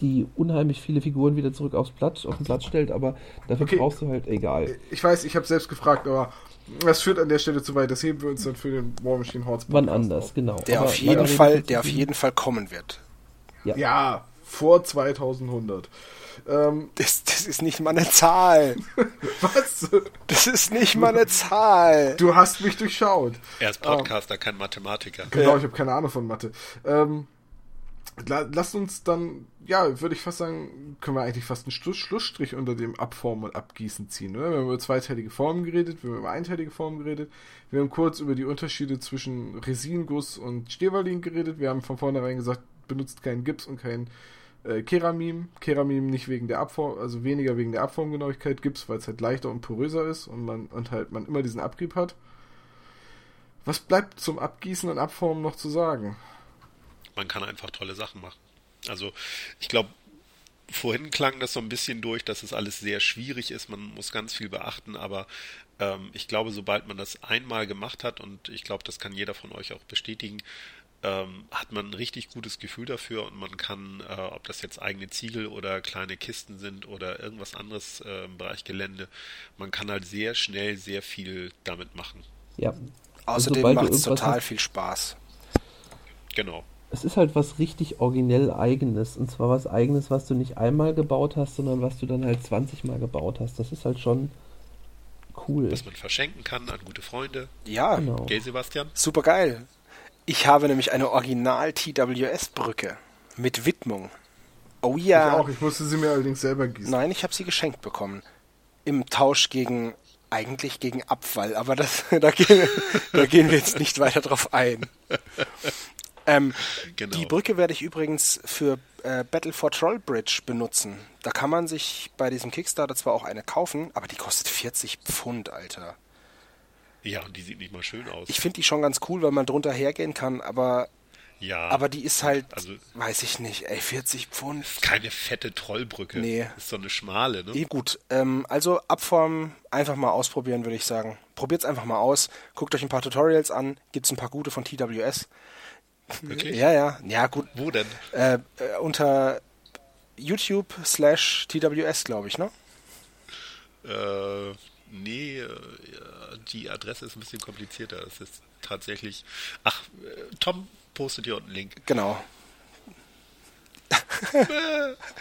die unheimlich viele Figuren wieder zurück aufs Blatt, auf den Platz stellt, aber dafür Okay. brauchst du halt egal. Ich weiß, ich habe selbst gefragt, aber das führt an der Stelle zu weit. Das heben wir uns dann für den War Machine Hordes Wann anders, auf. genau. Der Aber auf jeden Fall, der auf jeden Fall kommen wird. Ja, vor 2100. Ähm, Das, das ist nicht mal eine Zahl. was? Das ist nicht mal eine Zahl. Du hast mich durchschaut. Er ist Podcaster, kein Mathematiker. Genau, Ja. ich habe keine Ahnung von Mathe. Ähm, lasst uns dann, ja, würde ich fast sagen, können wir eigentlich fast einen Schluss Schlussstrich unter dem Abformen und Abgießen ziehen, oder? Wir haben über zweiteilige Formen geredet, wir haben über einteilige Formen geredet, wir haben kurz über die Unterschiede zwischen Resinguss und Stevalin geredet, wir haben von vornherein gesagt, benutzt keinen Gips und kein äh, Keramim. Keramim nicht wegen der Abform, also weniger wegen der Abformgenauigkeit Gips, weil es halt leichter und poröser ist und man und halt man immer diesen Abrieb hat. Was bleibt zum Abgießen und Abformen noch zu sagen? Man kann einfach tolle Sachen machen. Also ich glaube, vorhin klang das so ein bisschen durch, dass es alles sehr schwierig ist. Man muss ganz viel beachten, aber ähm, ich glaube, sobald man das einmal gemacht hat, und ich glaube, das kann jeder von euch auch bestätigen, ähm, hat man ein richtig gutes Gefühl dafür und man kann, äh, ob das jetzt eigene Ziegel oder kleine Kisten sind oder irgendwas anderes äh, im Bereich Gelände, man kann halt sehr schnell sehr viel damit machen. Ja. Außerdem macht es total hast- viel Spaß. Genau. Es ist halt was richtig originell eigenes. Und zwar was eigenes, was du nicht einmal gebaut hast, sondern was du dann halt 20 Mal gebaut hast. Das ist halt schon cool. Was man verschenken kann an gute Freunde. Ja, Genau. Gell, Sebastian? super geil. Ich habe nämlich eine Original TWS-Brücke mit Widmung. Oh Ich ja. auch, ich musste sie mir allerdings selber gießen. Nein, ich habe sie geschenkt bekommen. Im Tausch gegen, eigentlich gegen Abfall, aber das, da, gehen, da gehen wir jetzt nicht weiter drauf ein. Ähm, Genau. Die Brücke werde ich übrigens für äh, Battle for Trollbridge benutzen. Da kann man sich bei diesem Kickstarter zwar auch eine kaufen, aber die kostet 40 Pfund, Alter. Ja, und die sieht nicht mal schön aus. Ich finde die schon ganz cool, weil man drunter hergehen kann, aber, ja. aber die ist halt, Also weiß ich nicht, ey, 40 Pfund. keine fette Trollbrücke. Nee. Ist so eine schmale, ne? Eh, Gut, ähm, also Abformen einfach mal ausprobieren, würde ich sagen. Probiert's einfach mal aus. Guckt euch ein paar Tutorials an. Gibt's ein paar gute von TWS. Wirklich? Ja, ja. Ja, gut. Wo denn? Äh, äh, unter YouTube slash TWS, glaube ich, ne? Äh, nee, äh, ja, die Adresse ist ein bisschen komplizierter. Es ist tatsächlich. Ach, äh, Tom postet hier unten einen Link. Genau.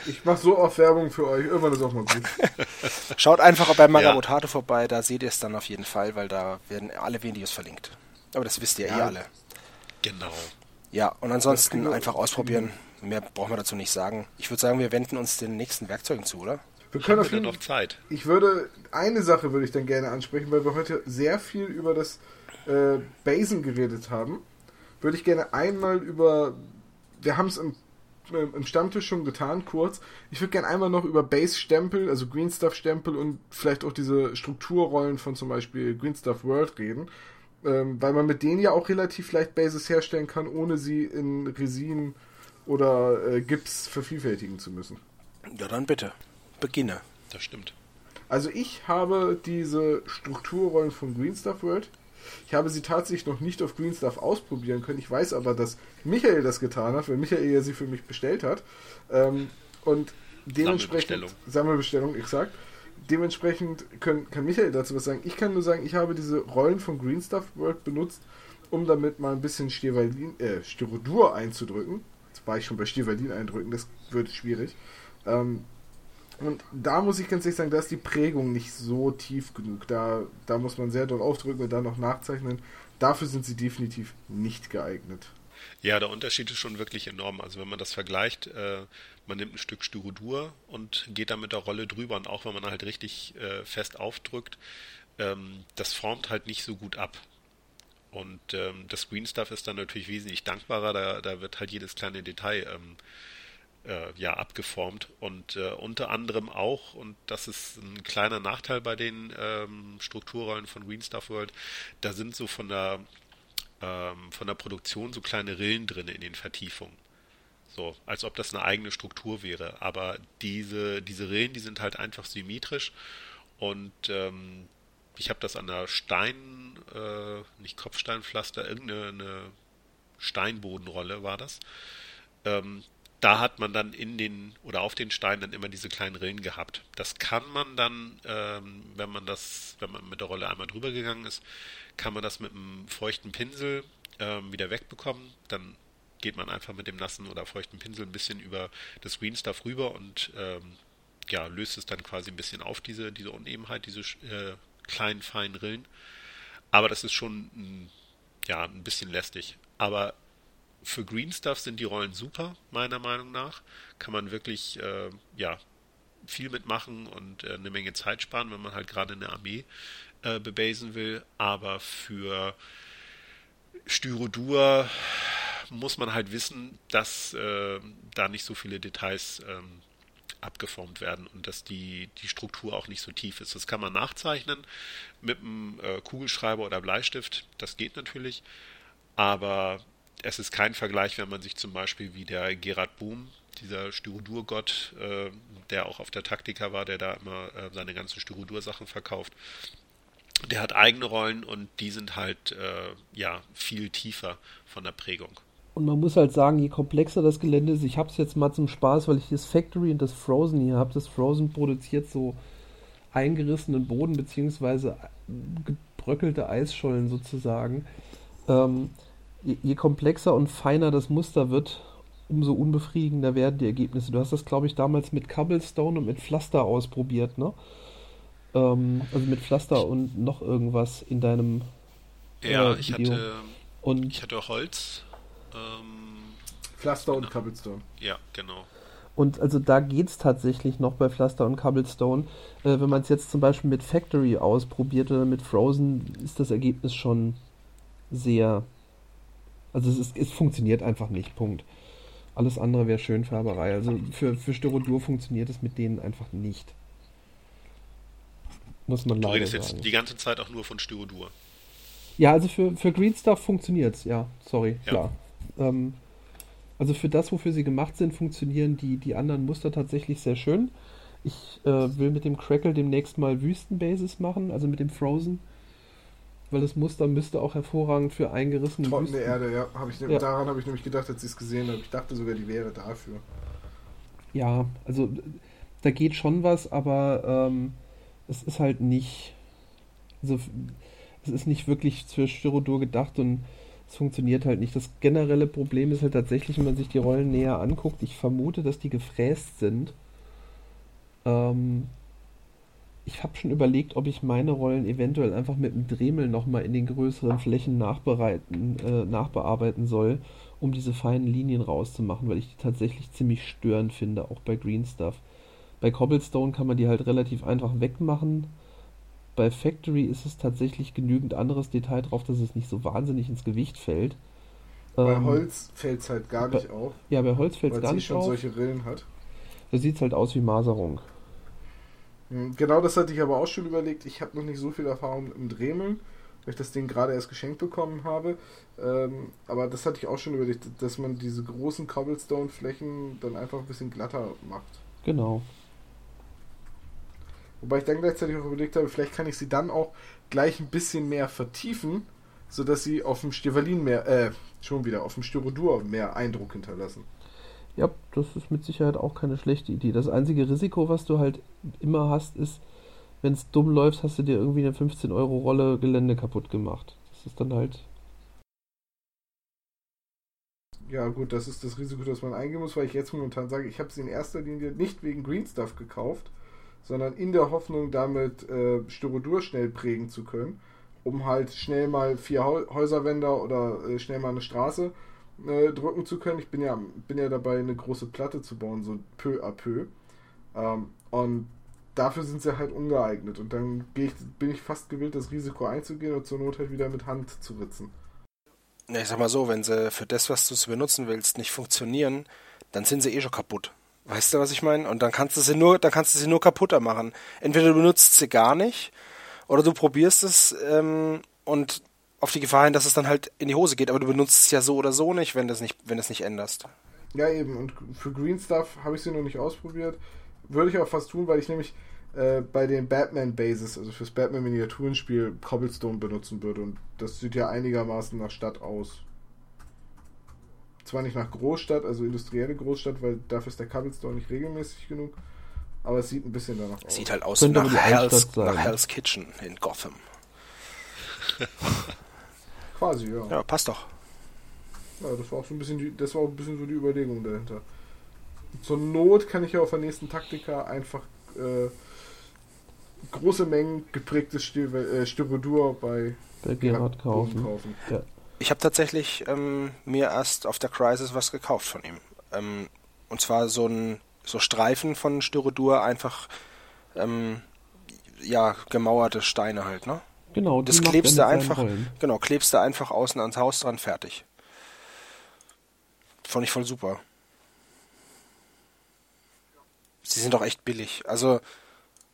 Ich mache so oft Werbung für euch, irgendwann ist auch mal gut. Schaut einfach bei Magabotato vorbei, da seht ihr es dann auf jeden Fall, weil da werden alle Videos verlinkt. Aber das wisst ihr eh Ja. alle. Genau. Ja, und ansonsten einfach ausprobieren. Mehr brauchen wir dazu nicht sagen. Ich würde sagen, wir wenden uns den nächsten Werkzeugen zu, oder? Wir können auf jeden noch Zeit? Ich würde, eine Sache würde ich dann gerne ansprechen, weil wir heute sehr viel über das äh, Basen geredet haben. Würde ich gerne einmal über, wir haben es im, im im Stammtisch schon getan, kurz. Ich würde gerne einmal noch über Base-Stempel, also Green Stuff-Stempel und vielleicht auch diese Strukturrollen von zum Beispiel Green Stuff World reden. Ähm, weil man mit denen ja auch relativ leicht Bases herstellen kann, ohne sie in Resin oder äh, Gips vervielfältigen zu müssen. Ja, dann bitte. Beginne. Das stimmt. Also ich habe diese Strukturrollen von Green Stuff World. Ich habe sie tatsächlich noch nicht auf Green Stuff ausprobieren können. Ich weiß aber, dass Michael das getan hat, weil Michael ja sie für mich bestellt hat. Ähm, und dementsprechend Sammelbestellung. Sammelbestellung, exakt. Dementsprechend können, kann Michael dazu was sagen. Ich kann nur sagen, ich habe diese Rollen von Green Stuff World benutzt, um damit mal ein bisschen Stirvalin, äh, Styrodur einzudrücken. Jetzt war ich schon bei Stirvalin eindrücken, das wird schwierig. Ähm, und da muss ich ganz ehrlich sagen, da ist die Prägung nicht so tief genug. Da, da muss man sehr doll aufdrücken und dann noch nachzeichnen. Dafür sind sie definitiv nicht geeignet. Ja, der Unterschied ist schon wirklich enorm. Also wenn man das vergleicht, äh, man nimmt ein Stück Styrodur und geht dann mit der Rolle drüber und auch wenn man halt richtig äh, fest aufdrückt, ähm, das formt halt nicht so gut ab. Und ähm, das Green Stuff ist dann natürlich wesentlich dankbarer, da, da wird halt jedes kleine Detail ähm, äh, ja, abgeformt und äh, unter anderem auch, und das ist ein kleiner Nachteil bei den ähm, Strukturrollen von Green Stuff World, da sind so von der ähm, von der Produktion so kleine Rillen drin in den Vertiefungen. So, als ob das eine eigene Struktur wäre. Aber diese, diese Rillen, die sind halt einfach symmetrisch und ähm, ich habe das an der Stein, äh, nicht Kopfsteinpflaster, irgendeine eine Steinbodenrolle war das. Ähm, da hat man dann in den oder auf den Steinen dann immer diese kleinen Rillen gehabt. Das kann man dann, ähm, wenn man das, wenn man mit der Rolle einmal drüber gegangen ist, kann man das mit einem feuchten Pinsel ähm, wieder wegbekommen. Dann geht man einfach mit dem nassen oder feuchten Pinsel ein bisschen über das Green Stuff rüber und ähm, ja, löst es dann quasi ein bisschen auf, diese, diese Unebenheit, diese äh, kleinen, feinen Rillen. Aber das ist schon ein, ja, ein bisschen lästig. Aber für Green Stuff sind die Rollen super, meiner Meinung nach. Kann man wirklich äh, ja, viel mitmachen und äh, eine Menge Zeit sparen, wenn man halt gerade eine Armee äh, bebasen will. Aber für Styrodur muss man halt wissen, dass äh, da nicht so viele Details ähm, abgeformt werden und dass die, die Struktur auch nicht so tief ist. Das kann man nachzeichnen mit einem äh, Kugelschreiber oder Bleistift. Das geht natürlich. Aber es ist kein Vergleich, wenn man sich zum Beispiel wie der Gerard Boom, dieser Styrodur-Gott, äh, der auch auf der Taktika war, der da immer äh, seine ganzen Styrodur-Sachen verkauft. Der hat eigene Rollen und die sind halt äh, ja viel tiefer von der Prägung. Und man muss halt sagen, je komplexer das Gelände ist, ich habe es jetzt mal zum Spaß, weil ich das Factory und das Frozen hier habe. Das Frozen produziert so eingerissenen Boden beziehungsweise gebröckelte Eisschollen sozusagen. Ähm, je, je komplexer und feiner das Muster wird, umso unbefriedigender werden die Ergebnisse. Du hast das, glaube ich, damals mit Cobblestone und mit Pflaster ausprobiert, ne? Ähm, also mit Pflaster und noch irgendwas in deinem Ja, äh, ich hatte, Und ich hatte Holz. Ähm, Pflaster und Cobblestone. ja, genau. Und also da geht's tatsächlich noch bei Pflaster und Cobblestone. Äh, wenn man es jetzt zum Beispiel mit Factory ausprobiert oder mit Frozen, ist das Ergebnis schon sehr. Also es, ist, es funktioniert einfach nicht. Punkt. Alles andere wäre Schönfärberei. Also für, für Styrodur funktioniert es mit denen einfach nicht. Muss man Du leider redest jetzt sagen. die ganze Zeit auch nur von Styrodur. Ja, also für, für Green Stuff funktioniert's, ja, sorry, Ja. klar. Ähm, also für das, wofür sie gemacht sind, funktionieren die, die anderen Muster tatsächlich sehr schön. Ich äh, will mit dem Crackle demnächst mal Wüstenbases machen, also mit dem Frozen. Weil das Muster müsste auch hervorragend für eingerissene Trockene Wüsten. Erde, ja. Hab ich, ne- Ja. Daran habe ich nämlich gedacht, als ich es gesehen habe. Ich dachte sogar, die wäre dafür. Ja, also da geht schon was, aber ähm, es ist halt nicht. Also es ist nicht wirklich für Styrodur gedacht und es funktioniert halt nicht. Das generelle Problem ist halt tatsächlich, wenn man sich die Rollen näher anguckt, ich vermute, dass die gefräst sind. Ähm, ich habe schon überlegt, ob ich meine Rollen eventuell einfach mit dem Dremel nochmal in den größeren Flächen nachbereiten, äh, nachbearbeiten soll, um diese feinen Linien rauszumachen, weil ich die tatsächlich ziemlich störend finde, auch bei Green Stuff. Bei Cobblestone kann man die halt relativ einfach wegmachen. Bei Factory ist es tatsächlich genügend anderes Detail drauf, dass es nicht so wahnsinnig ins Gewicht fällt. Bei Ähm, Holz fällt es halt gar bei- nicht auf, Ja, bei Holz fällt es gar nicht schon auf. solche Rillen hat. Da sieht es halt aus wie Maserung. Hm, Genau das hatte ich aber auch schon überlegt. Ich habe noch nicht so viel Erfahrung im Dremeln, weil ich das Ding gerade erst geschenkt bekommen habe. Ähm, aber das hatte ich auch schon überlegt, dass man diese großen Cobblestone-Flächen dann einfach ein bisschen glatter macht. Genau. Wobei ich dann gleichzeitig auch überlegt habe, vielleicht kann ich sie dann auch gleich ein bisschen mehr vertiefen, sodass sie auf dem Stevalin mehr, äh, schon wieder, auf dem Styrodur mehr Eindruck hinterlassen. Ja, das ist mit Sicherheit auch keine schlechte Idee. Das einzige Risiko, was du halt immer hast, ist, wenn es dumm läuft, hast du dir irgendwie eine 15-Euro-Rolle Gelände kaputt gemacht. Das ist dann halt. Ja, gut, das ist das Risiko, das man eingehen muss, weil ich jetzt momentan sage, ich habe sie in erster Linie nicht wegen Green Stuff gekauft, sondern in der Hoffnung, damit äh, Styrodur schnell prägen zu können, um halt schnell mal vier Häuserwände oder äh, schnell mal eine Straße äh, drücken zu können. Ich bin ja, bin ja dabei, eine große Platte zu bauen, so peu à peu. Ähm, und dafür sind sie halt ungeeignet. Und dann ich, bin ich fast gewillt, das Risiko einzugehen und zur Not halt wieder mit Hand zu ritzen. Ja, ich sag mal so, wenn sie für das, was du zu benutzen willst, nicht funktionieren, dann sind sie eh schon kaputt. Weißt du, was ich meine? Und dann kannst du sie nur, dann kannst du sie nur kaputter machen. Entweder du benutzt sie gar nicht, oder du probierst es ähm, und auf die Gefahr hin, dass es dann halt in die Hose geht, aber du benutzt es ja so oder so nicht, wenn du es nicht, wenn es nicht änderst. Ja, eben. Und für Green Stuff habe ich sie noch nicht ausprobiert. Würde ich auch fast tun, weil ich nämlich äh, bei den Batman Bases, also fürs Batman Miniaturenspiel, Cobblestone benutzen würde. Und das sieht ja einigermaßen nach Stadt aus. Zwar nicht nach Großstadt, also industrielle Großstadt, weil dafür ist der Cobblestone nicht regelmäßig genug. Aber es sieht ein bisschen danach aus. Sieht halt aus Könnte nach Hell's, nach Hell's Kitchen in Gotham. Quasi, ja. Ja, passt doch. Ja, das war auch so ein bisschen die, das war auch ein bisschen so die Überlegung dahinter. Zur Not kann ich ja auf der nächsten Taktika einfach äh, große Mengen geprägtes äh, Styrodur bei Bei Gerhard kaufen. kaufen. Ja. Ich habe tatsächlich ähm, mir erst auf der Crisis was gekauft von ihm. Ähm, und zwar so ein so Streifen von Styrodur, einfach ähm, ja gemauerte Steine halt, ne? Genau, Das klebst du einfach, Rollen. genau, klebst du einfach außen ans Haus dran, fertig. Fand ich voll super. Sie sind doch echt billig. Also,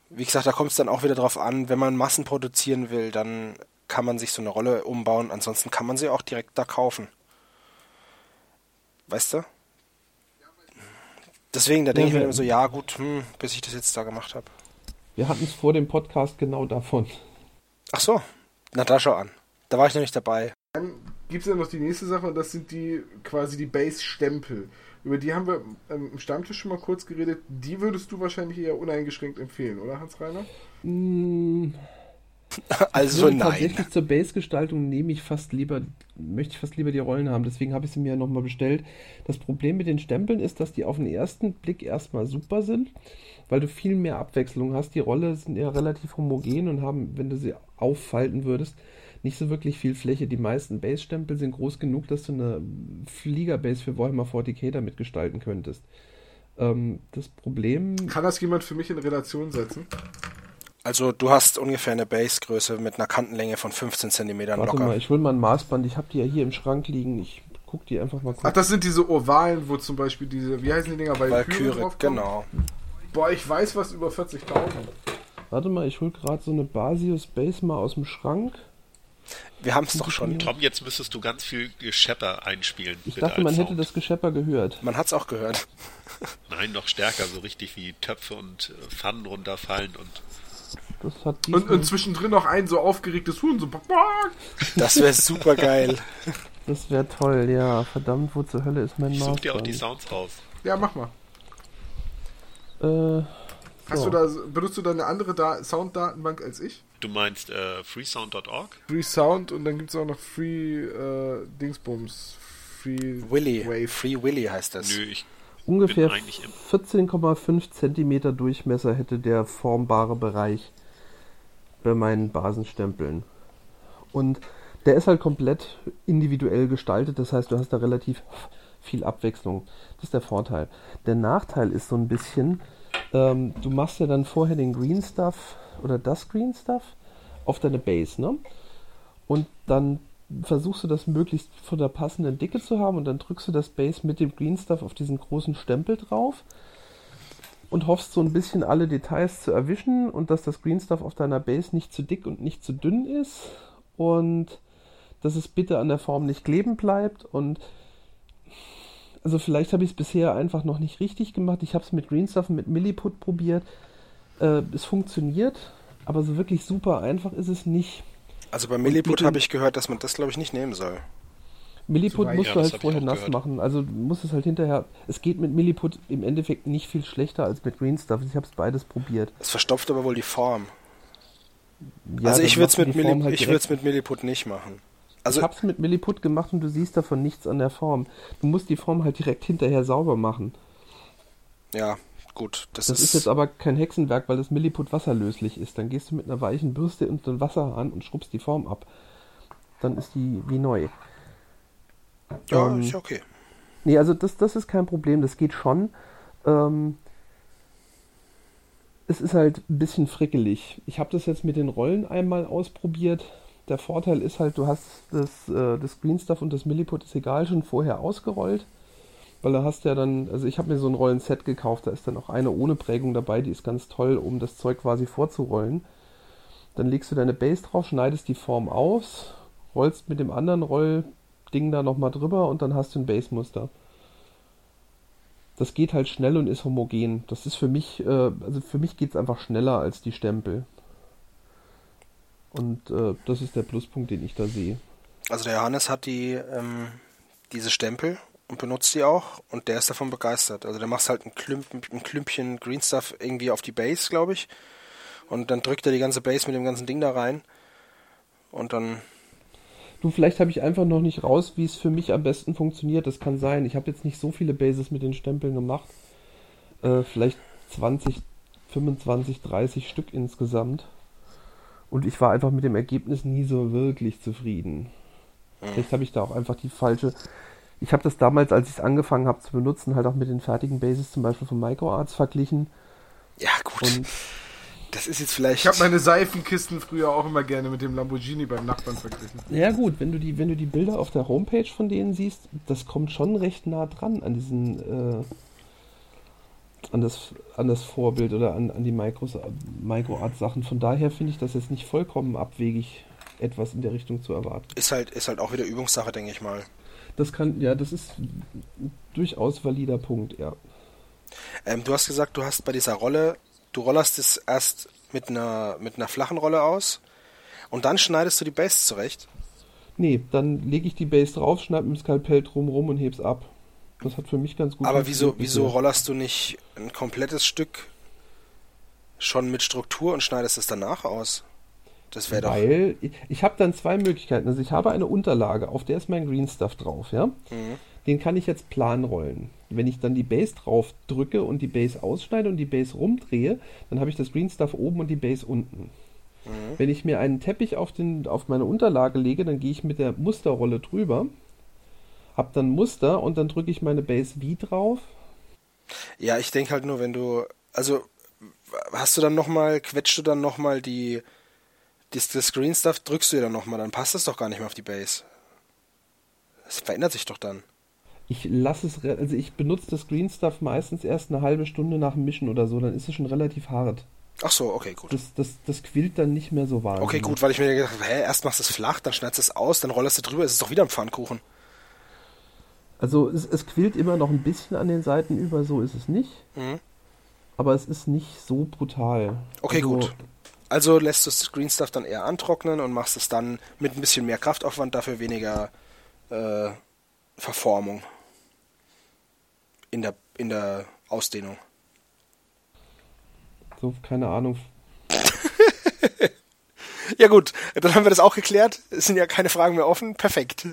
wie gesagt, da kommt es dann auch wieder drauf an, wenn man Massen produzieren will, dann kann man sich so eine Rolle umbauen. Ansonsten kann man sie auch direkt da kaufen. Weißt du? Deswegen, da denke ich mir so, ja gut, hm, bis ich das jetzt da gemacht habe. Wir hatten es vor dem Podcast genau davon. Ach so, na da schau an. Da war ich nämlich dabei. Dann gibt es ja noch die nächste Sache und das sind die quasi die Base-Stempel. Über die haben wir ähm, im Stammtisch schon mal kurz geredet. Die würdest du wahrscheinlich eher uneingeschränkt empfehlen, oder Hans-Reiner? Mm, Also Nur nein. Tatsächlich zur Base-Gestaltung nehme ich fast lieber, möchte ich fast lieber die Rollen haben, deswegen habe ich sie mir nochmal bestellt. Das Problem mit den Stempeln ist, dass die auf den ersten Blick erstmal super sind, weil du viel mehr Abwechslung hast. Die Rolle sind ja relativ homogen und haben, wenn du sie auffalten würdest, nicht so wirklich viel Fläche. Die meisten Base-Stempel sind groß genug, dass du eine Flieger-Base für Warhammer 40k damit gestalten könntest. Ähm, das Problem Kann das jemand für mich in Relation setzen? Also du hast ungefähr eine Basegröße mit einer Kantenlänge von 15 cm Warte locker. mal, ich hol mal ein Maßband. Ich habe die ja hier im Schrank liegen. Ich guck die einfach mal kurz. Ach, das sind diese Ovalen, wo zum Beispiel diese, wie heißen die Dinger, Valkyrie genau. Boah, ich weiß was über 40.000. Warte mal, ich hol gerade so eine Basius Base mal aus dem Schrank. Wir haben es doch schon. Tom, jetzt müsstest du ganz viel Geschepper einspielen. Ich dachte, man hätte Sound. das Geschepper gehört. Man hat es auch gehört. Nein, noch stärker, so richtig wie Töpfe und äh, Pfannen runterfallen und Das hat Und, und zwischendrin noch ein so aufgeregtes Huhn, so. Das wäre super geil. das wäre toll, ja. Verdammt, wo zur Hölle ist mein ich such dir auch die? Sounds raus. Ja, mach mal. Äh, Hast so. du da, benutzt du da eine andere da Sounddatenbank als ich? Du meinst äh, freesound.org? Free Sound und dann gibt es auch noch Free äh, Dingsbums. Free Willy. Wave. Free Willy heißt das. Nö, ich Ungefähr bin eigentlich im- 14,5 Zentimeter Durchmesser hätte der formbare Bereich bei meinen Basenstempeln. Und der ist halt komplett individuell gestaltet, das heißt, du hast da relativ viel Abwechslung. Das ist der Vorteil. Der Nachteil ist so ein bisschen, ähm, du machst ja dann vorher den Green Stuff oder das Green Stuff auf deine Base, ne? Und dann versuchst du das möglichst von der passenden Dicke zu haben und dann drückst du das Base mit dem Green Stuff auf diesen großen Stempel drauf und hoffst so ein bisschen alle Details zu erwischen und dass das Green Stuff auf deiner Base nicht zu dick und nicht zu dünn ist und dass es bitte an der Form nicht kleben bleibt und also vielleicht habe ich es bisher einfach noch nicht richtig gemacht. Ich habe es mit Green Stuff und mit Milliput probiert. Äh, es funktioniert, aber so wirklich super einfach ist es nicht. Also bei Milliput habe ich gehört, dass man das glaube ich nicht nehmen soll. Milliput musst Ja, du halt vorher nass gehört. machen. Also du musst es halt hinterher. Es geht mit Milliput im Endeffekt nicht viel schlechter als mit Green Stuff. Ich habe es beides probiert. Es verstopft aber wohl die Form. Ja, also ich würde es mit, Millip halt mit Milliput nicht machen. Also ich habe es mit Milliput gemacht und du siehst davon nichts an der Form. Du musst die Form halt direkt hinterher sauber machen. ja, gut. Das, Das ist, ist jetzt aber kein Hexenwerk, weil das Milliput wasserlöslich ist. Dann gehst du mit einer weichen Bürste und Wasser an und schrubbst die Form ab. Dann ist die wie neu. Ja, ähm, ist ja okay. Nee, also das, das ist kein Problem, das geht schon. Ähm, es ist halt ein bisschen frickelig. Ich habe das jetzt mit den Rollen einmal ausprobiert. Der Vorteil ist halt, du hast das, äh, das Green Stuff und das Milliput ist egal schon vorher ausgerollt. Weil da hast du ja dann, also ich habe mir so ein Rollenset gekauft, da ist dann auch eine ohne Prägung dabei, die ist ganz toll, um das Zeug quasi vorzurollen. Dann legst du deine Base drauf, schneidest die Form aus, rollst mit dem anderen Rollding da nochmal drüber und dann hast du ein Base-Muster. Das geht halt schnell und ist homogen. Das ist für mich, äh, also für mich geht es einfach schneller als die Stempel. Und äh, das ist der Pluspunkt, den ich da sehe. Also der Johannes hat die ähm, diese Stempel und benutzt die auch und der ist davon begeistert. Also der macht halt ein, Klümp, ein Klümpchen Green Stuff irgendwie auf die Base, glaube ich. Und dann drückt er die ganze Base mit dem ganzen Ding da rein. Und dann, Du, vielleicht habe ich einfach noch nicht raus, wie es für mich am besten funktioniert. Das kann sein. Ich habe jetzt nicht so viele Bases mit den Stempeln gemacht. Äh, vielleicht 20, 25, 30 Stück insgesamt. Und ich war einfach mit dem Ergebnis nie so wirklich zufrieden. Vielleicht habe ich da auch einfach die falsche. Ich habe das damals, als ich es angefangen habe zu benutzen, halt auch mit den fertigen Bases zum Beispiel von MicroArts verglichen. ja gut, Und das ist jetzt vielleicht... Ich habe meine Seifenkisten früher auch immer gerne mit dem Lamborghini beim Nachbarn verglichen. Ja gut, wenn du die, wenn du die Bilder auf der Homepage von denen siehst, das kommt schon recht nah dran an diesen, äh, an das, an das Vorbild oder an, an die Micros, Microart-Sachen. Von daher finde ich das jetzt nicht vollkommen abwegig, etwas in der Richtung zu erwarten. ist halt, ist halt auch wieder Übungssache, denke ich mal. Das kann, ja, das ist ein durchaus valider Punkt, ja. Ähm, du hast gesagt, du hast bei dieser Rolle, du rollerst es erst mit einer, mit einer flachen Rolle aus und dann schneidest du die Base zurecht. Nee, dann lege ich die Base drauf, schneide mit dem Skalpell drumrum und heb's ab. Das hat für mich ganz gut Aber wieso, wieso rollerst du nicht ein komplettes Stück schon mit Struktur und schneidest es danach aus? Das wäre doch. Weil ich, ich habe dann zwei Möglichkeiten. Also ich habe eine Unterlage, auf der ist mein Green Stuff drauf, ja. Mhm. Den kann ich jetzt plan rollen. Wenn ich dann die Base drauf drücke und die Base ausschneide und die Base rumdrehe, dann habe ich das Green Stuff oben und die Base unten. Mhm. Wenn ich mir einen Teppich auf, den, auf meine Unterlage lege, dann gehe ich mit der Musterrolle drüber, habe dann Muster und dann drücke ich meine Base wie drauf. Ja, ich denke halt nur, wenn du, also hast du dann nochmal, quetscht du dann nochmal die, das, das Green Stuff, drückst du dir dann nochmal, dann passt das doch gar nicht mehr auf die Base. Das verändert sich doch dann. Ich lasse es, also ich benutze das Green Stuff meistens erst eine halbe Stunde nach dem Mischen oder so, dann ist es schon relativ hart. Ach so, okay, gut. Das, das, das quillt dann nicht mehr so wahnsinnig. Okay, gut, weil ich mir gedacht habe, hä, erst machst du es flach, dann schneidest du es aus, dann rollerst du drüber, ist es doch wieder ein Pfannkuchen. Also es, es quillt immer noch ein bisschen an den Seiten über, so ist es nicht. Mhm. Aber es ist nicht so brutal. Okay, also, gut. Also lässt du das Green Stuff dann eher antrocknen und machst es dann mit ein bisschen mehr Kraftaufwand, dafür weniger äh, Verformung in der, in der Ausdehnung. So, keine Ahnung. Ja gut, dann haben wir das auch geklärt. Es sind ja keine Fragen mehr offen. Perfekt.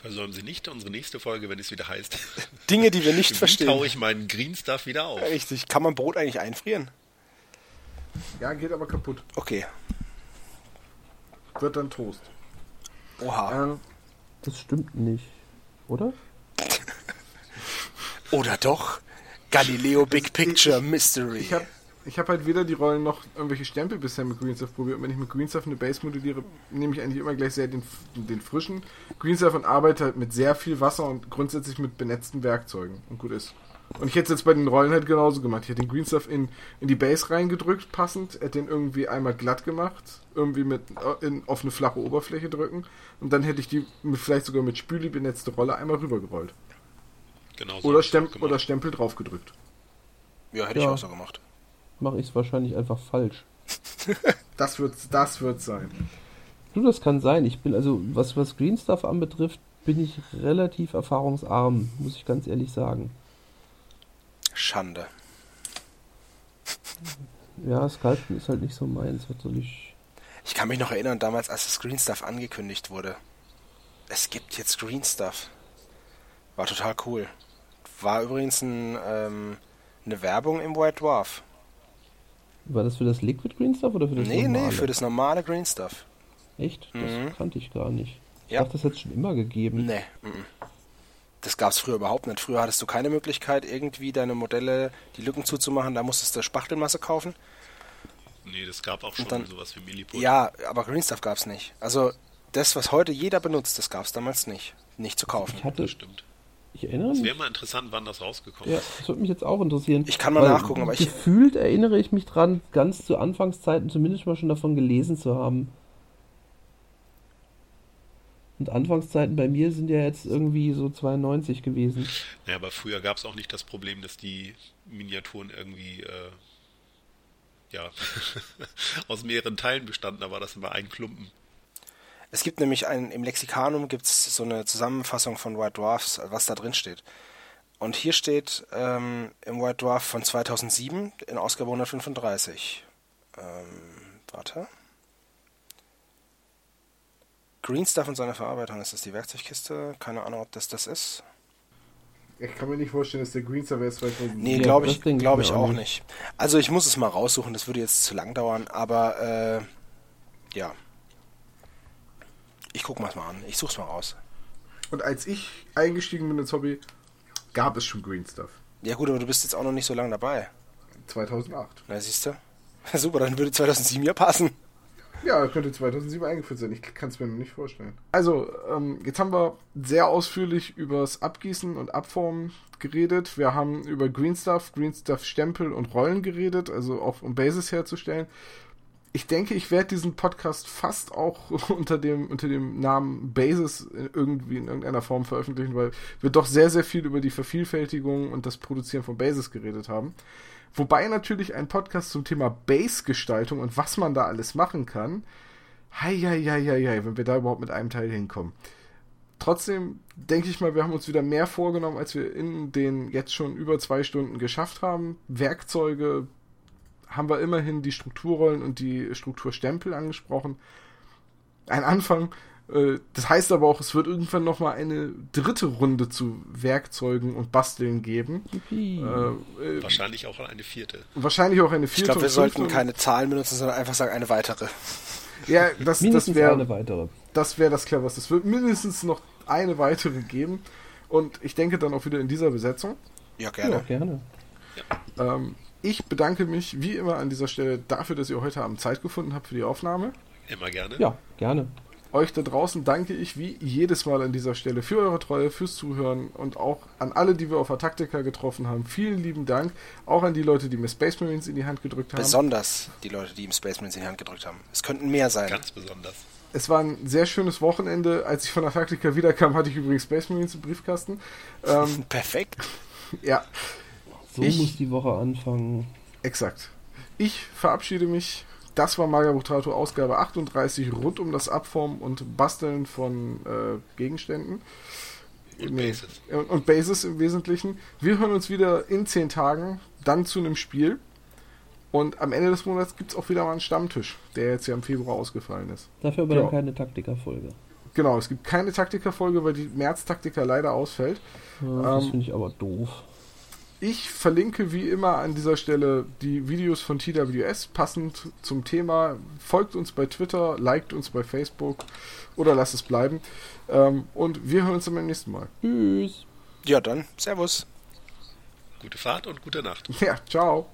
Versäumen Sie nicht unsere nächste Folge, wenn es wieder heißt. Dinge, die wir nicht Wie verstehen. taue ich meinen Green Stuff wieder auf? Richtig. Kann man Brot eigentlich einfrieren? Ja, geht aber kaputt. Okay. Wird dann Toast. Oha. Ähm, Das stimmt nicht. Oder? Oder doch? Galileo Big Picture Mystery. ich habe ich hab halt weder die Rollen noch irgendwelche Stempel bisher mit Green Stuff probiert. Und wenn ich mit Green Stuff eine Base modelliere, nehme ich eigentlich immer gleich sehr den, den frischen Green Stuff und arbeite halt mit sehr viel Wasser und grundsätzlich mit benetzten Werkzeugen. Und gut ist. Und ich hätte es jetzt bei den Rollen halt genauso gemacht. Ich hätte den Green Stuff in, in die Base reingedrückt, passend, hätte den irgendwie einmal glatt gemacht, irgendwie mit äh, in, auf eine flache Oberfläche drücken und dann hätte ich die mit, vielleicht sogar mit Spüli benetzte Rolle einmal rübergerollt. Genau so Oder, Stem oder Stempel draufgedrückt. ja, hätte ich Ja. auch so gemacht. Mache ich es wahrscheinlich einfach falsch. Das wird das wird sein. Du, das kann sein. Ich bin, also, was, was Green Stuff anbetrifft, bin ich relativ erfahrungsarm, muss ich ganz ehrlich sagen. Schande. Ja, Sculpten ist halt nicht so meins. Was soll ich. Ich kann mich noch erinnern, damals, als das Green Stuff angekündigt wurde. Es gibt jetzt Green Stuff. War total cool. War übrigens ein, ähm, eine Werbung im White Dwarf. War das für das Liquid Green Stuff oder für das Nee, normale? nee, für das normale Green Stuff. Echt? Das Mhm. kannte ich gar nicht. Ich Ja. dachte, das hätte es schon immer gegeben. Nee. mhm. Das gab's früher überhaupt nicht. Früher hattest du keine Möglichkeit, irgendwie deine Modelle die Lücken zuzumachen. Da musstest du Spachtelmasse kaufen. Nee, das gab auch schon dann- sowas wie Milliput. Ja, aber Green Stuff gab's nicht. Also das, was heute jeder benutzt, das gab's damals nicht. Nicht zu kaufen. Ich hatte, Das stimmt. ich erinnere Es mich. wäre mal interessant, wann das rausgekommen Ja, ist. das würde mich jetzt auch interessieren. Ich kann mal nachgucken, aber ich- Gefühlt erinnere ich mich dran, ganz zu Anfangszeiten zumindest mal schon davon gelesen zu haben. Und Anfangszeiten bei mir sind ja jetzt irgendwie so 92 gewesen. Ja, aber früher gab es auch nicht das Problem, dass die Miniaturen irgendwie äh, ja aus mehreren Teilen bestanden. Da war das immer ein Klumpen. Es gibt nämlich ein, im Lexikanum gibt's so eine Zusammenfassung von White Dwarfs, was da drin steht. Und hier steht ähm, im White Dwarf von 2007 in Ausgabe 135. Ähm, warte. Green Stuff und seine Verarbeitung. Ist das die Werkzeugkiste? Keine Ahnung, ob das das ist. Ich kann mir nicht vorstellen, dass der Green Server jetzt 2000 Nee, Ja, glaube das ich, glaub ich auch nicht. Also ich muss es mal raussuchen, das würde jetzt zu lang dauern, aber äh, ja. Ich guck mal's mal an. Ich such's mal raus. Und als ich eingestiegen bin ins Hobby, gab es schon Green Stuff. Ja gut, aber du bist jetzt auch noch nicht so lange dabei. 2008. Na, siehst du? Super, dann würde 2007 ja passen. Ja, könnte 2007 eingeführt sein. Ich kann es mir noch nicht vorstellen. Also, ähm, jetzt haben wir sehr ausführlich übers Abgießen und Abformen geredet. Wir haben über Green Stuff, Green Stuff Stempel und Rollen geredet, also auch um Bases herzustellen. Ich denke, ich werde diesen Podcast fast auch unter dem, unter dem Namen Bases irgendwie in irgendeiner Form veröffentlichen, weil wir doch sehr, sehr viel über die Vervielfältigung und das Produzieren von Bases geredet haben. Wobei natürlich ein Podcast zum Thema Base-Gestaltung und was man da alles machen kann, hei, hei, hei, hei, wenn wir da überhaupt mit einem Teil hinkommen. Trotzdem denke ich mal, wir haben uns wieder mehr vorgenommen, als wir in den jetzt schon über zwei Stunden geschafft haben. Werkzeuge haben wir immerhin die Strukturrollen und die Strukturstempel angesprochen. Ein Anfang, das heißt aber auch, es wird irgendwann nochmal eine dritte Runde zu Werkzeugen und Basteln geben. Äh, äh, wahrscheinlich auch eine vierte. Wahrscheinlich auch eine vierte. Ich glaube, wir sollten keine Zahlen benutzen, sondern einfach sagen, eine weitere. Ja, das, das wäre eine weitere. Das wäre das cleverste. Es wird mindestens noch eine weitere geben. Und ich denke dann auch wieder in dieser Besetzung. Ja, gerne. Ja, gerne. Ähm, ich bedanke mich wie immer an dieser Stelle dafür, dass ihr heute Abend Zeit gefunden habt für die Aufnahme. Immer gerne. Ja, gerne. Euch da draußen danke ich wie jedes Mal an dieser Stelle für eure Treue, fürs Zuhören und auch an alle, die wir auf Ataktika getroffen haben. Vielen lieben Dank. Auch an die Leute, die mir Space Marines in die Hand gedrückt haben. Besonders die Leute, die ihm Space Marines in die Hand gedrückt haben. Es könnten mehr sein. Ganz besonders. Es war ein sehr schönes Wochenende. Als ich von Ataktika wiederkam, hatte ich übrigens Space Marines im Briefkasten. Ähm, Perfekt. Ja. So ich, muss die Woche anfangen. Exakt. Ich verabschiede mich das war Magabutrato Ausgabe 38 rund um das Abformen und Basteln von äh, Gegenständen. Und nee, Bases. Und, und Bases im Wesentlichen. Wir hören uns wieder in 10 Tagen, dann zu einem Spiel. Und am Ende des Monats gibt es auch wieder mal einen Stammtisch, der jetzt ja im Februar ausgefallen ist. Dafür aber ja. dann keine Taktikerfolge. Genau, es gibt keine Taktikerfolge, weil die März-Taktiker leider ausfällt. Ja, das ähm, finde ich aber doof. Ich verlinke wie immer an dieser Stelle die Videos von TWS passend zum Thema. Folgt uns bei Twitter, liked uns bei Facebook oder lasst es bleiben. Ähm, und wir hören uns dann beim nächsten Mal. Tschüss. Ja, dann. Servus. Gute Fahrt und gute Nacht. Ja, ciao.